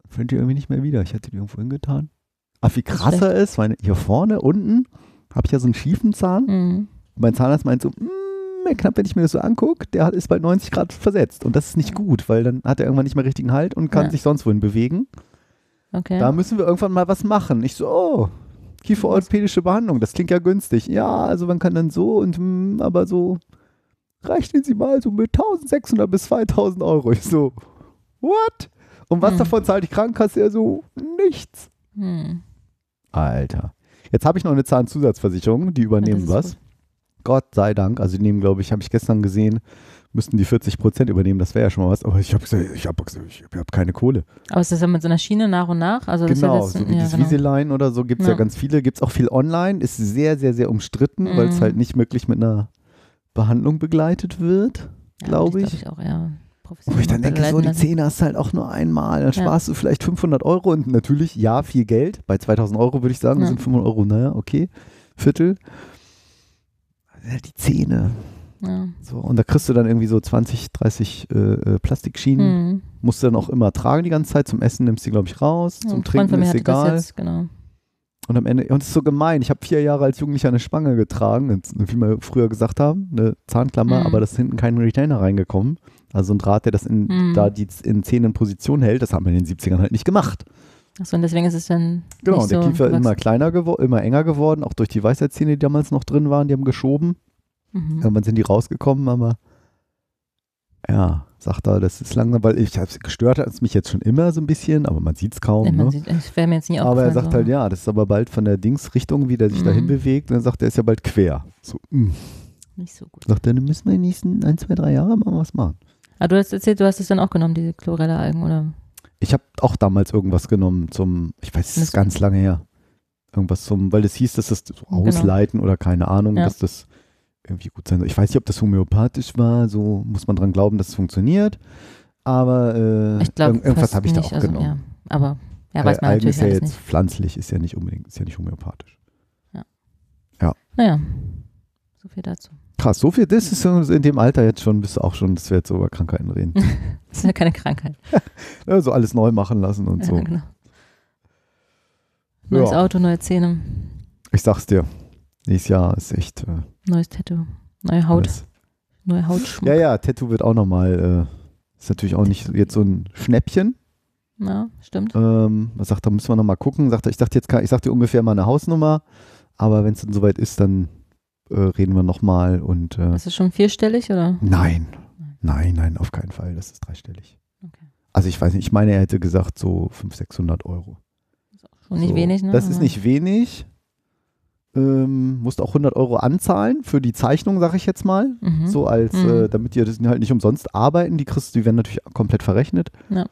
finde die irgendwie nicht mehr wieder. Ich hätte die irgendwo hingetan. Aber wie ist krasser ist, meine, hier vorne unten habe ich ja so einen schiefen Zahn. Mhm. Und mein Zahnarzt meint so, "Mm, knapp, wenn ich mir das so angucke, der ist bald 90 Grad versetzt. Und das ist nicht gut, weil dann hat er irgendwann nicht mehr richtigen Halt und kann Ja. sich sonst wohin bewegen. Okay. Da müssen wir irgendwann mal was machen. Ich so, oh, kieferorthopädische Behandlung, das klingt ja günstig. Ja, also man kann dann so und hm, aber so rechnen Sie mal so mit 1600 bis 2000 Euro. Ich so, what? Und was Hm. davon zahlt die Krankenkasse? Ja so, nichts. Hm. Alter. Jetzt habe ich noch eine Zahnzusatzversicherung, die Ja, übernehmen das ist was. Gott sei Dank. Also die nehmen, glaube ich, habe ich gestern gesehen, müssten die 40 Prozent übernehmen. Das wäre ja schon mal was. Aber ich habe gesagt, ich habe ich hab, keine Kohle. Aber ist das dann mit so einer Schiene nach und nach? Also das Genau, ist ja so das, wie ja, das genau. Oder so gibt es ja. Ja. ganz viele. Gibt es auch viel online. Ist sehr, sehr, sehr umstritten, weil es Mhm. halt nicht wirklich mit einer Behandlung begleitet wird, Ja, glaube ich. Glaube ich auch eher Wo professionell ich dann denke, so die lassen. Zähne hast du halt auch nur einmal. Dann Ja. sparst du vielleicht 500 Euro und natürlich, ja, viel Geld. Bei 2000 Euro würde ich sagen, Ja. sind 500 Euro, naja, okay, Viertel. Ja, Die Zähne. Ja. So, und da kriegst du dann irgendwie so 20, 30 äh, äh, Plastikschienen. Hm. Musst du dann auch immer tragen die ganze Zeit. Zum Essen nimmst du die, glaube ich, raus. Zum Trinken ist egal. Jetzt, genau. Und am Ende, und es ist so gemein, ich habe vier Jahre als Jugendlicher eine Spange getragen, wie wir früher gesagt haben, eine Zahnklammer, Mhm. aber da ist hinten kein Retainer reingekommen. Also ein Draht, der das in, Mhm. da die in Zähnen Position hält, das haben wir in den 70ern halt nicht gemacht. Achso, und deswegen ist es dann. Genau, der so Kiefer ist immer gewachsen. kleiner geworden, immer enger geworden, auch durch die Weisheitszähne, die damals noch drin waren, die haben geschoben. Mhm. Irgendwann sind die rausgekommen, aber ja, sagt er, das ist lange, weil ich hab's gestört hat es mich jetzt schon immer so ein bisschen, aber man sieht es kaum. Ja, ne? man sieht, es wäre mir jetzt nicht Aber er aufgefallen, sagt so. halt, ja, das ist aber bald von der Dingsrichtung, wie der sich Mhm. dahin bewegt. Und dann sagt er, ist ja bald quer. So, mh. Nicht so gut. Sagt er, dann müssen wir in den nächsten ein, zwei, drei Jahre mal was machen. Ah, du hast erzählt, du hast es dann auch genommen, diese Chlorella-Algen, oder? Ich habe auch damals irgendwas genommen zum, ich weiß, Das- ist ganz lange her. Irgendwas zum, weil es hieß, dass das so Genau. ausleiten oder keine Ahnung, Ja. dass das irgendwie gut sein soll. Ich weiß nicht, ob das homöopathisch war, so muss man dran glauben, dass es funktioniert. Aber äh, irgend- irgendwas habe ich da auch also, genommen. Ja, aber ja, weiß man Algen natürlich ist ja jetzt nicht. pflanzlich, ist ja nicht unbedingt, ist ja nicht homöopathisch. Naja, so viel dazu. Krass, so viel, das ist in dem Alter jetzt schon, bist du auch schon, dass wir jetzt so über Krankheiten reden. (laughs) Das ist ja keine Krankheit. (laughs) ja, so alles neu machen lassen und Ja, so. genau. Neues Ja. Auto, neue Zähne, Ich sag's dir, nächstes Jahr ist echt äh, neues Tattoo, neue Haut, alles. Neue Hautschmuck. Ja, ja, Tattoo wird auch nochmal, äh, ist natürlich auch nicht jetzt so ein Schnäppchen. Ja, stimmt. Ähm, was sagt er, müssen wir nochmal gucken. Sagt ich dachte jetzt, ich sagte ungefähr mal eine Hausnummer, aber wenn es dann soweit ist, dann äh, reden wir nochmal und äh, Ist es schon vierstellig oder? nein, nein, nein, auf keinen Fall, das ist dreistellig. Okay. Also ich weiß nicht, ich meine, er hätte gesagt so 500, 600 Euro. Schon nicht so. wenig, ne? Das ist nicht wenig. Ähm, musst auch 100 Euro anzahlen für die Zeichnung, sag ich jetzt mal. Mhm. So als, Mhm. äh, damit die das halt nicht umsonst arbeiten. Die kriegst, die werden natürlich komplett verrechnet. Ja.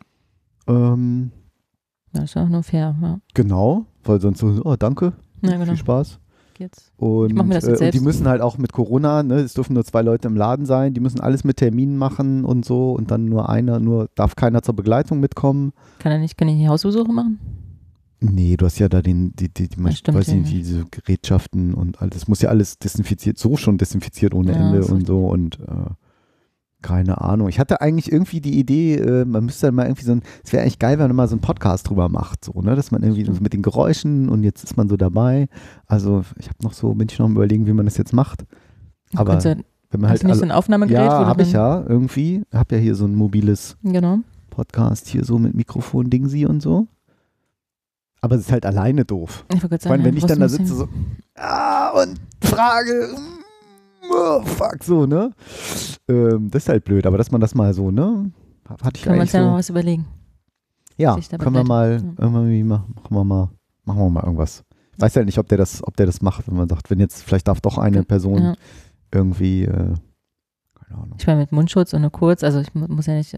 Ähm, Das ist auch nur fair, ja. genau, weil sonst so, oh, danke, Ja, genau. viel Spaß. Jetzt. Und, mach mir das jetzt äh, und die müssen halt auch mit Corona, ne, es dürfen nur zwei Leute im Laden sein, die müssen alles mit Terminen machen und so und dann nur einer, nur darf keiner zur Begleitung mitkommen. Kann er nicht, kann ich die Hausbesuche machen? Nee, du hast ja da den, die, die, die stimmt, weiß ja, nicht, diese Gerätschaften und alles. Das muss ja alles desinfiziert, so schon desinfiziert ohne Ja, Ende und so und äh, keine Ahnung. Ich hatte eigentlich irgendwie die Idee, äh, man müsste dann mal irgendwie so ein, es wäre eigentlich geil, wenn man mal so einen Podcast drüber macht, so, ne, dass man irgendwie mit den Geräuschen und jetzt ist man so dabei. Also ich habe noch so, bin ich noch am überlegen, wie man das jetzt macht. Aber ja, wenn man hast halt du nicht so ein Aufnahmegerät? ja, habe ich ja irgendwie, habe ja hier so ein mobiles Genau. Podcast hier so mit Mikrofon Dingsi und so. Aber es ist halt alleine doof. Ich gerade Ich meine, sagen, wenn ich dann da sitze, so, ah, und frage, mm, oh, fuck, so, ne? Ähm, das ist halt blöd, aber dass man das mal so, ne? Hatte ich Können wir uns ja so. was überlegen. Ja, können wir mal, irgendwie machen, machen wir mal, machen wir mal irgendwas. Ich weiß halt nicht, ob der das, ob der das macht, wenn man sagt, wenn jetzt, vielleicht darf doch eine Person Ja. irgendwie, äh, keine Ahnung. Ich meine, mit Mundschutz und nur kurz, also ich mu- muss ja nicht,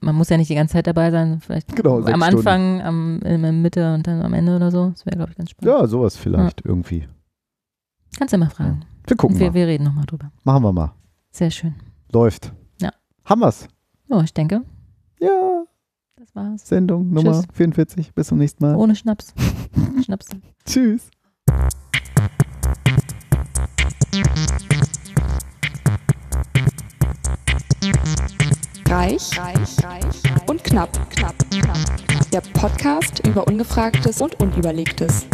man muss ja nicht die ganze Zeit dabei sein, vielleicht Genau, am. Anfang, am, in der Mitte und dann am Ende oder so. Das wäre, glaube ich, ganz spannend. Ja, sowas vielleicht irgendwie. Kannst du mal fragen. Wir gucken wir, mal. wir reden nochmal drüber. Machen wir mal. Sehr schön. Läuft. Ja. Haben wir's. Oh, ich denke, Ja, das war's. Sendung Nummer Tschüss. 44. Bis zum nächsten Mal. Ohne Schnaps. (laughs) Schnaps. Tschüss. Reich, reich, reich und knapp, knapp, knapp. Der Podcast über Ungefragtes und Unüberlegtes.